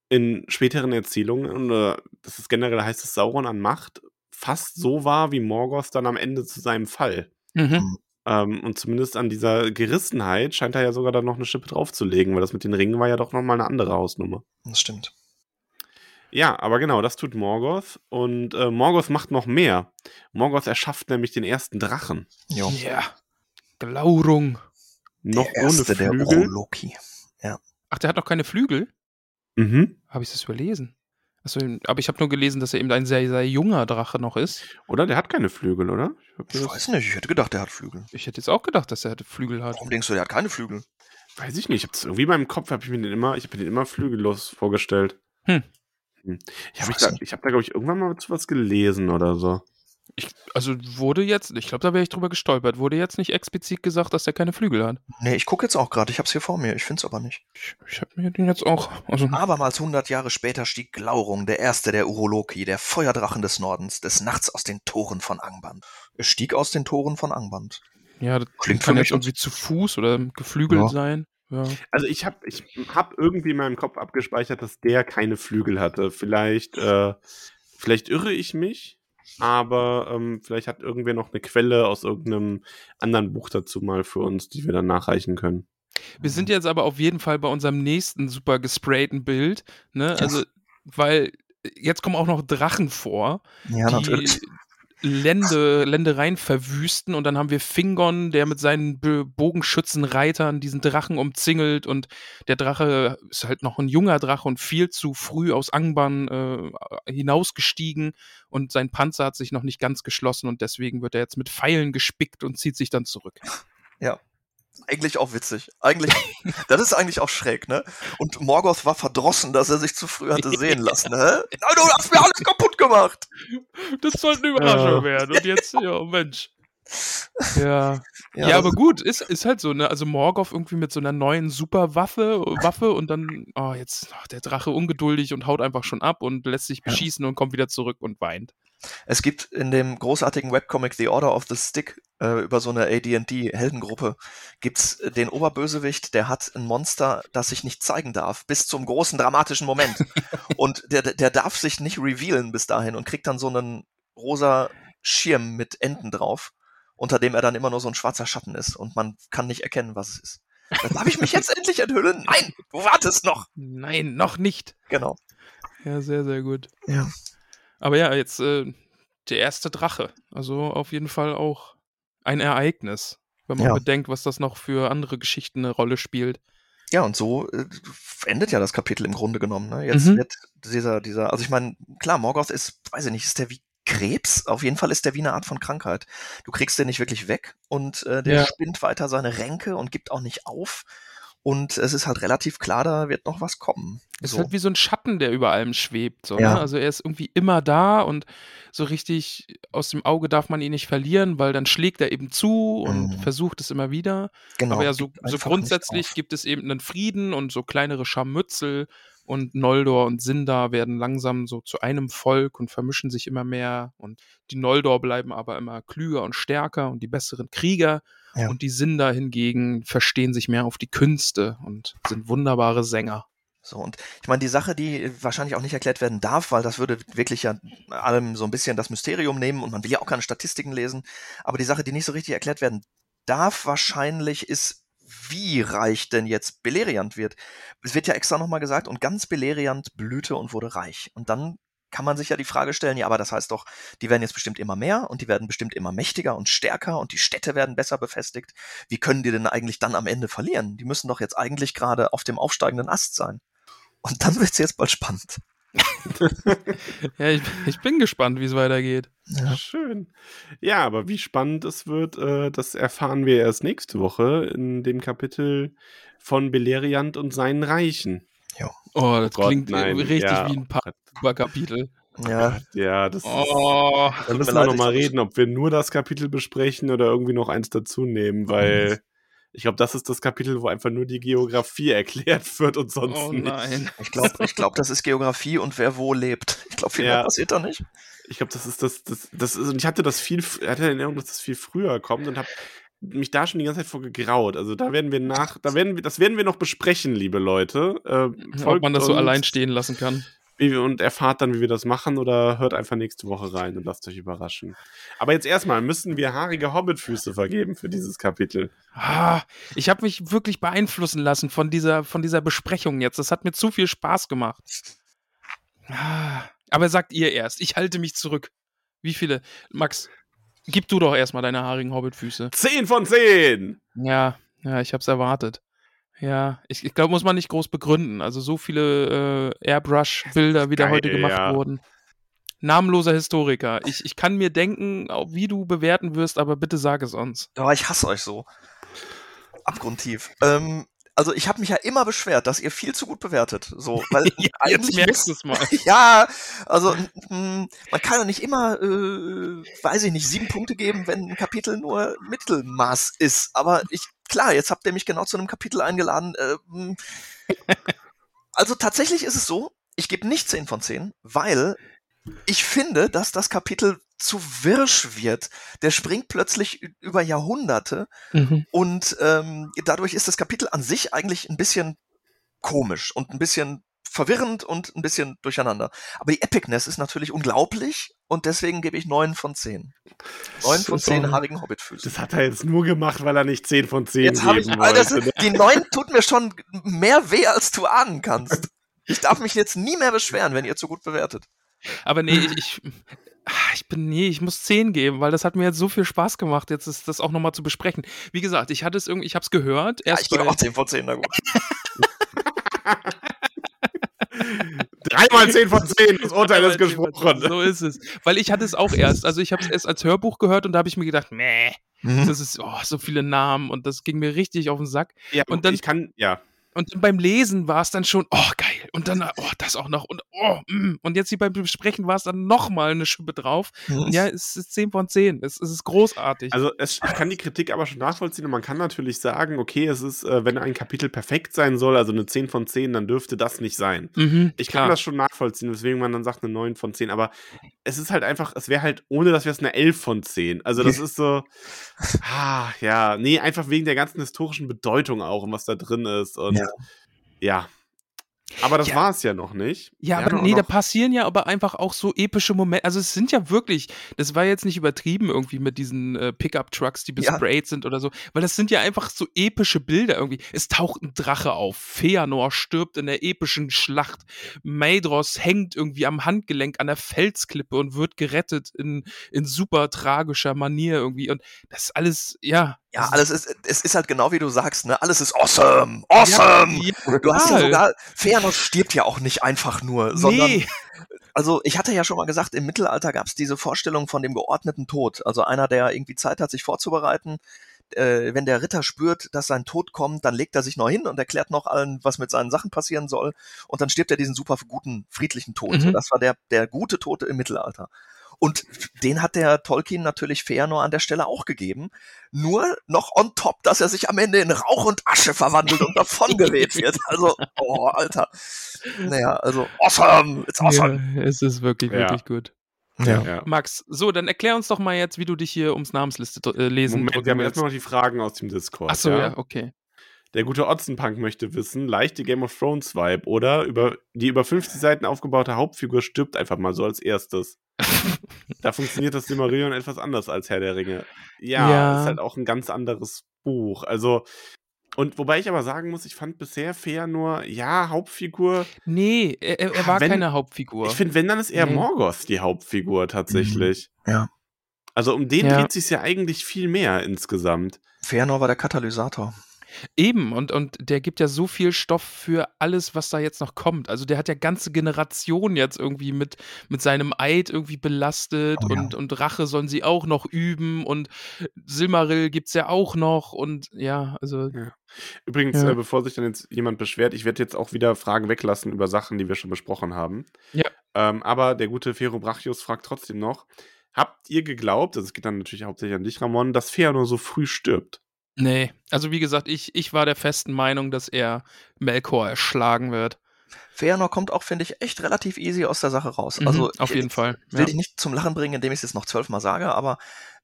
in späteren Erzählungen, oder das ist generell heißt es Sauron an Macht, fast so war wie Morgoth dann am Ende zu seinem Fall. Mhm. Ähm, und zumindest an dieser Gerissenheit scheint er ja sogar dann noch eine Schippe draufzulegen, weil das mit den Ringen war ja doch nochmal eine andere Hausnummer. Das stimmt. Ja, aber genau, das tut Morgoth. Und äh, Morgoth macht noch mehr. Morgoth erschafft nämlich den ersten Drachen. Ja. Glaurung. Noch der erste, ohne der Flügel. Oroloki. Ach, der hat noch keine Flügel? Mhm. Habe ich das überlesen? Also, aber ich habe nur gelesen, dass er eben ein sehr, sehr junger Drache noch ist. Oder? Der hat keine Flügel, oder? Ich, Ich weiß nicht, ich hätte gedacht, der hat Flügel. Ich hätte jetzt auch gedacht, dass er Flügel hat. Warum denkst du, der hat keine Flügel? Weiß ich nicht. Ich habe das irgendwie in meinem Kopf, habe ich mir den immer, ich habe mir den immer flügellos vorgestellt. Hm. Hm. Ich habe da, ich hab da glaube ich, irgendwann mal zu was gelesen oder so. Ich, also wurde jetzt, ich glaube, da wäre ich drüber gestolpert, wurde jetzt nicht explizit gesagt, dass er keine Flügel hat. Nee, ich gucke jetzt auch gerade, ich hab's hier vor mir, ich find's aber nicht. Ich, ich habe mir den jetzt auch. Also, Abermals hundert Jahre später stieg Glaurung, der erste der Uroloki, der Feuerdrachen des Nordens, des Nachts aus den Toren von Angband. Er stieg aus den Toren von Angband. ja, das Klingt kann jetzt mich irgendwie zu Fuß oder geflügelt Ja. sein. Ja. Also ich habe ich hab irgendwie in meinem Kopf abgespeichert, dass der keine Flügel hatte. Vielleicht, äh, vielleicht irre ich mich, aber ähm, vielleicht hat irgendwer noch eine Quelle aus irgendeinem anderen Buch dazu mal für uns, die wir dann nachreichen können. Wir sind jetzt aber auf jeden Fall bei unserem nächsten super gesprayten Bild, ne? Ja. Also, weil jetzt kommen auch noch Drachen vor, Ja, die natürlich. Lände, Ländereien verwüsten und dann haben wir Fingon, der mit seinen Bogenschützenreitern diesen Drachen umzingelt und der Drache ist halt noch ein junger Drache und viel zu früh aus Angband äh, hinausgestiegen und sein Panzer hat sich noch nicht ganz geschlossen und deswegen wird er jetzt mit Pfeilen gespickt und zieht sich dann zurück. Eigentlich auch witzig. Eigentlich, das ist eigentlich auch schräg, ne? Und Morgoth war verdrossen, dass er sich zu früh hatte sehen lassen, ne? Nein, du hast mir alles kaputt gemacht! Das sollte eine Überraschung Ja. werden. Und jetzt, ja, Mensch. Ja. Ja, das- aber gut, ist, ist halt so, ne? Also Morgoth irgendwie mit so einer neuen Superwaffe Waffe und dann, oh, jetzt oh, der Drache ungeduldig und haut einfach schon ab und lässt sich beschießen und kommt wieder zurück und weint. Es gibt in dem großartigen Webcomic The Order of the Stick äh, über so eine AD&D Heldengruppe gibt's den Oberbösewicht, der hat ein Monster, das sich nicht zeigen darf, bis zum großen dramatischen Moment. und der, der darf sich nicht revealen bis dahin und kriegt dann so einen rosa Schirm mit Enden drauf, unter dem er dann immer nur so ein schwarzer Schatten ist und man kann nicht erkennen, was es ist. Da darf ich mich jetzt endlich enthüllen? Nein, du wartest noch. Nein, noch nicht. Genau. Ja, sehr, sehr gut. Ja. Aber ja, jetzt äh, der erste Drache. Also auf jeden Fall auch ein Ereignis, wenn man Ja. bedenkt, was das noch für andere Geschichten eine Rolle spielt. Ja, und so äh, endet ja das Kapitel im Grunde genommen. Ne? Jetzt Mhm. wird dieser, dieser, also ich meine, klar, Morgoth ist, weiß ich nicht, ist der wie Krebs? Auf jeden Fall ist der wie eine Art von Krankheit. Du kriegst den nicht wirklich weg und äh, der Ja. spinnt weiter seine Ränke und gibt auch nicht auf. Und es ist halt relativ klar, da wird noch was kommen. Ist So. halt wie so ein Schatten, der über allem schwebt. So, Ja. ne? Also er ist irgendwie immer da und so richtig aus dem Auge darf man ihn nicht verlieren, weil dann schlägt er eben zu und Mhm. versucht es immer wieder. genau, Aber ja, so, so grundsätzlich gibt es eben einen Frieden und so kleinere Scharmützel und Noldor und Sindar werden langsam so zu einem Volk und vermischen sich immer mehr und die Noldor bleiben aber immer klüger und stärker und die besseren Krieger Ja. und die Sindar hingegen verstehen sich mehr auf die Künste und sind wunderbare Sänger. So, und ich meine, die Sache, die wahrscheinlich auch nicht erklärt werden darf, weil das würde wirklich ja allem so ein bisschen das Mysterium nehmen und man will ja auch keine Statistiken lesen, aber die Sache, die nicht so richtig erklärt werden darf, wahrscheinlich ist, wie reich denn jetzt Beleriand wird. Es wird ja extra nochmal gesagt, und ganz Beleriand blühte und wurde reich. Und dann kann man sich ja die Frage stellen, ja, aber das heißt doch, die werden jetzt bestimmt immer mehr und die werden bestimmt immer mächtiger und stärker und die Städte werden besser befestigt. Wie können die denn eigentlich dann am Ende verlieren? Die müssen doch jetzt eigentlich gerade auf dem aufsteigenden Ast sein. Und dann wird's jetzt bald spannend. Ja, ich, ich bin gespannt, wie es weitergeht. Ja. Schön. Ja, aber wie spannend es wird, äh, das erfahren wir erst nächste Woche in dem Kapitel von Beleriand und seinen Reichen. Oh, das Gott, klingt nein, richtig ja, wie ein oh paar Kapitel. Ja, Ja, das ist, Oh, da tut müssen wir nochmal reden, ob wir nur das Kapitel besprechen oder irgendwie noch eins dazu nehmen, weil ich glaube, das ist das Kapitel, wo einfach nur die Geografie erklärt wird und sonst oh nicht. nein. ich glaube, ich glaub, das ist Geografie und wer wo lebt. Ich glaube, viel mehr Ja. passiert da nicht. Ich glaube, das ist das, das, das ist, und ich hatte das viel, hatte in Erinnerung, dass das viel früher kommt und habe mich da schon die ganze Zeit vor gegraut. Also da werden wir nach, da werden wir, das werden wir noch besprechen, liebe Leute. Äh, Ob folgt man das so allein stehen lassen kann. Wie und erfahrt dann, wie wir das machen oder hört einfach nächste Woche rein und lasst euch überraschen. Aber jetzt erstmal müssen wir haarige Hobbitfüße vergeben für dieses Kapitel. Ah, ich habe mich wirklich beeinflussen lassen von dieser, von dieser Besprechung jetzt. Das hat mir zu viel Spaß gemacht. Ah, aber sagt ihr erst. Ich halte mich zurück. Wie viele? Max, gib du doch erstmal deine haarigen Hobbitfüße. Zehn von zehn! Ja, ja, ich hab's erwartet. Ja, ich, ich glaube, muss man nicht groß begründen. Also so viele äh, Airbrush-Bilder, wie da heute gemacht ja. wurden. Namenloser Historiker. Ich, ich kann mir denken, wie du bewerten wirst, aber bitte sag es uns. Ja, ich hasse euch so. Abgrundtief. Ähm, also ich habe mich ja immer beschwert, dass ihr viel zu gut bewertet. So, weil Ja, jetzt merkst du es mal. Ja, also man kann ja nicht immer, äh, weiß ich nicht, sieben Punkte geben, wenn ein Kapitel nur Mittelmaß ist. Aber ich, klar, jetzt habt ihr mich genau zu einem Kapitel eingeladen. Äh, mm. also tatsächlich ist es so, ich gebe nicht 10 von 10, weil ich finde, dass das Kapitel zu wirsch wird. Der springt plötzlich über Jahrhunderte Mhm. und ähm, dadurch ist das Kapitel an sich eigentlich ein bisschen komisch und ein bisschen verwirrend und ein bisschen durcheinander. Aber die Epicness ist natürlich unglaublich und deswegen gebe ich 9 von 10. 9 von So- 10 haarigen Hobbitfüßen. Das hat er jetzt nur gemacht, weil er nicht 10 von 10 Jetzt geben ich, Alter, wollte. ne? die 9 tut mir schon mehr weh, als du ahnen kannst. Ich darf mich jetzt nie mehr beschweren, wenn ihr zu gut bewertet. Aber nee, ich, ich, ah, ich bin, nee, ich muss 10 geben, weil das hat mir jetzt so viel Spaß gemacht, jetzt ist das auch nochmal zu besprechen. Wie gesagt, ich hatte es irgendwie, ich habe es gehört. Ja, Erst ich gebe auch 10 von 10, na gut. Dreimal 10 von 10, das Urteil ist gesprochen. So ist es. Weil ich hatte es auch erst. Also ich habe es erst als Hörbuch gehört und da habe ich mir gedacht, meh, Mhm. das ist oh, so viele Namen und das ging mir richtig auf den Sack. Ja, Und dann- ich kann, ja. Und dann beim Lesen war es dann schon, oh geil. Und dann, oh, das auch noch. Und oh, mm. Und jetzt hier beim Besprechen war es dann nochmal eine Schippe drauf. Mhm. Ja, es ist 10 von 10. Es, es ist großartig. Also es, ich kann die Kritik aber schon nachvollziehen und man kann natürlich sagen, okay, es ist, äh, wenn ein Kapitel perfekt sein soll, also eine 10 von 10, dann dürfte das nicht sein. mhm, Ich klar. kann das schon nachvollziehen, weswegen man dann sagt eine 9 von 10, aber es ist halt einfach, es wäre halt, ohne das wäre es eine 11 von 10. Also das ist so, ah, ja, nee, einfach wegen der ganzen historischen Bedeutung auch und was da drin ist und Ja. ja. Aber das Ja. war es ja noch nicht. Ja, Wir aber nee, da passieren ja aber einfach auch so epische Momente. Also es sind ja wirklich, das war jetzt nicht übertrieben irgendwie mit diesen äh, Pickup-Trucks, die Ja. besprayt sind oder so, weil das sind ja einfach so epische Bilder irgendwie. Es taucht ein Drache auf, Feanor stirbt in der epischen Schlacht, Maedros hängt irgendwie am Handgelenk an der Felsklippe und wird gerettet in, in super tragischer Manier irgendwie und das ist alles, ja. Ja, alles ist, es ist halt genau wie du sagst, ne? Alles ist awesome! Awesome! Ja, du hast ja sogar, Feanor stirbt ja auch nicht einfach nur, sondern, Nee. also ich hatte ja schon mal gesagt, im Mittelalter gab es diese Vorstellung von dem geordneten Tod. Also einer, der irgendwie Zeit hat, sich vorzubereiten. Äh, wenn der Ritter spürt, dass sein Tod kommt, dann legt er sich noch hin und erklärt noch allen, was mit seinen Sachen passieren soll. Und dann stirbt er diesen super guten, friedlichen Tod. Mhm. Das war der, der gute Tote im Mittelalter. Und den hat der Tolkien natürlich Feanor an der Stelle auch gegeben. Nur noch on top, dass er sich am Ende in Rauch und Asche verwandelt und davongeweht wird. Also, oh, Alter. Naja, also, awesome! It's awesome! Ja, es ist wirklich, Ja. wirklich gut. Ja. Ja. Max, so, dann erklär uns doch mal jetzt, wie du dich hier ums Namensliste äh, lesen Moment, wir haben erstmal noch die Fragen aus dem Discord. Ach so, ja, okay. Der gute Otzenpunk möchte wissen, leichte Game of Thrones Vibe oder über die über 50 Seiten aufgebaute Hauptfigur stirbt einfach mal so als erstes. Da funktioniert das Silmarillion etwas anders als Herr der Ringe. Ja, Ja. ist halt auch ein ganz anderes Buch. Also und wobei ich aber sagen muss, ich fand bisher fair nur, ja, Hauptfigur. Nee, er, er war Wenn- keine Hauptfigur. Ich finde, wenn, dann ist eher Nee. Morgoth die Hauptfigur tatsächlich. Ja. Also um den Ja. dreht sich ja eigentlich viel mehr insgesamt. Feanor war der Katalysator. Eben, und, und der gibt ja so viel Stoff für alles, was da jetzt noch kommt. Also der hat ja ganze Generationen jetzt irgendwie mit, mit seinem Eid irgendwie belastet Oh ja. und, und Rache sollen sie auch noch üben und Silmaril gibt's ja auch noch und ja, also Übrigens, Ja. äh, bevor sich dann jetzt jemand beschwert, ich werde jetzt auch wieder Fragen weglassen über Sachen, die wir schon besprochen haben. Ja. Ähm, aber der gute Fero Brachius fragt trotzdem noch: Habt ihr geglaubt, also es geht dann natürlich hauptsächlich an dich, Ramon, dass Feanor so früh stirbt? Nee. Also wie gesagt, ich, ich war der festen Meinung, dass er Melkor erschlagen wird. Feanor kommt auch, finde ich, echt relativ easy aus der Sache raus. Mhm, also auf ich- jeden Fall. will Ja. dich nicht zum Lachen bringen, indem ich es jetzt noch zwölfmal sage, aber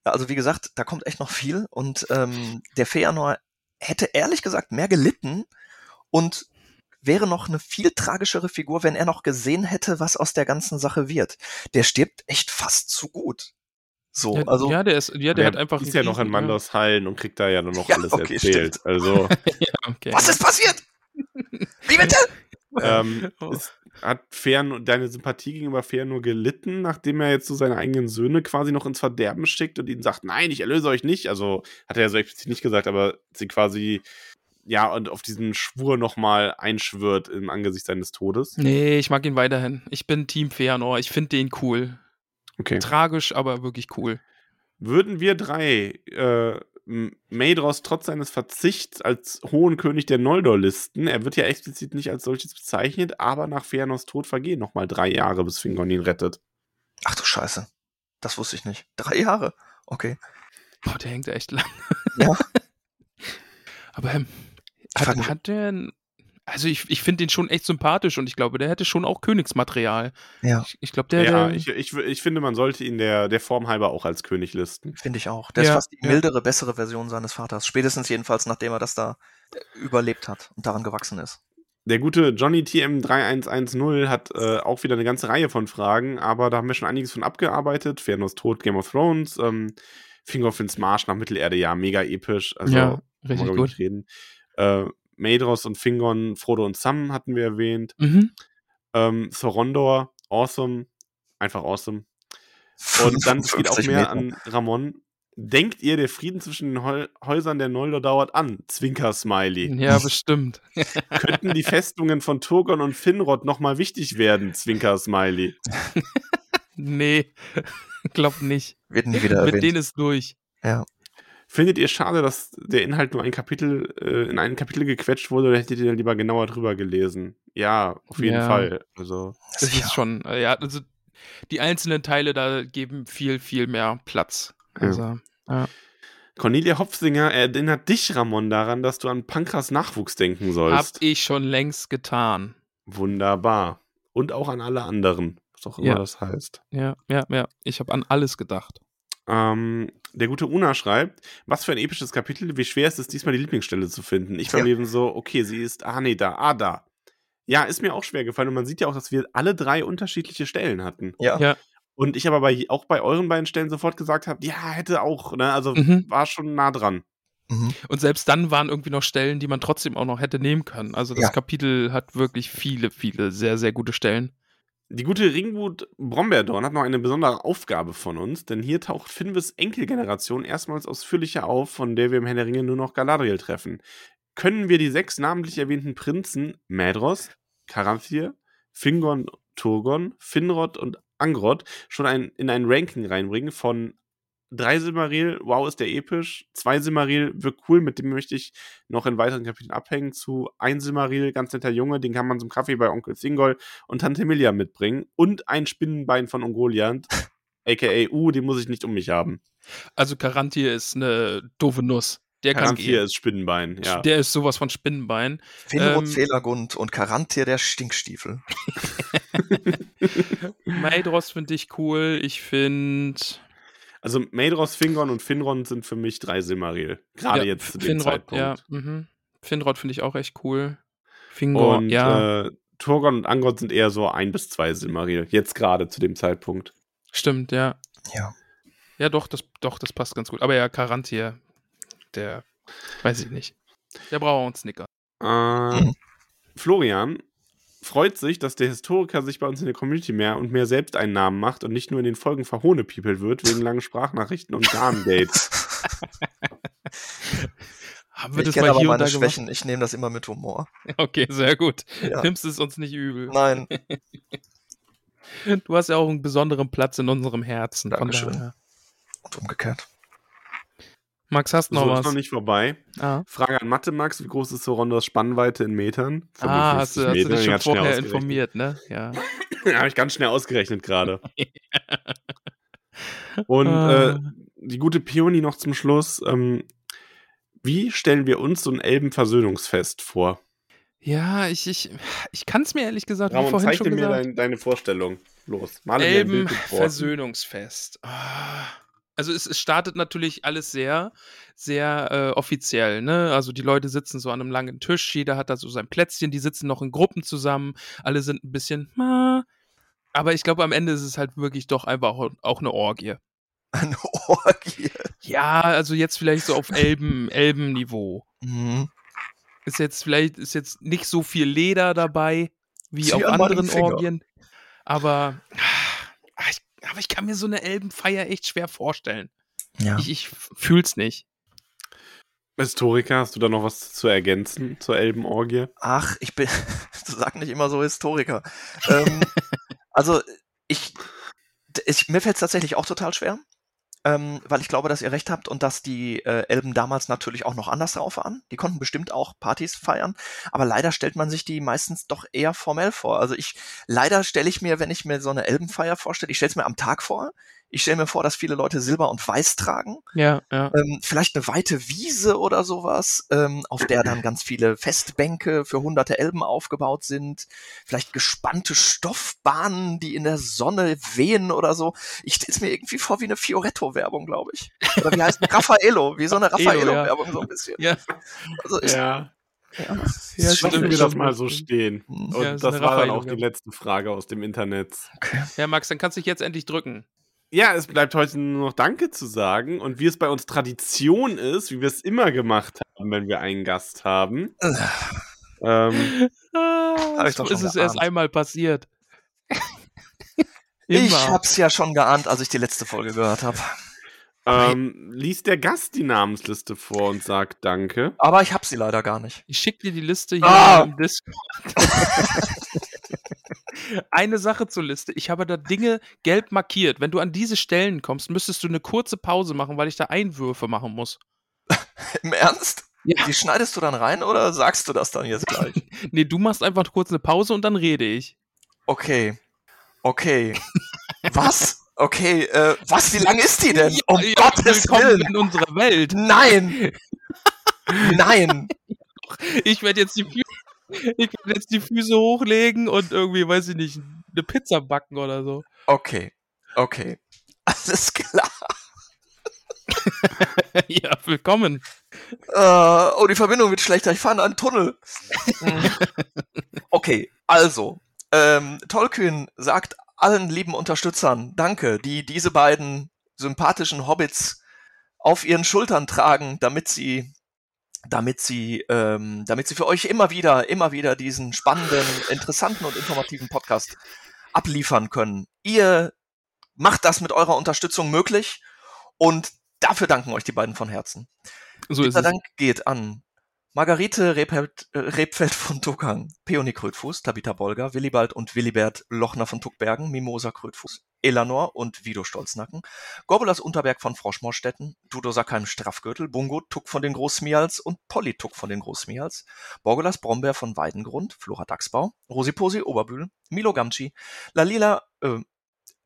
also wie gesagt, da kommt echt noch viel und ähm, der Feanor hätte ehrlich gesagt mehr gelitten und wäre noch eine viel tragischere Figur, wenn er noch gesehen hätte, was aus der ganzen Sache wird. Der stirbt echt fast zu gut. So, Ja, also ja, der ist, ja, der Der hat einfach. ist ja noch in Mandos Hallen und kriegt da ja dann noch Ja, alles okay, erzählt. stimmt. Also, Ja, okay. was ist passiert? Wie bitte? ähm, Oh. hat Feanor, deine Sympathie gegenüber Feanor gelitten, nachdem er jetzt so seine eigenen Söhne quasi noch ins Verderben schickt und ihnen sagt, nein, ich erlöse euch nicht. Also hat er ja so explizit nicht gesagt, aber sie quasi ja, und auf diesen Schwur nochmal einschwört im Angesicht seines Todes. Nee, ich mag ihn weiterhin. Ich bin Team Feanor. Ich finde den cool. Okay. Tragisch, aber wirklich cool. Würden wir drei äh, Maedros trotz seines Verzichts als hohen König der Noldor listen, er wird ja explizit nicht als solches bezeichnet, aber nach Fëanors Tod vergehen nochmal drei Jahre, bis Fingon ihn rettet. Ach du Scheiße. Das wusste ich nicht. Drei Jahre. Okay. Boah, der hängt echt lang. Ja. Aber ähm, hat, hat der. Also ich, ich finde den schon echt sympathisch und ich glaube, der hätte schon auch Königsmaterial. Ja, Ich, ich glaube, der, ja, der ich, ich, ich finde, man sollte ihn der, der Form halber auch als König listen. finde ich auch. Der ist Ja, fast die mildere, bessere Version seines Vaters. Spätestens jedenfalls, nachdem er das da überlebt hat und daran gewachsen ist. Der gute Johnny TM3110 hat äh, auch wieder eine ganze Reihe von Fragen, aber da haben wir schon einiges von abgearbeitet. Fëanors Tod, Game of Thrones, ähm, Fingerfinns Marsch nach Mittelerde, ja, mega episch. Also, ja, wollen wir richtig gut. reden. Äh, Maedros und Fingon, Frodo und Sam hatten wir erwähnt. Mhm. Ähm, Sorondor, awesome. Einfach awesome. Und dann es geht auch 50 mehr Meter. an Ramon. Denkt ihr, der Frieden zwischen den Hol Häusern der Noldor dauert an? Zwinker-Smiley. Ja, bestimmt. Könnten die Festungen von Turgon und Finrod nochmal wichtig werden? Zwinker-Smiley. nee, glaub nicht. Wird nie wieder Mit erwähnt. denen ist durch. ja. Findet ihr schade, dass der Inhalt nur ein Kapitel, äh, in ein Kapitel gequetscht wurde, oder hättet ihr lieber genauer drüber gelesen? Ja, auf jeden Ja. Fall. Also, Das ist schon, äh, ja, also die einzelnen Teile da geben viel, viel mehr Platz. Ja. Also, ja. Cornelia Hopfsinger erinnert dich, Ramon, daran, dass du an Pankras Nachwuchs denken Hab sollst. ich schon längst getan. Wunderbar. Und auch an alle anderen, was auch immer Ja. das heißt. Ja, ja, ja. Ich habe an alles gedacht. Ähm, der gute Una schreibt, was für ein episches Kapitel, wie schwer ist es diesmal die Lieblingsstelle zu finden. Ich war Ja. mir eben so, okay, sie ist, ah nee, da, ah da. Ja, ist mir auch schwer gefallen und man sieht ja auch, dass wir alle drei unterschiedliche Stellen hatten. Ja. Ja. Und ich aber bei, auch bei euren beiden Stellen sofort gesagt habe, ja, hätte auch, ne, also Mhm. war schon nah dran. Mhm. Und selbst dann waren irgendwie noch Stellen, die man trotzdem auch noch hätte nehmen können. Also das Ja. Kapitel hat wirklich viele, viele sehr, sehr gute Stellen. Die gute Ringwood Brombeerdorn hat noch eine besondere Aufgabe von uns, denn hier taucht Finwes Enkelgeneration erstmals ausführlicher auf, von der wir im Herr der Ringe nur noch Galadriel treffen. Können wir die sechs namentlich erwähnten Prinzen Maedros, Caranthir, Fingon, Turgon, Finrod und Angrod schon ein, in ein Ranking reinbringen von drei Silmaril, wow, ist der episch, zwei Silmaril, wirkt cool, mit dem möchte ich noch in weiteren Kapiteln abhängen, zu ein Silmaril, ganz netter Junge, den kann man zum Kaffee bei Onkel Singol und Tante Emilia mitbringen und ein Spinnenbein von Ungoliant, aka U, den muss ich nicht um mich haben. Also Karantir ist eine doofe Nuss. Der gehen. ist Spinnenbein, ja. Der ist sowas von Spinnenbein. Finrod, Ähm, Felagund und Karantir der Stinkstiefel. Maedros finde ich cool. Ich finde Also Maedros, Fingon und Finron sind für mich drei Silmaril. Gerade ja, jetzt zu dem Finrod, Zeitpunkt. ja. Mhm. Finrod finde ich auch echt cool. Fingor, Und ja, äh, Turgon und Angrod sind eher so ein bis zwei Silmaril. Jetzt gerade zu dem Zeitpunkt. stimmt, ja. Ja. Ja, doch, das, doch, das passt ganz gut. Aber ja, Karantir, der weiß ich nicht. Der braucht auch einen Snicker. Äh, Mhm. Florian freut sich, dass der Historiker sich bei uns in der Community mehr und mehr selbst einen Namen macht und nicht nur in den Folgen verhohnepiepelt wird wegen langen Sprachnachrichten und Garn-Dates. Haben wir Ich das kenne mal aber hier und meine da gemacht? Schwächen. Ich nehme das immer mit Humor. Okay, sehr gut. Ja. Nimmst es uns nicht übel. Nein. Du hast ja auch einen besonderen Platz in unserem Herzen. Dankeschön. Und umgekehrt. Max, hast du noch so was? ist noch nicht vorbei. Ah, Frage an Mathe, Max. Wie groß ist Sorondos Spannweite in Metern? ah hast, du, hast du dich schon vorher informiert, ne? Ja. Habe ich ganz schnell ausgerechnet gerade. Und Ah. äh, die gute Peony noch zum Schluss. Ähm, wie stellen wir uns so ein Elbenversöhnungsfest vor? Ja, ich, ich, ich kann es mir ehrlich gesagt, Ramon, vorhin zeichne schon mir gesagt, dein, deine Vorstellung. Los, male. Elbenversöhnungsfest. Ah. Also es, es startet natürlich alles sehr, sehr äh, offiziell, ne? Also die Leute sitzen so an einem langen Tisch, jeder hat da so sein Plätzchen, die sitzen noch in Gruppen zusammen, alle sind ein bisschen, aber ich glaube, am Ende ist es halt wirklich doch einfach auch, auch eine Orgie. Eine Orgie. Ja, also jetzt vielleicht so auf Elben, Elbenniveau. Mhm. Ist jetzt vielleicht, ist jetzt nicht so viel Leder dabei, wie Zieh auf anderen. Orgien. Aber, aber ich kann mir so eine Elbenfeier echt schwer vorstellen. Ja. Ich, ich fühl's nicht. Historiker, hast du da noch was zu ergänzen zur Elbenorgie? Ach, ich bin, sag nicht immer so Historiker. ähm, also ich, ich mir fällt es tatsächlich auch total schwer, ähm, weil ich glaube, dass ihr recht habt und dass die äh, Elben damals natürlich auch noch anders drauf waren. Die konnten bestimmt auch Partys feiern, aber leider stellt man sich die meistens doch eher formell vor. Also ich, leider stelle ich mir, wenn ich mir so eine Elbenfeier vorstelle, ich stelle es mir am Tag vor. Ich stelle mir vor, dass viele Leute Silber und Weiß tragen. Ja, ja. Ähm, vielleicht eine weite Wiese oder sowas, ähm, auf der dann ganz viele Festbänke für hunderte Elben aufgebaut sind. Vielleicht gespannte Stoffbahnen, die in der Sonne wehen oder so. Ich stelle es mir irgendwie vor wie eine Fioretto-Werbung, glaube ich. Oder wie heißt Raffaello, wie so eine Raffaello-Werbung so ein bisschen. Ja, Also ich, Ja. ja. ja stimmt. wir das mal so stehen. Mhm. Und Ja, das eine war dann auch die letzte Frage aus dem Internet. ja, Max, dann kannst du dich jetzt endlich drücken. Ja, es bleibt heute nur noch Danke zu sagen. Und wie es bei uns Tradition ist, wie wir es immer gemacht haben, wenn wir einen Gast haben. ähm, Ah, Hab ich doch so ist es erst einmal passiert. Ich hab's ja schon geahnt, als ich die letzte Folge gehört habe. ähm, liest der Gast die Namensliste vor und sagt Danke. Aber ich hab sie leider gar nicht. Ich schicke dir die Liste hier Ah! im Discord. Eine Sache zur Liste. Ich habe da Dinge gelb markiert. Wenn du an diese Stellen kommst, müsstest du eine kurze Pause machen, weil ich da Einwürfe machen muss. Im Ernst? Ja. Die schneidest du dann rein oder sagst du das dann jetzt gleich? Nee, du machst einfach kurz eine Pause und dann rede ich. Okay. Okay. Was? Okay, äh, was? Wie lang ist die denn? Um Ja, Gottes willkommen Willen! in unserer Welt. Nein! Nein! Ich werde jetzt die Füße, ich werde jetzt die Füße hochlegen und irgendwie, weiß ich nicht, eine Pizza backen oder so. Okay. Okay. Alles klar. ja, willkommen. Äh, oh, die Verbindung wird schlechter. Ich fahre in einen Tunnel. Okay, also. Ähm, Tolkien sagt allen lieben Unterstützern Danke, die diese beiden sympathischen Hobbits auf ihren Schultern tragen, damit sie damit sie, ähm, damit sie für euch immer wieder, immer wieder diesen spannenden, interessanten und informativen Podcast abliefern können. Ihr macht das mit eurer Unterstützung möglich und dafür danken euch die beiden von Herzen. So Dieser es. Dank geht an Margarete Rebfeld, äh, Rebfeld von Tuckang, Peony Krötfuß, Tabitha Bolger, Willibald und Willibert Lochner von Tuckbergen, Mimosa Krötfuß, Elanor und Vido Stolznacken, Gorbulas Unterberg von Froschmorstetten, Dudo Sackheim Straffgürtel, Bungo Tuck von den Großmials und Polly Tuck von den Großmials, Borgulas Brombeer von Weidengrund, Flora Dachsbau, Rosiposi Oberbühl, Milo Gamci, Lalila, äh,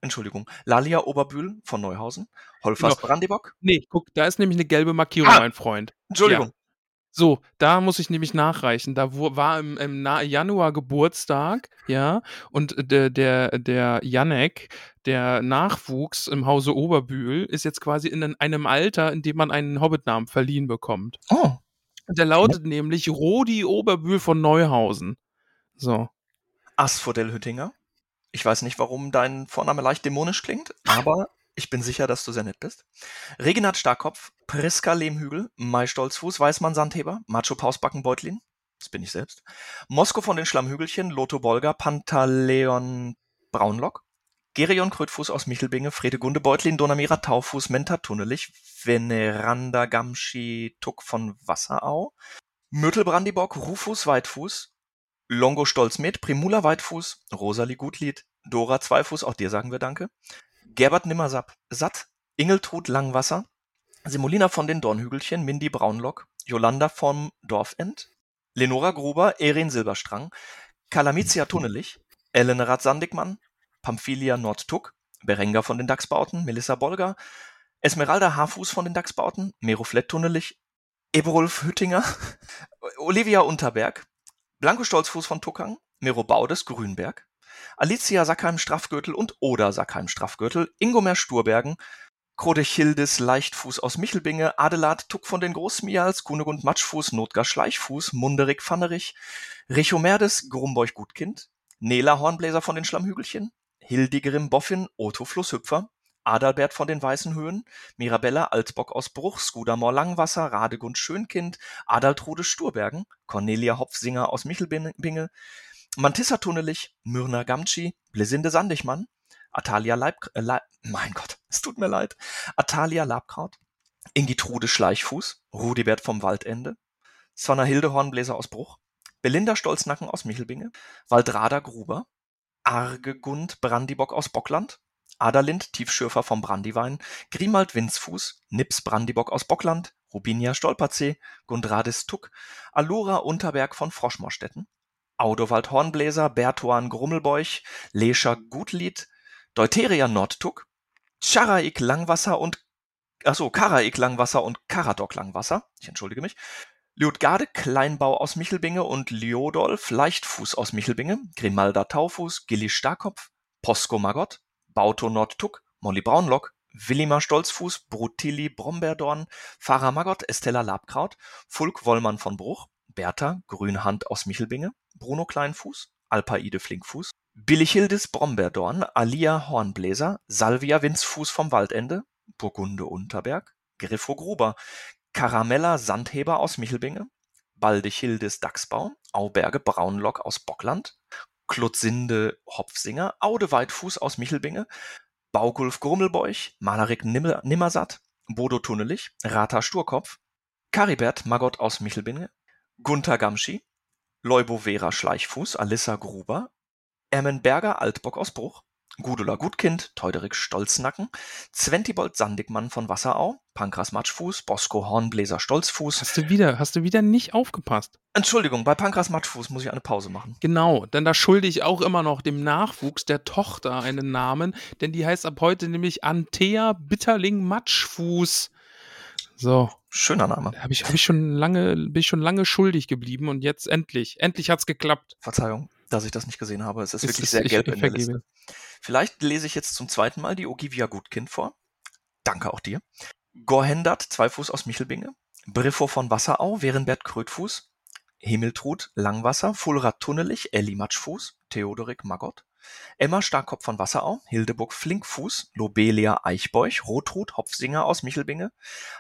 Entschuldigung, Lalia Oberbühl von Neuhausen, Holfers Genau. Brandibock, Nee, guck, da ist nämlich eine gelbe Markierung, Ah! mein Freund. Entschuldigung, So, da muss ich nämlich nachreichen. Da wo, war im, im Januar Geburtstag, ja, und der, der, der Janek, der Nachwuchs im Hause Oberbühl, ist jetzt quasi in einem Alter, in dem man einen Hobbitnamen verliehen bekommt. Oh, der lautet nämlich Rodi Oberbühl von Neuhausen. So. Asphodel Hüttinger. Ich weiß nicht, warum dein Vorname leicht dämonisch klingt, aber ich bin sicher, dass du sehr nett bist. Reginat Starkopf, Priska Lehmhügel, Mai Stolzfuß, Weißmann Sandheber, Macho Pausbacken Beutlin, das bin ich selbst, Mosko von den Schlammhügelchen, Lotho Bolger, Pantaleon Braunlock, Gerion Krötfuß aus Michelbinge, Fredegunde Beutlin, Donamira Taufuß, Menta Tunnelich, Veneranda Gamschi Tuck von Wasserau, Myrtel Brandibock, Rufus Weitfuß, Longo Stolzmet, Primula Weitfuß, Rosalie Gutlied, Dora Zweifuß, auch dir sagen wir Danke, Gerbert Nimmersapp, Satt, Ingeltrud Langwasser, Simulina von den Dornhügelchen, Mindy Braunlock, Jolanda vom Dorfend, Lenora Gruber, Erin Silberstrang, Kalamizia Tunnelich, Ellen Rath-Sandigmann, Pamphilia Nordtuck, Berenga von den Dachsbauten, Melissa Bolger, Esmeralda Haarfuß von den Dachsbauten, Meroflett Tunnelich, Eberulf Hüttinger, Olivia Unterberg, Blanco Stolzfuß von Tuckang, Mero Baudes Grünberg, Alicia Sackheim Straffgürtel und Oda Sackheim Straffgürtel, Ingomer Sturbergen, Krodechildis Leichtfuß aus Michelbinge, Adelard Tuck von den Großmials, Kunegund Matschfuß, Notgar Schleichfuß, Munderig Pfannerich, Richomerdes Grumbeuch Gutkind, Nela Hornbläser von den Schlammhügelchen, Hildegrim Boffin, Otto Flusshüpfer, Adalbert von den Weißen Höhen, Mirabella Altbock aus Bruch, Skudamor Langwasser, Radegund Schönkind, Adaltrude Sturbergen, Cornelia Hopfsinger aus Michelbinge, Mantissa Tunnelich, Myrna Gamci, Blesinde Sandigmann, Atalia Leib, äh, Leib, mein Gott, es tut mir leid, Atalia Labkraut, Ingitrude Schleichfuß, Rudibert vom Waldende, Hilde Hornbläser aus Bruch, Belinda Stolznacken aus Michelbinge, Waldrada Gruber, Argegund Brandibock aus Bockland, Adalind Tiefschürfer vom Brandiwein, Grimald Winzfuß, Nips Brandibock aus Bockland, Rubinia Stolperzee, Gundradis Tuck, Alura Unterberg von Froschmorstetten, Audowald Hornbläser, Bertuan Grummelbeuch, Lescher Gutlied, Deuteria Nordtuck, Charaik Langwasser und achso, Karaik Langwasser und Karadok Langwasser, ich entschuldige mich, Liutgarde Kleinbau aus Michelbinge und Liodolf Leichtfuß aus Michelbinge, Grimalda Taufuß, Gilli Starkopf, Posko Magott, Bauto Nordtuck, Molly Braunlock, Willimar Stolzfuß, Brutilli Brombeerdorn, Farah Magott, Estella Labkraut, Fulk Wollmann von Bruch, Bertha Grünhand aus Michelbinge, Bruno Kleinfuß, Alpaide Flinkfuß, Billichildis Brombeerdorn, Alia Hornbläser, Salvia Winzfuß vom Waldende, Burgunde Unterberg, Griffo Gruber, Karamella Sandheber aus Michelbinge, Baldechildis Dachsbau, Auberge Braunlock aus Bockland, Klutzinde Hopfsinger, Aude Weitfuß aus Michelbinge, Baukulf Grummelbeuch, Malerik Nimmer, Nimmersatt, Bodo Tunnelich, Rata Sturkopf, Karibert Magott aus Michelbinge, Gunther Gamschi, Leubo Vera Schleichfuß, Alissa Gruber, Ermenberger Altbock aus Bruch, Gudula Gutkind, Teuderik Stolznacken, Zwentibold Sandigmann von Wasserau, Pankras Matschfuß, Bosco Hornbläser Stolzfuß. Hast du wieder, hast du wieder nicht aufgepasst? Entschuldigung, bei Pankras Matschfuß muss ich eine Pause machen. Genau, denn da schulde ich auch immer noch dem Nachwuchs der Tochter einen Namen, denn die heißt ab heute nämlich Antea Bitterling Matschfuß. So. Schöner Name. Habe ich, hab ich schon lange, bin ich schon lange schuldig geblieben und jetzt endlich, endlich hat's geklappt. Verzeihung, dass ich das nicht gesehen habe. Es ist Es wirklich ist- sehr ich- gelb ich in der vergebe. Liste. Vielleicht lese ich jetzt zum zweiten Mal die Ogivia Gutkind vor. Danke auch dir. Gorhendert, Zweifuß aus Michelbinge. Briffo von Wasserau, Werenbert Krötfuß. Himmeltrud, Langwasser, Fulrad Tunnelich, Elli Matschfuß, Theodorik Magott. Emma Starkopf von Wasserau, Hildeburg Flinkfuß, Lobelia Eichbeuch, Rotrud Hopfsinger aus Michelbinge,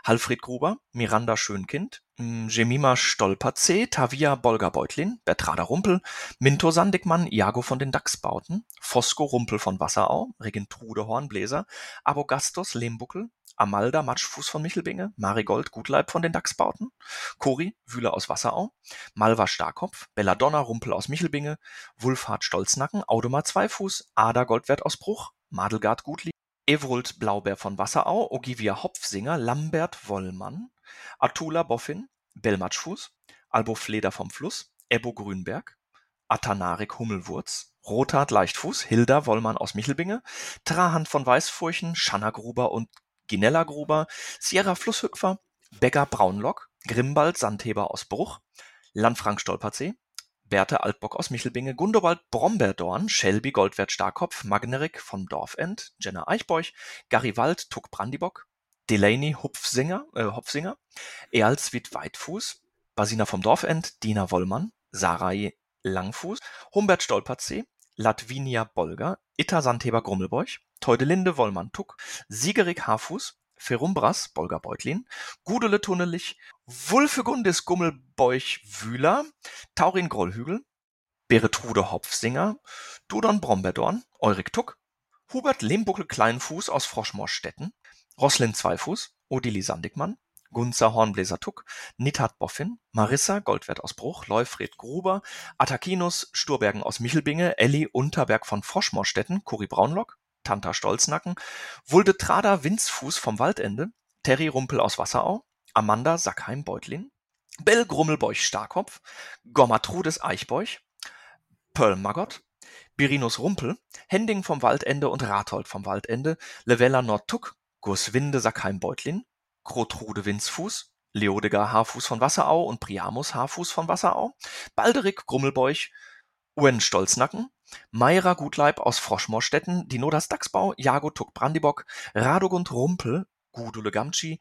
Halfried Gruber, Miranda Schönkind, m, Jemima Stolperzee, Tavia Bolger Beutlin, Bertrada Rumpel, Minto Sandigmann, Iago von den Dachsbauten, Fosco Rumpel von Wasserau, Regentrude Hornbläser, Abogastos Lehmbuckel, Amalda Matschfuß von Michelbinge, Marigold Gutleib von den Dachsbauten, Cori Wühler aus Wasserau, Malva Starkopf, Belladonna Rumpel aus Michelbinge, Wulfhard Stolznacken, Audomar Zweifuß, Ada Goldwert aus Bruch, Madelgard Gutlieb, Evrult Blaubeer von Wasserau, Ogivia Hopfsinger, Lambert Wollmann, Atula Boffin, Bellmatschfuß, Albo Fleder vom Fluss, Ebbo Grünberg, Atanarik Hummelwurz, Rothard Leichtfuß, Hilda Wollmann aus Michelbinge, Trahand von Weißfurchen, Schanna Gruber und Ginella Gruber, Sierra Flusshüpfer, Becker Braunlock, Grimbald Sandheber aus Bruch, Lanfrank Stolperzee, Berthe Altbock aus Michelbinge, Gundobald Brombeerdorn, Shelby Goldwert Starkopf, Magnerik vom Dorfend, Jenna Eichbeuch, Garibald Tuck Brandibock, Delaney Hupfsinger, äh, Hopfsinger, Erlswit Weitfuß, Basina vom Dorfend, Dina Wollmann, Sarai Langfuß, Humbert Stolperzee, Latvinia Bolger, Itta Sandheber Grummelbeuch, Teudelinde Wollmann Tuck, Siegerik Haarfuß, Ferumbras Bolger Beutlin, Gudele Tunnelich, Wulfegundis Gummelbeuch Wühler, Taurin Grollhügel, Beretrude Hopfsinger, Dudon Brombeerdorn, Eurik Tuck, Hubert Lehmbuckel Kleinfuß aus Froschmorstetten, Roslin Zweifuß, Odili Sandigmann, Gunzer Hornbläser Tuck, Nithat Boffin, Marissa Goldwert aus Bruch, Leufred Gruber, Attakinus Sturbergen aus Michelbinge, Elli Unterberg von Froschmorstetten, Cori Braunlock, Tanta Stolznacken, Wulde Trader Winzfuß vom Waldende, Terry Rumpel aus Wasserau, Amanda Sackheim Beutlin, Bell Grummelbeuch Starkopf, Gormatrudes Eichbeuch, Pearl Magott, Birinus Rumpel, Hending vom Waldende und Rathold vom Waldende, Levella Nordtuck, Gurswinde Sackheim Beutlin, Grotrude Winzfuß, Leodegar Haarfuß von Wasserau und Priamus Haarfuß von Wasserau, Balderik Grummelbeuch, Uen Stolznacken, Meira Gutleib aus Froschmorstetten, Dinodas Dachsbau, Jago Tuck Brandibock, Radogund Rumpel, Gudule Gamtschi,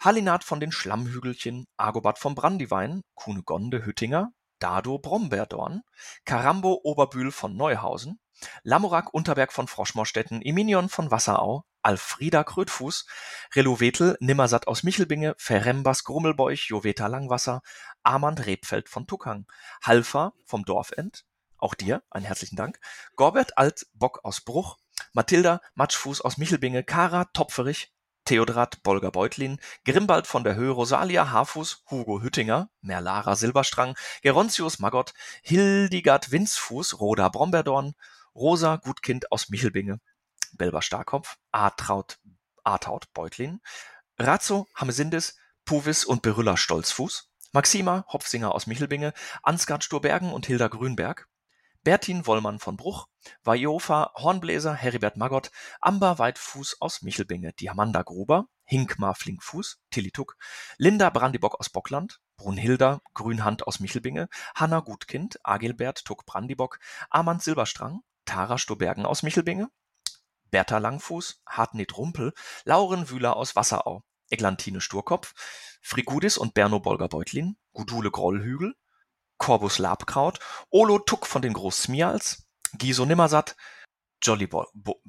Hallinat von den Schlammhügelchen, Agobat vom Brandiwein, Kunegonde Hüttinger, Dado Brombeerdorn, Karambo Oberbühl von Neuhausen, Lamorak Unterberg von Froschmorstetten, Eminion von Wasserau, Alfrieda Krötfuß, Relovetel Nimmersatt aus Michelbinge, Ferembas Grummelbeuch, Joveta Langwasser, Armand Rebfeld von Tuckang, Halfa vom Dorfend, auch dir einen herzlichen Dank, Gorbert Altbock aus Bruch, Mathilda Matschfuß aus Michelbinge, Kara Topferich, Theodrat Bolger Beutlin, Grimbald von der Höhe Rosalia Haarfuß, Hugo Hüttinger, Merlara Silberstrang, Gerontius Magott, Hildegard Winzfuß, Roda Brombeerdorn, Rosa Gutkind aus Michelbinge, Belber Starkopf, Artraut, Artaut Beutlin, Razzo Hamesindis, Puvis und Berylla Stolzfuß, Maxima Hopfsinger aus Michelbinge, Ansgard Sturbergen und Hilda Grünberg, Bertin Wollmann von Bruch, Vajofa Hornbläser, Heribert Magott, Amber Weitfuß aus Michelbinge, Diamanda Gruber, Hinkmar Flinkfuß, Tillituk, Linda Brandibock aus Bockland, Brunhilda Grünhand aus Michelbinge, Hanna Gutkind, Agilbert Tuck Brandibock, Armand Silberstrang, Tara Stobergen aus Michelbinge, Bertha Langfuß, Hartned Rumpel, Lauren Wühler aus Wasserau, Eglantine Sturkopf, Frigudis und Berno Bolger Beutlin, Gudule Grollhügel, Corbus Labkraut, Olo Tuck von den Großsmials, Giso Nimmersatt, Jolly, Bol Bo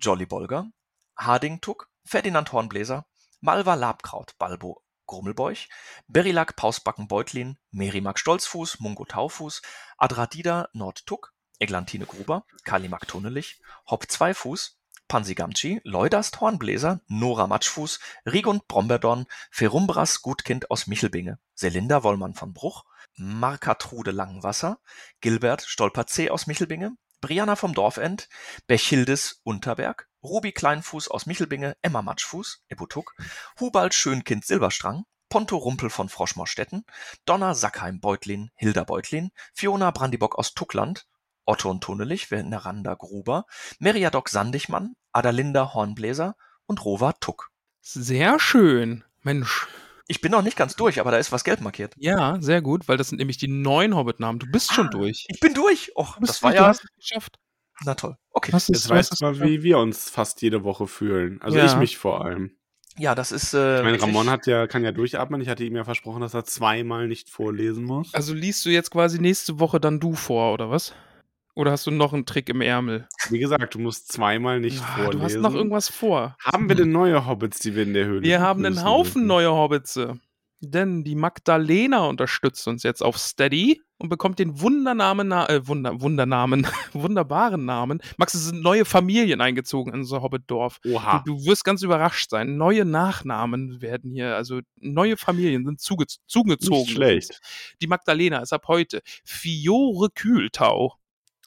Jolly Bolger, Harding Tuck, Ferdinand Hornbläser, Malva Labkraut, Balbo Grummelbeuch, Berilak Pausbacken Beutlin, Merimak Stolzfuß, Mungo Taufuß, Adradida Nordtuck, Eglantine Gruber, Kalimak Tunnelich, Hopp Zweifuß, Pansigamci, Leudast Hornbläser, Nora Matschfuß, Rigund Bromberdorn, Ferumbras Gutkind aus Michelbinge, Selinda Wollmann von Bruch, Markatrude Langwasser, Gilbert Stolperzee aus Michelbinge, Brianna vom Dorfend, Bechildes Unterberg, Ruby Kleinfuß aus Michelbinge, Emma Matschfuß, Ebutuk, Hubald Schönkind Silberstrang, Ponto Rumpel von Froschmorstetten, Donna Sackheim Beutlin, Hilda Beutlin, Fiona Brandibock aus Tuckland, Otto und Tunnelich, Veneranda Gruber, Meriadoc Sandigmann, Adalinda Hornbläser und Rova Tuck. Sehr schön. Mensch. Ich bin noch nicht ganz durch, aber da ist was gelb markiert. Ja, sehr gut, weil das sind nämlich die neuen Hobbit-Namen. Du bist schon Ah, durch. Ich bin durch. Och, das war durch, du ja. hast es geschafft. Na toll. Okay. Hast es- Jetzt hast weißt du mal, wie wir uns fast jede Woche fühlen. Also Ja. ich mich vor allem. Ja, das ist. Äh, Ich meine, Ramon hat ja, kann ja durchatmen. Ich hatte ihm ja versprochen, dass er zweimal nicht vorlesen muss. Also liest du jetzt quasi nächste Woche dann du vor, oder was? Oder hast du noch einen Trick im Ärmel? Wie gesagt, du musst zweimal nicht Ah, vorlesen. du hast noch irgendwas vor. Haben wir denn neue Hobbits, die wir in der Höhle Wir haben einen Haufen neue Hobbits. Denn die Magdalena unterstützt uns jetzt auf Steady und bekommt den Wundernamen, na- äh, Wunder, Wundernamen, wunderbaren Namen. Max, es sind neue Familien eingezogen in unser Hobbitdorf. Oha. Du, du wirst ganz überrascht sein. Neue Nachnamen werden hier, also neue Familien sind zuge zugezogen. Nicht schlecht. Die Magdalena ist ab heute Fiore Kühltau.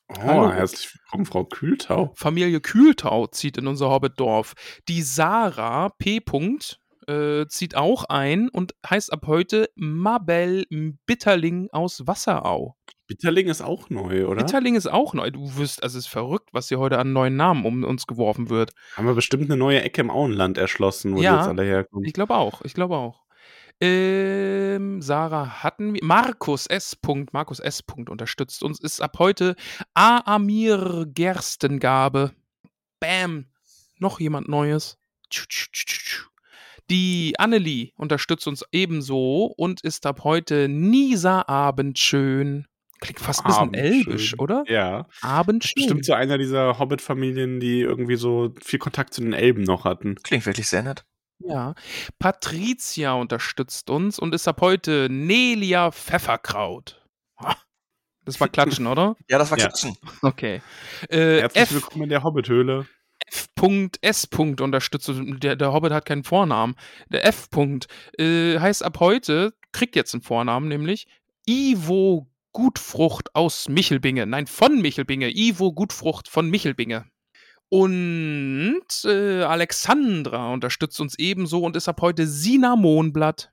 Oh, Hallo. herzlich willkommen, Frau Kühltau. Familie Kühltau zieht in unser Hobbitdorf. Die Sarah P. -Punkt, äh, zieht auch ein und heißt ab heute Mabel Bitterling aus Wasserau. Bitterling ist auch neu, oder? Bitterling ist auch neu. Du wirst, also es ist verrückt, was hier heute an neuen Namen um uns geworfen wird. Haben wir bestimmt eine neue Ecke im Auenland erschlossen, wo Ja. die jetzt alle herkommen. Ich glaube auch, ich glaube auch. Ähm, Sarah hatten wir. Markus S. -Punkt, Markus S. -Punkt unterstützt uns, ist ab heute Aamir Gerstengabe. Bam. Noch jemand Neues. Die Annelie unterstützt uns ebenso und ist ab heute Nisa Abendschön. Klingt fast ein bisschen Abendschön. elbisch, oder? Ja. Abendschön. bestimmt so einer dieser Hobbit-Familien, die irgendwie so viel Kontakt zu den Elben noch hatten. Klingt wirklich sehr nett. Ja. Patricia unterstützt uns und ist ab heute Nelia Pfefferkraut. Ha. Das war Klatschen, oder? Ja, das war Ja. Klatschen. Okay. Äh, Herzlich F. willkommen in der Hobbit-Höhle. F.S. unterstützt uns. Der, der Hobbit hat keinen Vornamen. Der F. -Punkt, äh, heißt ab heute, kriegt jetzt einen Vornamen, nämlich Ivo Gutfrucht aus Michelbinge. Nein, von Michelbinge. Ivo Gutfrucht von Michelbinge. Und äh, Alexandra unterstützt uns ebenso und ist ab heute Sinamonblatt.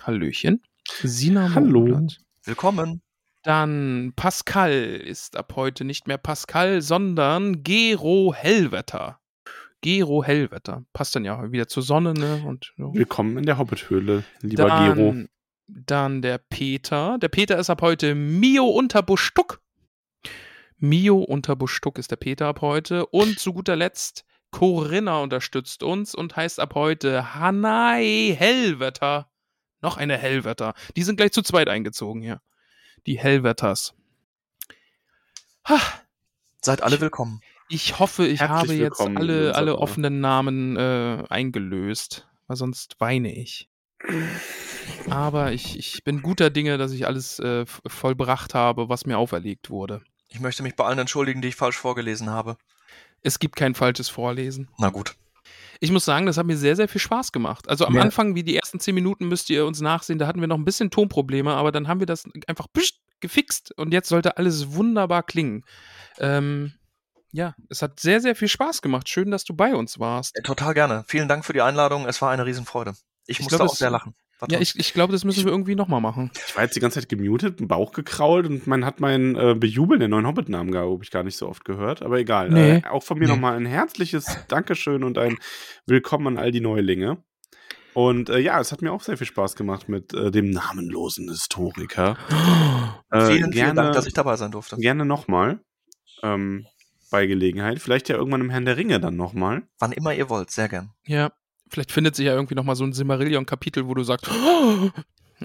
Hallöchen. Sinamonblatt. Willkommen. Dann Pascal ist ab heute nicht mehr Pascal, sondern Gero Hellwetter. Gero Hellwetter. Passt dann ja wieder zur Sonne, ne? Und ja. Willkommen in der Hobbit-Höhle, lieber dann, Gero. Dann der Peter. Der Peter ist ab heute Mio Unterbuschtuck. Mio Unterbuschtuck ist der Peter ab heute. Und zu guter Letzt Corinna unterstützt uns und heißt ab heute Hanai Hellwetter. Noch eine Hellwetter. Die sind gleich zu zweit eingezogen hier. Die Hellwetters. Ha, Seid alle willkommen. ich hoffe, ich Herzlich habe jetzt alle, alle offenen Namen äh, eingelöst, weil sonst weine ich. Aber ich, ich bin guter Dinge, dass ich alles äh, vollbracht habe, was mir auferlegt wurde. Ich möchte mich bei allen entschuldigen, die ich falsch vorgelesen habe. Es gibt kein falsches Vorlesen. Na gut. Ich muss sagen, das hat mir sehr, sehr viel Spaß gemacht. Also am Ja. Anfang, wie die ersten zehn Minuten, müsst ihr uns nachsehen, da hatten wir noch ein bisschen Tonprobleme, aber dann haben wir das einfach gefixt und jetzt sollte alles wunderbar klingen. Ähm, ja, es hat sehr, sehr viel Spaß gemacht. Schön, dass du bei uns warst. Total gerne. Vielen Dank für die Einladung. Es war eine Riesenfreude. Ich, Ich musste glaub, auch sehr lachen. Ja, ich, ich glaube, das müssen wir irgendwie nochmal machen. Ich war jetzt die ganze Zeit gemutet, den Bauch gekrault und man hat mein äh, Bejubeln der neuen Hobbit-Namen, glaube ich, gar nicht so oft gehört. Aber egal. Nee. Äh, auch von mir Nee. nochmal ein herzliches Dankeschön und ein Willkommen an all die Neulinge. Und äh, ja, es hat mir auch sehr viel Spaß gemacht mit äh, dem namenlosen Historiker. Äh, vielen, gerne, vielen Dank, dass ich dabei sein durfte. gerne nochmal. Ähm, bei Gelegenheit. Vielleicht ja irgendwann im Herrn der Ringe dann nochmal. Wann immer ihr wollt, sehr gern. Ja, vielleicht findet sich ja irgendwie nochmal so ein Simmerillion-Kapitel, wo du sagst,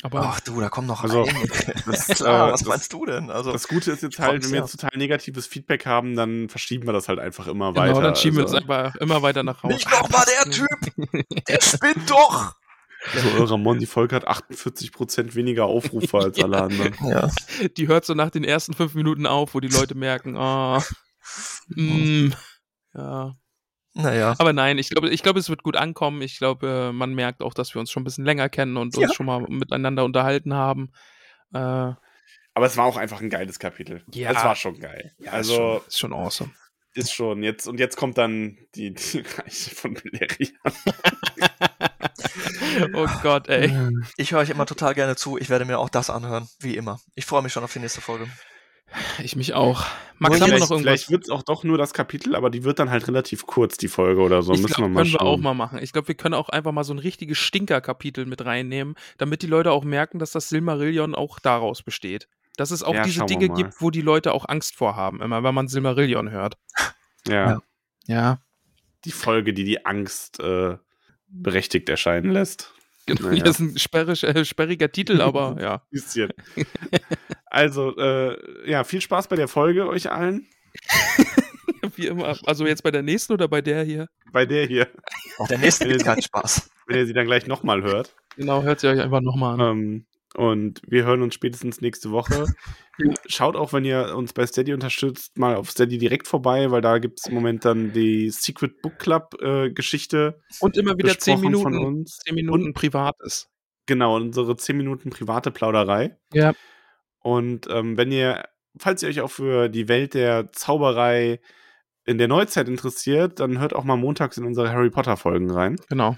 aber Ach du, da kommt noch Also, das, Klar, äh, was das- meinst du denn? Also, Das Gute ist jetzt halt, wenn wir jetzt total negatives Feedback haben, dann verschieben wir das halt einfach immer genau, weiter. dann schieben wir uns also, einfach immer weiter nach Hause. nicht nochmal der Typ! Der spinnt doch! So, Ramon, die Folge hat 48% weniger Aufrufe als alle anderen. Ja. Die hört so nach den ersten fünf Minuten auf, wo die Leute merken, ah, mm, ja. Naja. Aber nein, ich glaube, ich glaube, es wird gut ankommen. Ich glaube, äh, man merkt auch, dass wir uns schon ein bisschen länger kennen und Ja. uns schon mal miteinander unterhalten haben. Äh, Aber es war auch einfach ein geiles Kapitel. Ja. Es war schon geil. ja, also ist schon, ist schon awesome. ist schon jetzt und jetzt kommt dann die, die Reiche von Beleriand. Oh Gott, ey. Ich höre euch immer total gerne zu. Ich werde mir auch das anhören, wie immer. Ich freue mich schon auf die nächste Folge. Ich mich auch. Max, haben wir Vielleicht, noch irgendwas? vielleicht wird es auch doch nur das Kapitel, aber die wird dann halt relativ kurz, die Folge oder so. ich Müssen glaube, wir mal können wir auch schauen. mal machen. Ich glaube, wir können auch einfach mal so ein richtiges Stinker-Kapitel mit reinnehmen, damit die Leute auch merken, dass das Silmarillion auch daraus besteht. Dass es auch Ja, diese schauen Dinge gibt, wo die Leute auch Angst vor haben, immer wenn man Silmarillion hört. ja. Ja. Ja. Die Folge, die die Angst äh, berechtigt erscheinen lässt. Genau, Naja. das ist ein sperrig, äh, sperriger Titel, aber ja. Bisschen. also, äh, ja, viel Spaß bei der Folge euch allen. Wie immer. Also jetzt bei der nächsten oder bei der hier? Bei der hier, Auch der nächste gibt keinen Spaß. wenn ihr sie dann gleich nochmal hört. Genau, hört sie euch einfach nochmal an. Ähm, und wir hören uns spätestens nächste Woche. Schaut auch, wenn ihr uns bei Steady unterstützt, mal auf Steady direkt vorbei, weil da gibt es im Moment dann die Secret Book Club äh, Geschichte. Und immer wieder zehn besprochen von Minuten, uns. zehn Minuten Privates. Genau, unsere 10 Minuten private Plauderei. Ja. Und ähm, wenn ihr, falls ihr euch auch für die Welt der Zauberei in der Neuzeit interessiert, dann hört auch mal montags in unsere Harry Potter Folgen rein. Genau.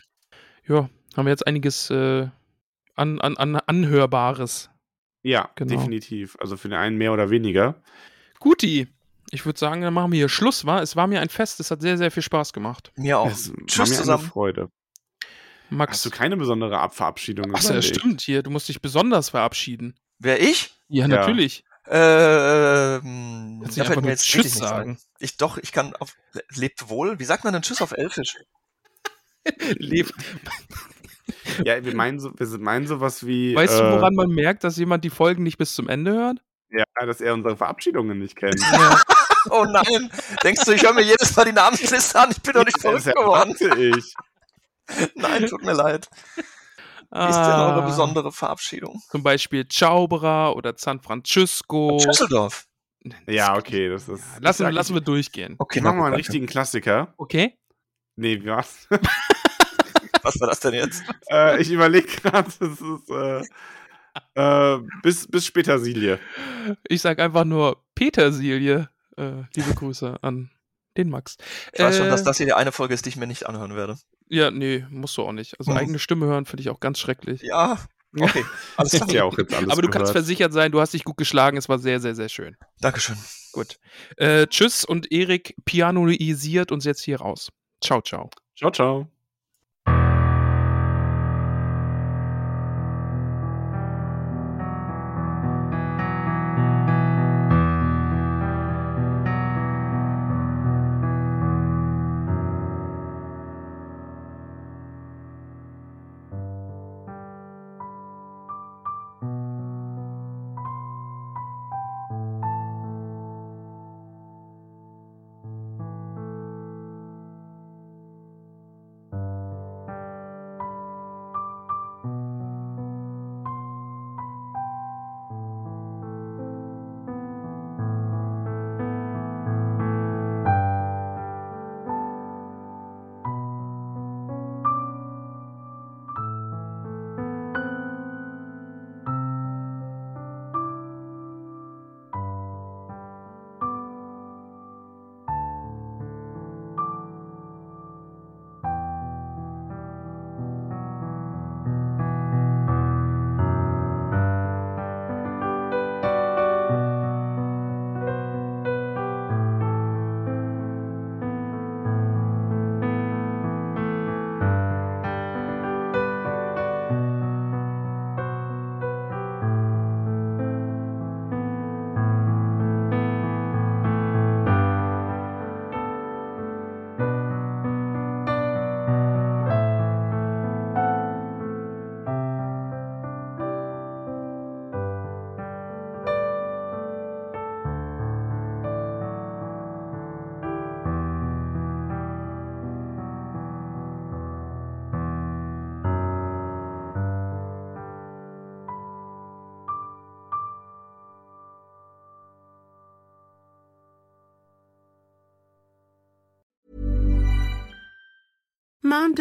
Ja, haben wir jetzt einiges äh, an, an, an Anhörbares. Ja, Genau. definitiv. Also für den einen mehr oder weniger. Guti. Ich würde sagen, dann machen wir hier Schluss, war. Es war mir ein Fest, es hat sehr, sehr viel Spaß gemacht. Mir auch. Es war Tschüss mir eine zusammen. Freude. Max. Hast du keine besondere Abverabschiedung? Achso, ja, überlegt? stimmt hier. Du musst dich besonders verabschieden. Wer ich? Ja, Ja. natürlich. Ähm, da nicht fällt einfach mir jetzt Tschüss sagen. ein. Ich doch, ich kann auf lebt wohl. Wie sagt man denn Tschüss auf Elfisch? Lebt. Ja, wir meinen, so, wir meinen sowas wie. Weißt äh, du, woran man merkt, dass jemand die Folgen nicht bis zum Ende hört? Ja, dass er unsere Verabschiedungen nicht kennt. Oh nein! Denkst du, ich höre mir jedes Mal die Namensliste an? Ich bin doch nicht verrückt das geworden. ich. Nein, tut mir leid. Wie ist denn Ah, eure besondere Verabschiedung? Zum Beispiel Zauberer oder San Francisco. Schüsseldorf. Ja, okay, das ist. Lassen, ich sag, lassen wir durchgehen. Okay, Ich mach mal einen richtigen Klassiker. Okay? Nee, was? Was war das denn jetzt? äh, ich überlege gerade, das ist. Äh, äh, bis, bis Petersilie. Ich sag einfach nur Petersilie. Äh, liebe Grüße an den Max. Ich weiß schon, Äh, dass das hier die eine Folge ist, die ich mir nicht anhören werde. Ja, nee, musst du auch nicht. Also Mhm. eigene Stimme hören finde ich auch ganz schrecklich. Ja, okay. Alles klar. Ist ja auch jetzt alles Aber du kannst gehört. versichert sein, du hast dich gut geschlagen. Es war sehr, sehr, sehr schön. Dankeschön. Gut. Äh, tschüss und Erik pianoisiert uns jetzt hier raus. Ciao, ciao. Ciao, ciao.